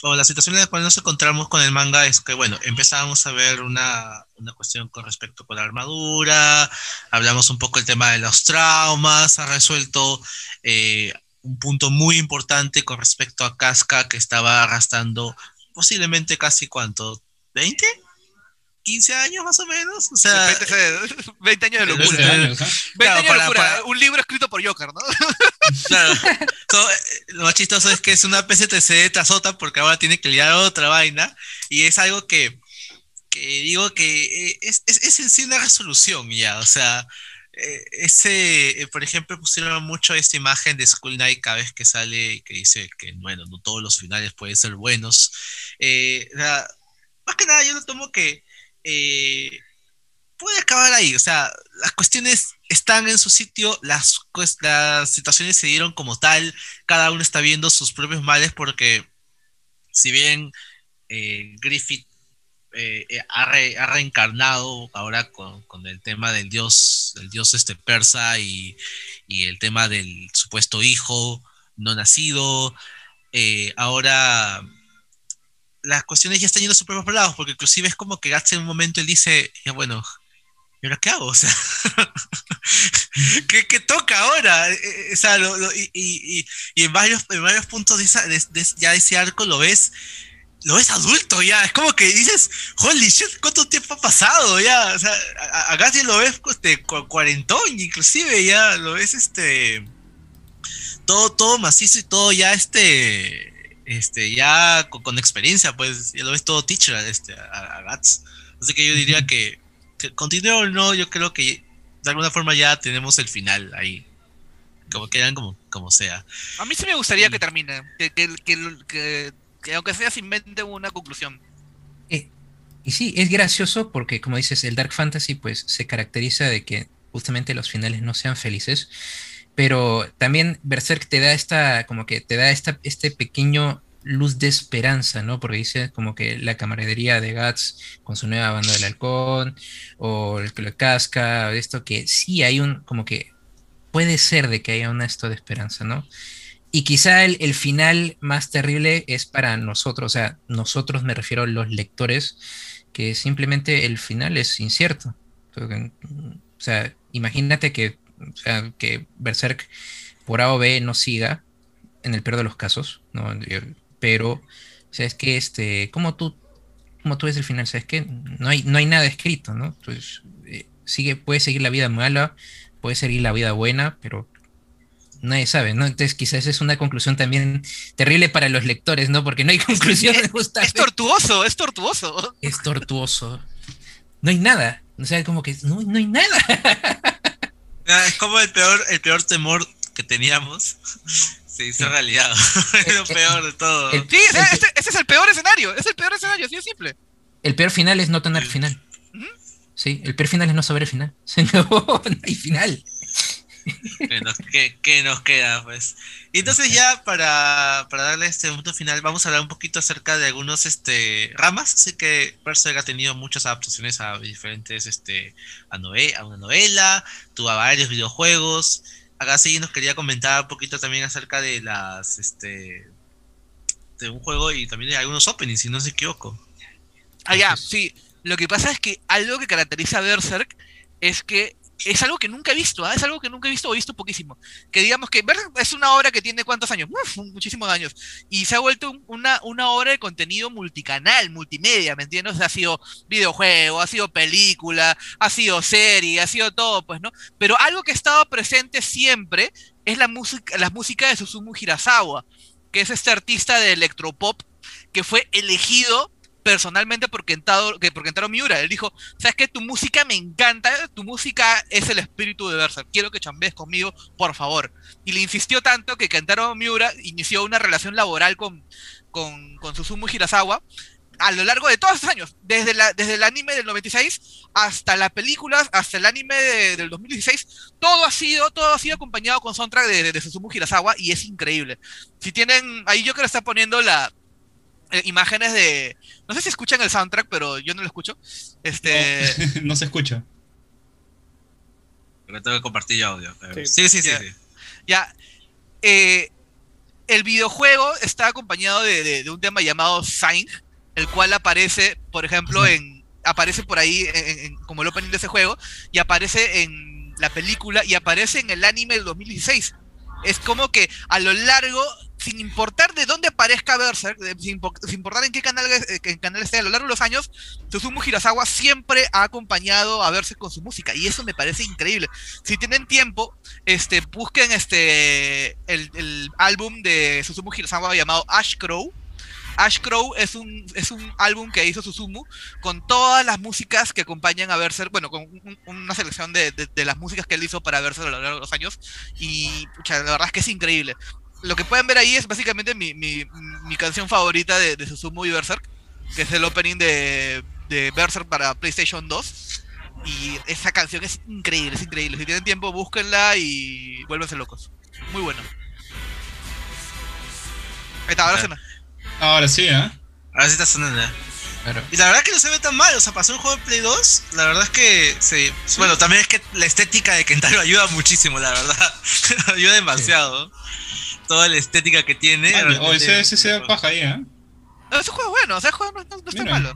o la situación en la cual nos encontramos con el manga es que, bueno, empezamos a ver una, una cuestión con respecto con la armadura, hablamos un poco el tema de los traumas, ha resuelto eh, un punto muy importante con respecto a Casca que estaba arrastrando posiblemente casi cuánto, ¿20? 15 años más o menos. O sea, 20, años de locura. 20 años, de locura. Un libro escrito por Joker, ¿no? Claro. Eh, lo más chistoso es que es una PCTC otra porque ahora tiene que liar otra vaina. Y es algo que, que digo que eh, es, es, es en sí una resolución ya. O sea, eh, ese, eh, por ejemplo, pusieron mucho esta imagen de School Night cada vez que sale y que dice que, bueno, no todos los finales pueden ser buenos. Eh, más que nada, yo lo tomo que puede acabar ahí. O sea, las cuestiones están en su sitio, las, las situaciones se dieron como tal, cada uno está viendo sus propios males porque, si bien Griffith eh, eh, ha, reencarnado ahora con, el tema del dios, del dios este persa y, el tema del supuesto hijo no nacido. Eh, ahora las cuestiones ya están yendo a sus propios lados, porque inclusive es como que Gats en un momento él dice, bueno, ¿y ahora qué hago? O sea, ¿qué, toca ahora? Eh, eh, o sea, y, en, varios, en varios puntos de, esa, ya de ese arco lo ves lo ves adulto ya, es como que dices, holy shit, ¿cuánto tiempo ha pasado ya? O sea, a, a lo ves este, cuarentón, inclusive ya lo ves este, todo, todo macizo y todo ya este, este, ya con, experiencia, pues, ya lo ves todo teacher este, a, Gats. Así que yo diría que, que continúe o no, yo creo que de alguna forma ya tenemos el final ahí. Como quieran, como, como sea. A mí sí me gustaría que termine. Que, que, que, que aunque sea se invente una conclusión. Eh, y sí, es gracioso porque, como dices, el Dark Fantasy pues se caracteriza de que justamente los finales no sean felices, pero también Berserk te da esta, como que te da esta, este pequeño luz de esperanza, ¿no? Porque dice como que la camaradería de Guts con su nueva banda del halcón, o el que lo casca, esto que sí hay un, como que puede ser de que haya un esto de esperanza, ¿no? Y quizá el, final más terrible es para nosotros, o sea, nosotros me refiero a los lectores, que simplemente el final es incierto. O sea, imagínate que, o que Berserk por A o B no siga, en el peor de los casos, ¿no? Pero, o sea, es que este, como tú, como tú ves el final, sabes que no hay, no hay nada escrito, ¿no? Entonces, eh, sigue, puede seguir la vida mala, puede seguir la vida buena, pero nadie sabe, ¿no? Entonces quizás es una conclusión también terrible para los lectores, ¿no? Porque no hay conclusión. Es, es tortuoso, es tortuoso. Es tortuoso. No hay nada. O sea, como que no, hay nada. Ah, es como el peor, el peor temor que teníamos. Se hizo realidad. es lo peor de todo. sí, ese, es el peor escenario. Es el peor escenario, así de simple. El peor final es no tener final. Sí, el peor final es no saber el final. no hay final. ¿Qué nos, queda, pues? Y entonces ya para, darle este punto final, vamos a hablar un poquito acerca de algunos este, ramas. Así que Berserk ha tenido muchas adaptaciones a diferentes, este, a, a una novela, tuvo varios videojuegos. Acá sí nos quería comentar un poquito también acerca de las, este, de un juego y también de algunos openings, si no se equivoco. Ah, ya, sí. Lo que pasa es que algo que caracteriza a Berserk es que es algo que nunca he visto, ¿ah? es algo que nunca he visto o he visto poquísimo. Que digamos que es una obra que tiene cuántos años, muchísimos años, y se ha vuelto una, una obra de contenido multicanal, multimedia, ¿me entiendes? ha sido videojuego, ha sido película, ha sido serie, ha sido todo, pues, ¿no? Pero algo que ha estado presente siempre es la música, la música de Susumu Hirasawa, que es este artista de electropop que fue elegido personalmente por Kentaro, que por Kentaro Miura. Él dijo, ¿sabes qué? Tu música me encanta, tu música es el espíritu de Berserk, quiero que chambees conmigo, por favor. Y le insistió tanto que Kentaro Miura inició una relación laboral con, con, con Susumu Hirasawa a lo largo de todos esos años, desde, la, desde el anime del 96 hasta las películas, hasta el anime del 2016, todo ha sido, todo ha sido acompañado con soundtrack de, de, de Susumu Hirasawa y es increíble. Si tienen, ahí yo creo que está poniendo la, eh, imágenes de. No sé si escuchan el soundtrack, pero yo no lo escucho. Este. No, se escucha. Pero tengo que compartir audio. Sí, sí, sí. Ya. Eh, el videojuego está acompañado de, un tema llamado Sign, el cual aparece, por ejemplo, en. Aparece por ahí como el opening de ese juego, y aparece en la película, y aparece en el anime del 2016. Es como que a lo largo sin importar de dónde aparezca Berserk, sin, importar en qué canal, eh, canal esté a lo largo de los años, Susumu Hirasawa siempre ha acompañado a Berserk con su música y eso me parece increíble. Si tienen tiempo, este, busquen este, el, álbum de Susumu Hirasawa llamado Ash Crow. Ash Crow es un, es un álbum que hizo Susumu con todas las músicas que acompañan a Berserk, bueno, con una selección de, las músicas que él hizo para Berserk a lo largo de los años. Y la verdad es que es increíble lo que pueden ver ahí es básicamente mi, mi, mi canción favorita de, de, Susumu y Berserk, que es el opening de, de Berserk para PlayStation 2. Y esa canción es increíble, es increíble. Si tienen tiempo, búsquenla y vuélvense locos. Muy bueno. Ahí está, ahora suena. Ahora sí, ¿eh? Ahora sí está sonando. Y la verdad que no se ve tan mal, o sea, pasó un juego de Play 2, la verdad es que sí. Bueno, también es que la estética de Kentaro ayuda muchísimo, la verdad. ayuda demasiado toda la estética que tiene. o ese, ese se paja ahí, ¿eh? No, ese juego es bueno, ese juego no, no, está malo.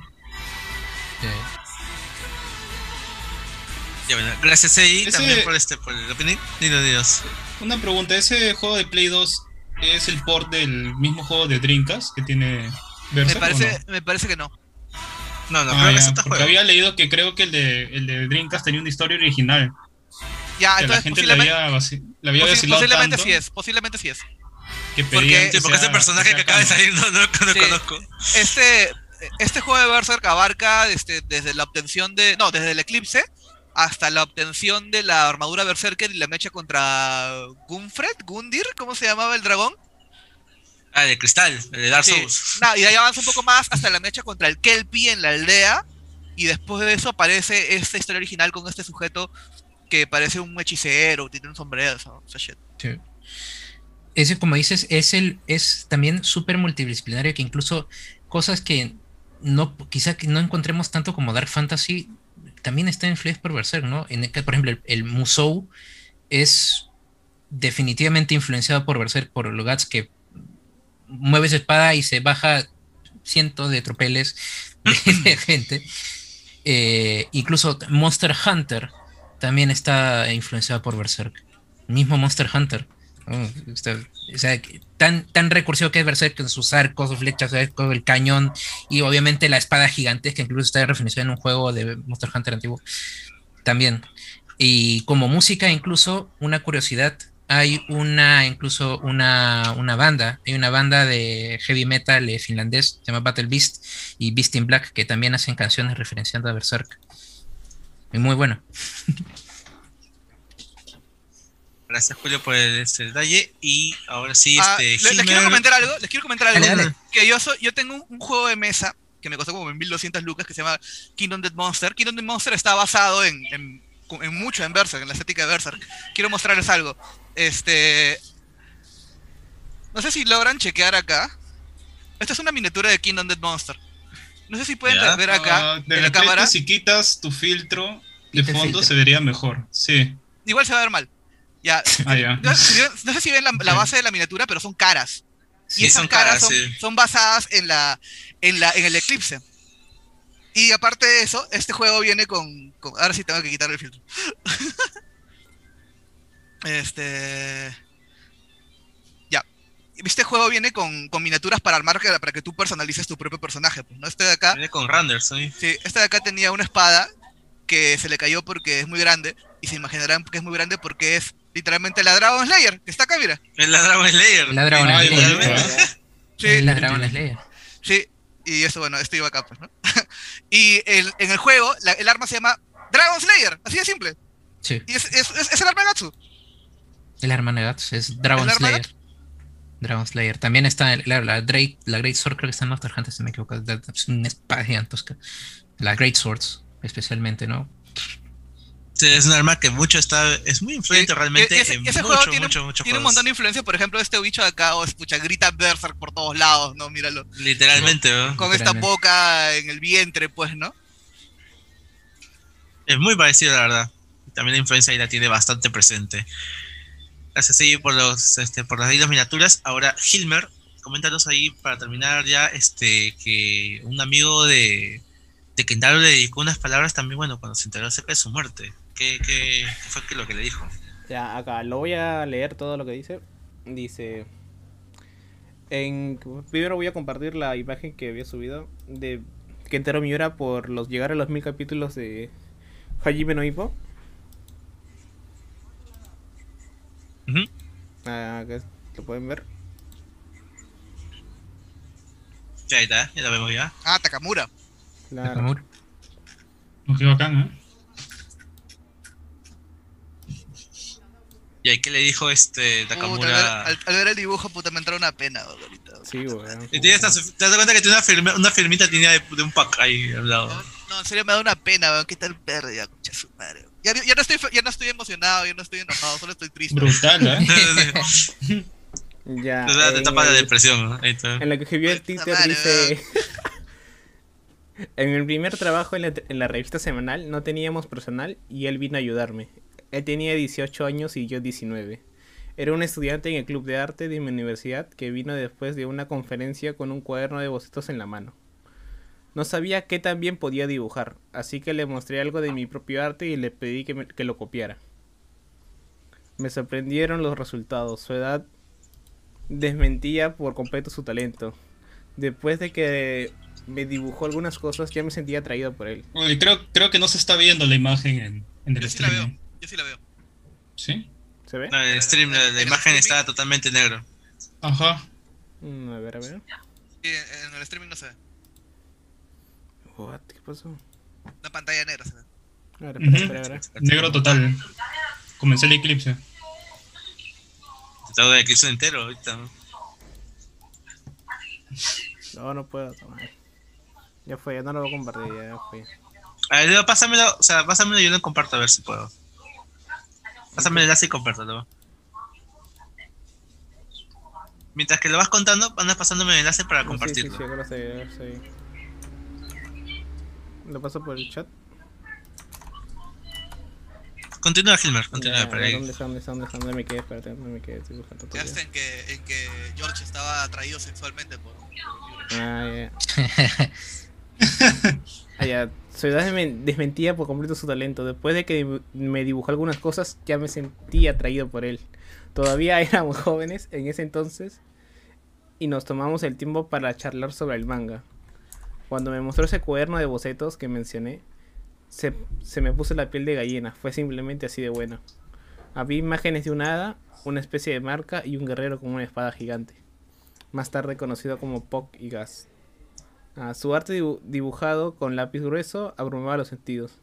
Ya, bueno, gracias ahí también por este por el opening. Dinos, dinos. Una pregunta, ¿ese juego de Play 2 es el port del mismo juego de Dreamcast que tiene Berserk, me parece, me parece que no. No, no, ah, creo que es otro juego. había leído que creo que el de, el de Dreamcast tenía una historia original. Ya, entonces la gente posiblemente, la había, la había posiblemente sí es, posiblemente sí es. porque, sí, porque ese personaje que acaba de salir no, no, lo conozco. Este, este juego de Berserk abarca este, desde la obtención de. No, desde el eclipse hasta la obtención de la armadura Berserker y la mecha contra Gunfred, Gundir, ¿cómo se llamaba el dragón? Ah, de cristal, de Dark Souls. y de ahí avanza un poco más hasta la mecha contra el Kelpie en la aldea. Y después de eso aparece esta historia original con este sujeto que parece un hechicero, tiene un sombrero, o sea, shit. Sí. Ese, como dices, es el, es también súper multidisciplinario que incluso cosas que no, quizá que no encontremos tanto como Dark Fantasy, también está influido por Berserk, ¿no? Por ejemplo, el, el, Musou es definitivamente influenciado por Berserk, por los gats que mueve su espada y se baja cientos de tropeles de, gente. Eh, incluso Monster Hunter también está influenciado por Berserk. mismo Monster Hunter. O sea, tan, tan recursivo que es Berserk con sus arcos, flechas, el cañón y obviamente la espada gigante que incluso está referenciada en un juego de Monster Hunter antiguo. También. Y como música, incluso una curiosidad, hay una, incluso una, una banda, hay una banda de heavy metal eh, finlandés, se llama Battle Beast y Beast in Black, que también hacen canciones referenciando a Berserk. Y muy bueno. Gracias Julio por este detalle. Y ahora sí ah, este les, quiero comentar algo les quiero comentar algo. Que yo soy, yo tengo un, juego de mesa que me costó como 1200 lucas que se llama Kingdom Dead Monster. Kingdom Dead Monster está basado en, en, en mucho en Berserk en la estética de Berserk. Quiero mostrarles algo. Este no sé si logran chequear acá. Esta es una miniatura de Kingdom Dead Monster. No sé si pueden ver acá ah, en la cámara. si quitas tu filtro de fondo se vería mejor. Sí. Igual se va a ver mal ya. Ah, no, sé si ven la, base de la miniatura, pero son caras. y esas caras, son, basadas en la, en la en el eclipse. Y aparte de eso, este juego viene con, ahora sí tengo que quitar el filtro. este ya. Este juego viene con, con miniaturas para armar para que tú personalices tu propio personaje, pues, ¿no? Este de acá. Viene con renders, ¿sí? Sí, este de acá tenía una espada que se le cayó porque es muy grande y se imaginarán que es muy grande porque es literalmente la Dragon Slayer, que está acá, mira. Es la Dragon Slayer. La Dragon Slayer. Sí. la Dragon Slayer. Sí, y eso, bueno, esto iba acá, pues, ¿no? y el, en el juego, el arma se llama Dragon Slayer, así de simple. Sí. Y es, es, es, el arma de Gatsu. El arma de Gatsu es Dragon Slayer. Dragon Slayer. También está la, la, Drake, la Great Sword, creo que está en Monster Hunter, si me equivoco. Es una espada gigantesca. La Great Swords, especialmente, ¿no? Es un arma que mucho está, es muy influyente realmente. ese, juego tiene, tiene un montón de influencia, por ejemplo, este bicho de acá, o escucha, grita Berserk por todos lados, ¿no? Míralo. Literalmente, ¿no? Con esta boca en el vientre, pues, ¿no? Es muy parecido, la verdad. También la influencia ahí la tiene bastante presente. Gracias sí, por los este, por las miniaturas. Ahora, Hilmer, coméntanos ahí para terminar ya este que un amigo de, de Kentaro le dedicó unas palabras también, bueno, cuando se enteró acerca de su muerte. ¿Qué, fue lo que le dijo? Ya, acá, lo voy a leer todo lo que dice. Dice... En, primero voy a compartir la imagen que había subido de Kentaro Miura por los llegar a los mil capítulos de Hajime no Ippo. Ah, ¿Lo pueden ver? Ya está, ya lo vemos ya. Ah, Takamura. Claro. Takamura. Qué bacán, ¿eh? ¿Y ahí qué le dijo este Takamura? al, ver el dibujo, puta, me entró una pena, ahorita. Sí, weón. ¿Te das cuenta que tiene una, una firmita tenía de, un pack ahí al lado? No, en serio me da una pena, weón. ¿Qué tal verde? Ya, su madre. Ya, ya, no estoy, ya no estoy emocionado, ya no estoy enojado, solo estoy triste. Brutal, ¿eh? ya. Te tapa de depresión, ¿no? Ahí En la que escribió el Twitter dice... en el primer trabajo en la, en la revista semanal no teníamos personal y él vino a ayudarme. Él tenía 18 años y yo 19. Era un estudiante en el club de arte de mi universidad que vino después de una conferencia con un cuaderno de bocetos en la mano. No sabía qué tan bien podía dibujar, así que le mostré algo de mi propio arte y le pedí que, que lo copiara. Me sorprendieron los resultados. Su edad desmentía por completo su talento. Después de que me dibujó algunas cosas, ya me sentía atraído por él. creo, creo que no se está viendo la imagen en, en el Yo sí. Yo sí la veo. ¿Sí? ¿Se ve? No, el stream, la, la imagen está totalmente negro. Ajá. Mm, a ver, a ver. Sí, en el streaming no se ve. What? ¿Qué pasó? Una pantalla negra se ve. A ver, espera, espera, espera. Negro total. Comencé el eclipse. Hago de eclipse entero ahorita. ¿no? No, no puedo tomar. Ya fue, ya no lo voy a compartir, ya fue. A ver, pásamelo, o sea, pásamelo y yo lo comparto a ver si puedo. Pásame el enlace y compártelo. Mientras que lo vas contando, andas pasándome el enlace para Sí, sí, compartirlo. sí, ahora sí, ahora sí. Lo paso por el chat. Continúa, Gilmer, continúa. Ya, para ahí. ¿Dónde está? ¿Dónde está? ¿Dónde está? ¿Dónde me quedé? Espérate, ¿dónde me quedé? Estoy buscando. Quedaste en que, en que George estaba atraído sexualmente por. Ah, ya. Ah, ya. Su edad me desmentía por completo su talento. Después de que me dibujó algunas cosas, ya me sentí atraído por él. Todavía éramos jóvenes en ese entonces y nos tomamos el tiempo para charlar sobre el manga. Cuando me mostró ese cuaderno de bocetos que mencioné, se, se me puso la piel de gallina. Fue simplemente así de bueno. Había imágenes de una hada, una especie de marca y un guerrero con una espada gigante. Más tarde conocido como Pok y Gas. Ah, su arte dibu- dibujado con lápiz grueso abrumaba los sentidos.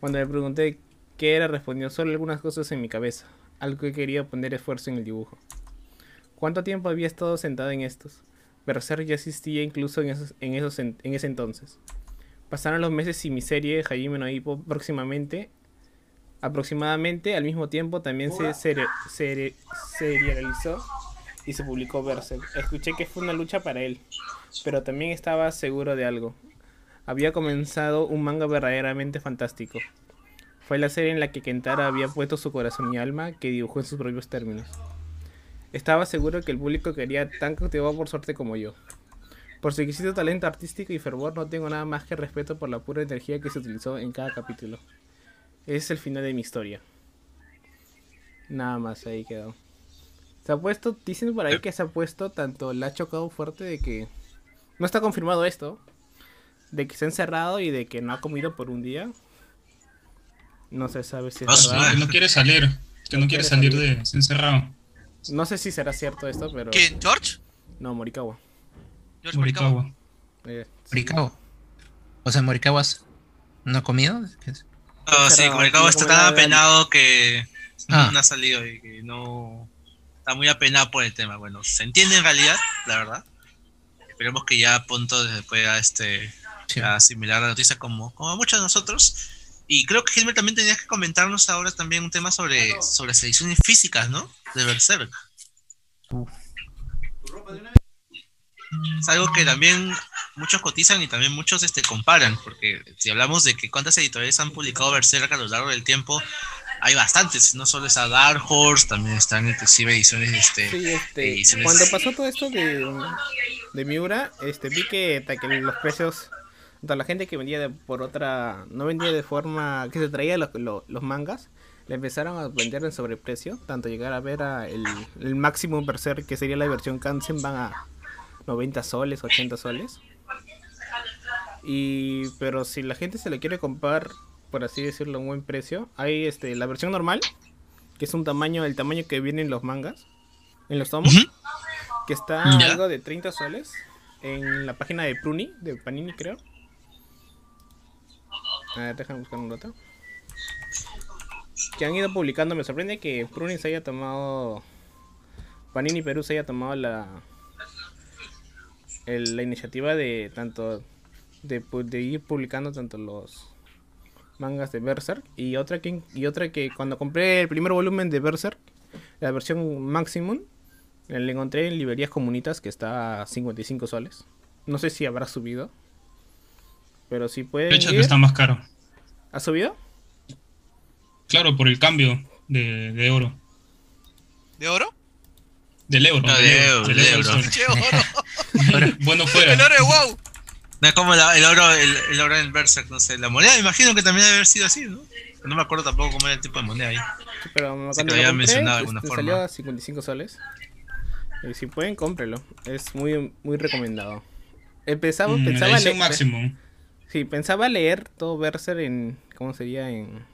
Cuando le pregunté qué era, respondió solo algunas cosas en mi cabeza, algo que quería poner esfuerzo en el dibujo. ¿Cuánto tiempo había estado sentado en estos? Berserk ya existía incluso en, esos, en, esos en, en ese entonces. Pasaron los meses y mi serie Hajime no próximamente, aproximadamente al mismo tiempo también se seri- seri- serializó y se publicó Berserk. Escuché que fue una lucha para él, pero también estaba seguro de algo. Había comenzado un manga verdaderamente fantástico. Fue la serie en la que Kentara había puesto su corazón y alma que dibujó en sus propios términos. Estaba seguro que el público quería tan cautivado por suerte como yo. Por su exquisito talento artístico y fervor no tengo nada más que respeto por la pura energía que se utilizó en cada capítulo. Es el final de mi historia. Nada más, ahí quedó. Se ha puesto, dicen por ahí que se ha puesto tanto, le ha chocado fuerte de que no está confirmado esto, de que se ha encerrado y de que no ha comido por un día. No se sabe si es Ah, verdad. Que no quiere salir. Que no quiere salir de se encerrado. No sé si será cierto esto, pero ¿Quién? ¿George? no, Morikawa. George Morikawa. Morikawa. Eh, sí. Morikawa. O sea, Morikawa no ha comido. ¿Qué es? No, sí, no está tan apenado que Ah. no ha salido y que no. Está muy apenado por el tema. Bueno, se entiende en realidad, la verdad. Esperemos que ya de pueda este, Sí. asimilar la noticia como, como muchos de nosotros. Y creo que Gilmer también tenías que comentarnos ahora también un tema sobre, sobre las ediciones físicas, ¿no? De Berserk. Es algo que también muchos cotizan y también muchos este, comparan, porque si hablamos de que cuántas editoriales han publicado Berserk a lo largo del tiempo, hay bastantes, no solo está Dark Horse, también están inclusive ediciones este, Sí, este, ediciones- cuando pasó todo esto de, de Miura, este, vi que, que los precios, tanto la gente que vendía de- por otra, no vendía de forma, que se traía los, lo- los mangas, le empezaron a vender en sobreprecio, tanto llegar a ver a el, el máximo Berserk, que sería la versión Kansen, van a 90 soles, 80 soles. Y, pero si la gente se lo quiere comprar, por así decirlo, a un buen precio, hay este, la versión normal, que es un tamaño, el tamaño que vienen los mangas, en los tomos, que está algo de 30 soles en la página de Pruni, de Panini creo. A ver, déjame buscar un rato. Que han ido publicando, me sorprende que Pruni se haya tomado, Panini Perú se haya tomado la, el- la iniciativa de tanto de, de ir publicando tanto los mangas de Berserk y otra que y otra que cuando compré el primer volumen de Berserk la versión Maximum la encontré en librerías comunitas que está a 55 soles no sé si habrá subido pero si pueden De hecho, que está más caro. ¿ha subido? Claro, por el cambio de, de oro. ¿De oro? Del euro. No, de euro, bueno fuera. ¡El oro de wow! No como el oro, el, el oro en Berserk, no sé. La moneda, imagino que también debe haber sido así, ¿no? No me acuerdo tampoco cómo era el tipo de moneda ahí. pero me sí, lo había mencionado de alguna forma. Salió a 55 soles. Y si pueden, cómprelo. Es muy, muy recomendado. Empezaba, mm, pensaba leer. máximo. Sí, pensaba leer todo Berserk en. ¿Cómo sería? En.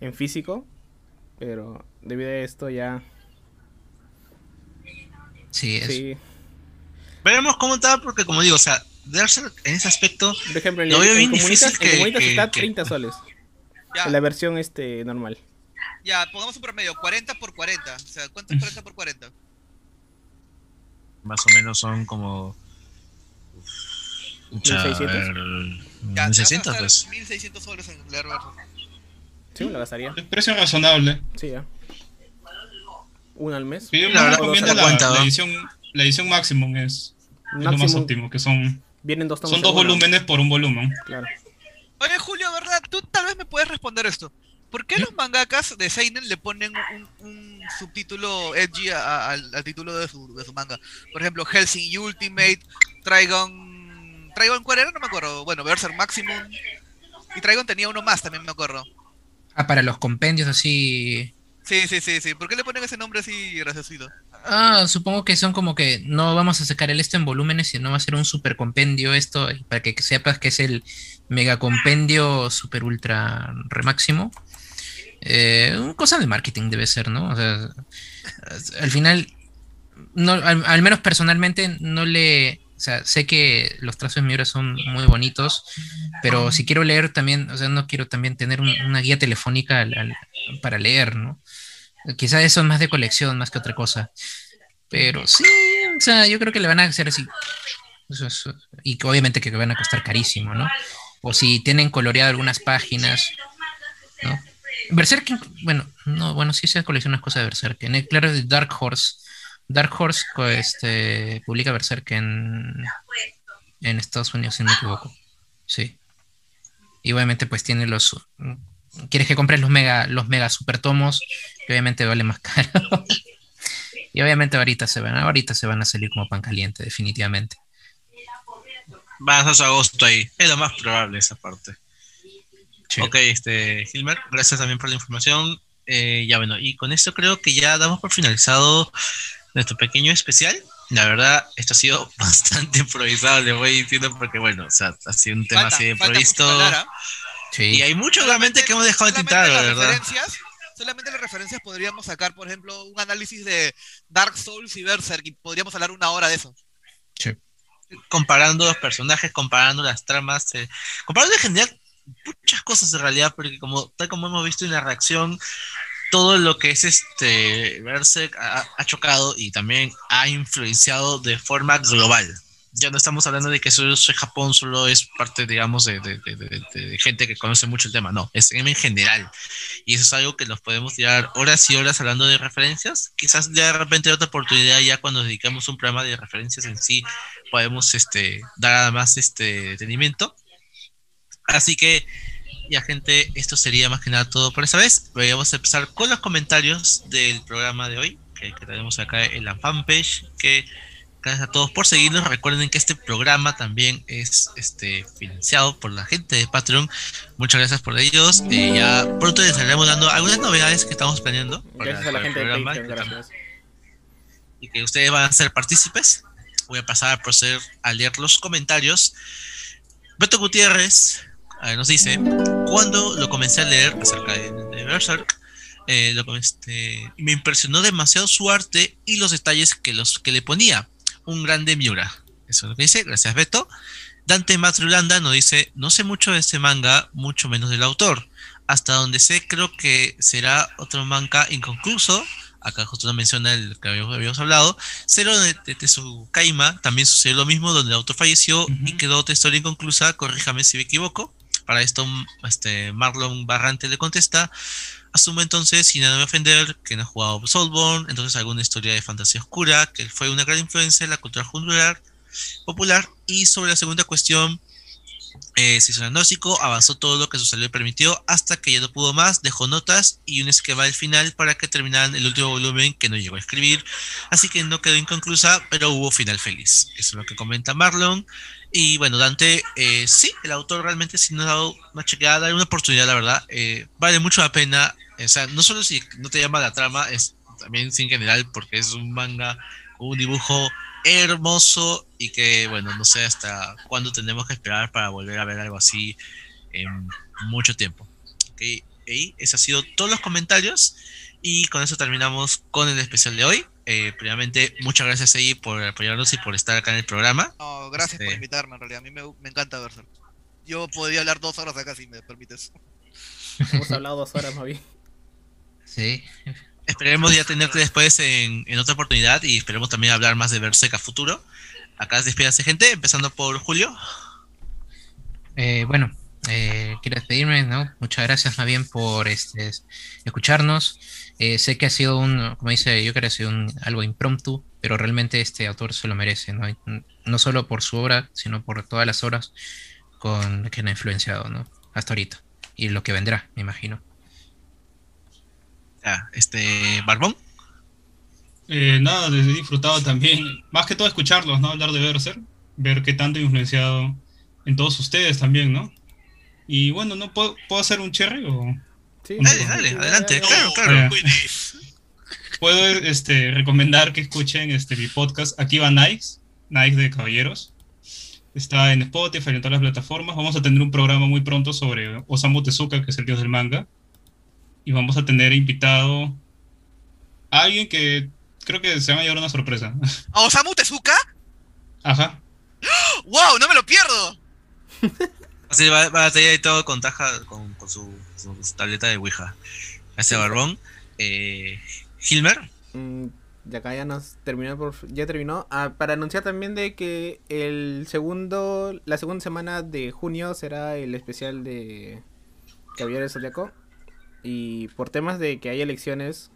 En físico. Pero debido a esto ya. Sí, es. Sí. Veremos cómo está, porque como digo, o sea, Berserk en ese aspecto. Por ejemplo, lo veo bien difícil que, que, está 30 soles. En la versión este normal. Ya, pongamos un promedio, 40 por 40. O sea, ¿cuánto es 40 por 40? Más o menos son como. ¿1600? Ya, 1600, pues. 1600 soles en leer Sí, me lo gastaría. El precio razonable. Sí, ya. Uno al mes. yo me recomiendo la, la, edición, la edición Maximum es, es, lo más óptimo, que son, Vienen dos son dos volúmenes por un volumen. Claro. Oye, Julio, ¿verdad? Tú tal vez me puedes responder esto. ¿Por qué los mangakas de Seinen le ponen un, subtítulo edgy al, título de su, de su, manga? Por ejemplo, Helsing Ultimate, Trigon... ¿Trigon cuál era? No me acuerdo. Bueno, Berserk Maximum. Y Trigon tenía uno más, también me acuerdo. Ah, para los compendios así... Sí, sí, sí, sí. ¿Por qué le ponen ese nombre así graciosito? Ah, supongo que son como que no vamos a sacar el esto en volúmenes, sino va a ser un super compendio esto, para que sepas que es el mega compendio super ultra remáximo. Eh, cosa de marketing debe ser, ¿no? O sea, al final, no, al, menos personalmente no le... O sea, sé que los trazos de Miura son muy bonitos, pero si quiero leer también, o sea, no quiero también tener una guía telefónica para leer, ¿no? Quizás eso es más de colección, más que otra cosa. Pero sí, o sea, yo creo que le van a hacer así. y obviamente que van a costar carísimo, ¿no? O si tienen coloreado algunas páginas, ¿no? Berserk, bueno, no, bueno, sí se colecciona cosas de Berserk. En claro, de Dark Horse. Dark Horse este, publica Berserk en, en Estados Unidos, si no me equivoco. Sí. Y obviamente, pues tiene los. Quieres que compres los mega, los mega super tomos, que obviamente vale más caro. y obviamente ahorita se van, ahorita se van a salir como pan caliente, definitivamente. Vas a agosto ahí, es lo más probable esa parte. Ok, este, Gilmer, gracias también por la información. Eh, ya bueno, y con esto creo que ya damos por finalizado nuestro pequeño especial. La verdad, esto ha sido bastante improvisado, le voy diciendo, porque bueno, o sea, ha sido un tema así de improvisto. Y hay mucho realmente que hemos dejado de tintar, la verdad. Solamente las referencias podríamos sacar, por ejemplo, un análisis de Dark Souls y Berserk y podríamos hablar una hora de eso. Sí. Comparando los personajes, comparando las tramas, eh, comparando en general muchas cosas en realidad, porque como tal como hemos visto en la reacción, todo lo que es este Berserk ha, chocado y también ha influenciado de forma global. Ya no estamos hablando de que solo Japón solo es parte, digamos, de, gente que conoce mucho el tema, no, es en general. Y eso es algo que nos podemos tirar horas y horas hablando de referencias. Quizás de repente otra oportunidad ya cuando dedicamos un programa de referencias en sí, podemos este, dar más este, detenimiento Así que, ya gente, esto sería más que nada todo por esta vez. Vamos a empezar con los comentarios del programa de hoy, que, tenemos acá en la fanpage, que gracias a todos por seguirnos. Recuerden que este programa también es este financiado por la gente de Patreon. Muchas gracias por ellos. Eh, ya pronto les estaremos dando algunas novedades que estamos planeando gracias a la gente programa, de Patreon, gracias. Y que ustedes van a ser partícipes. Voy a pasar a proceder a leer los comentarios. Beto Gutiérrez nos dice, cuando lo comencé a leer acerca de, Berserk, eh, este, me impresionó demasiado su arte y los detalles que, los, que le ponía. Un grande Miura. Eso es lo que dice. Gracias, Beto. Dante Matrulanda nos dice, no sé mucho de este manga, mucho menos del autor. Hasta donde sé, creo que será otro manga inconcluso. Acá justo nos menciona el que habíamos, hablado. Cero de, de Kaima también sucedió lo mismo, donde el autor falleció y quedó otra historia inconclusa. Corríjame si me equivoco. Para esto, este, Marlon Barrante le contesta, asumo entonces, sin nada me ofender, que no ha jugado Soulborn, entonces alguna historia de fantasía oscura, que fue una gran influencia en la cultura popular. Y sobre la segunda cuestión, Eh, se hizo un diagnóstico, avanzó todo lo que su salud permitió hasta que ya no pudo más, dejó notas y un esquema del final para que terminaran el último volumen que no llegó a escribir, así que no quedó inconclusa, pero hubo final feliz. Eso es lo que comenta Marlon. Y bueno, Dante, eh, sí, el autor realmente sí nos ha dado una chequeada, una oportunidad, la verdad. Eh, vale mucho la pena, o sea, no solo si no te llama la trama, es también en general porque es un manga un dibujo hermoso y que, bueno, no sé hasta cuándo tenemos que esperar para volver a ver algo así en mucho tiempo. Ok, y esos han sido todos los comentarios y con eso terminamos con el especial de hoy. Eh, primeramente, muchas gracias ahí por apoyarnos y por estar acá en el programa. No, gracias por este, invitarme, en realidad. A mí me, me encanta Berserk. Yo podría hablar dos horas acá si me permites. Hemos hablado dos horas más bien. Sí. Esperemos ya tenerte después en, en, otra oportunidad y esperemos también hablar más de Berserk futuro. Acá despídase gente, empezando por Julio. Eh, bueno, eh, quiero despedirme, ¿no? Muchas gracias más bien por este, escucharnos. Eh, sé que ha sido un, como dice yo creo que ha sido un, algo impromptu, pero realmente este autor se lo merece, ¿no? No solo por su obra, sino por todas las obras con que ha influenciado, ¿no? Hasta ahorita. Y lo que vendrá, me imagino este, Barbón. Eh, nada, he disfrutado también, más que todo escucharlos, ¿no? Hablar de Berser, ver qué tanto ha influenciado en todos ustedes también, ¿no? Y bueno, ¿no puedo, ¿puedo hacer un cherry o...? Sí, dale, dale, adelante, claro, claro. Puedo este, recomendar que escuchen este, mi podcast, Aquí va Nikes, Nikes de Caballeros. Está en Spotify, en todas las plataformas. Vamos a tener un programa muy pronto sobre Osamu Tezuka, que es el dios del manga y vamos a tener invitado a alguien que creo que se va a llevar una sorpresa. ¿A Osamu Tezuka? Ajá. ¡Wow! ¡No me lo pierdo! Así va, va a tener ahí todo con, taja, con, con su, su, tableta de Ouija. Ese barbón. Eh, Hilmer. Mm, de acá ya nos terminó por, ya terminó ah, para anunciar también de que el segundo la segunda semana de junio será el especial de Caballero Zodiaco y por temas de que hay elecciones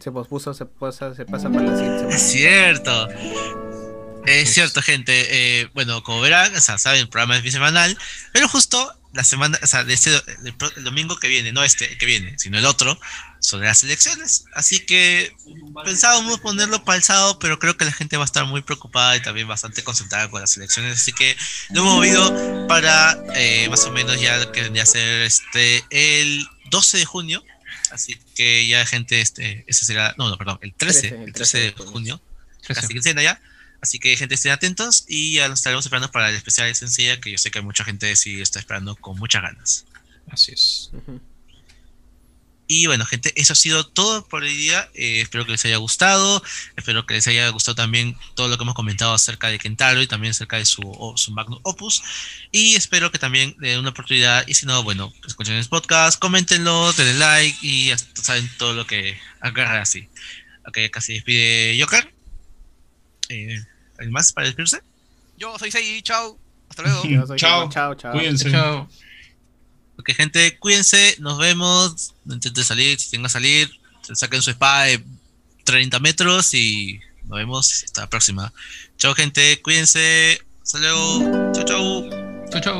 se pospuso, se, pasa, se pasa para la siguiente semana. Es cierto. Es cierto, gente. Eh, bueno, como verán, o sea, saben, el programa es bisemanal, pero justo la semana, o sea, de este, el, domingo que viene, no este que viene, sino el otro, son las elecciones. Así que pensábamos ponerlo para el sábado, pero creo que la gente va a estar muy preocupada y también bastante concentrada con las elecciones. Así que lo hemos movido para eh, más o menos ya que vendría a ser este el 12 de junio. Así que ya, gente, este, ese será, no, no, perdón, el 13, el 13, de junio. Así que ya. Así que, gente, estén atentos y ya nos estaremos esperando para el especial de Sencilla, que yo sé que mucha gente sí está esperando con muchas ganas. Así es. Y bueno, gente, eso ha sido todo por el día. Eh, espero que les haya gustado. Espero que les haya gustado también todo lo que hemos comentado acerca de Kentaro y también acerca de su, su magnum opus. Y espero que también den una oportunidad. Y si no, bueno, escuchen el podcast, coméntenlo, denle like y ya saben todo lo que agarra así. Ok, casi despide Joker. Eh, ¿Alguien más para despedirse? Yo soy Sei, chao. Hasta luego. chao. chao, chao. Cuídense. Chao. Ok, gente, cuídense, nos vemos. No intenten salir, si tengan que salir, saquen su espada de 30 metros y nos vemos hasta la próxima. Chao, gente, cuídense. Hasta luego. Chao, chao. Chao, chao.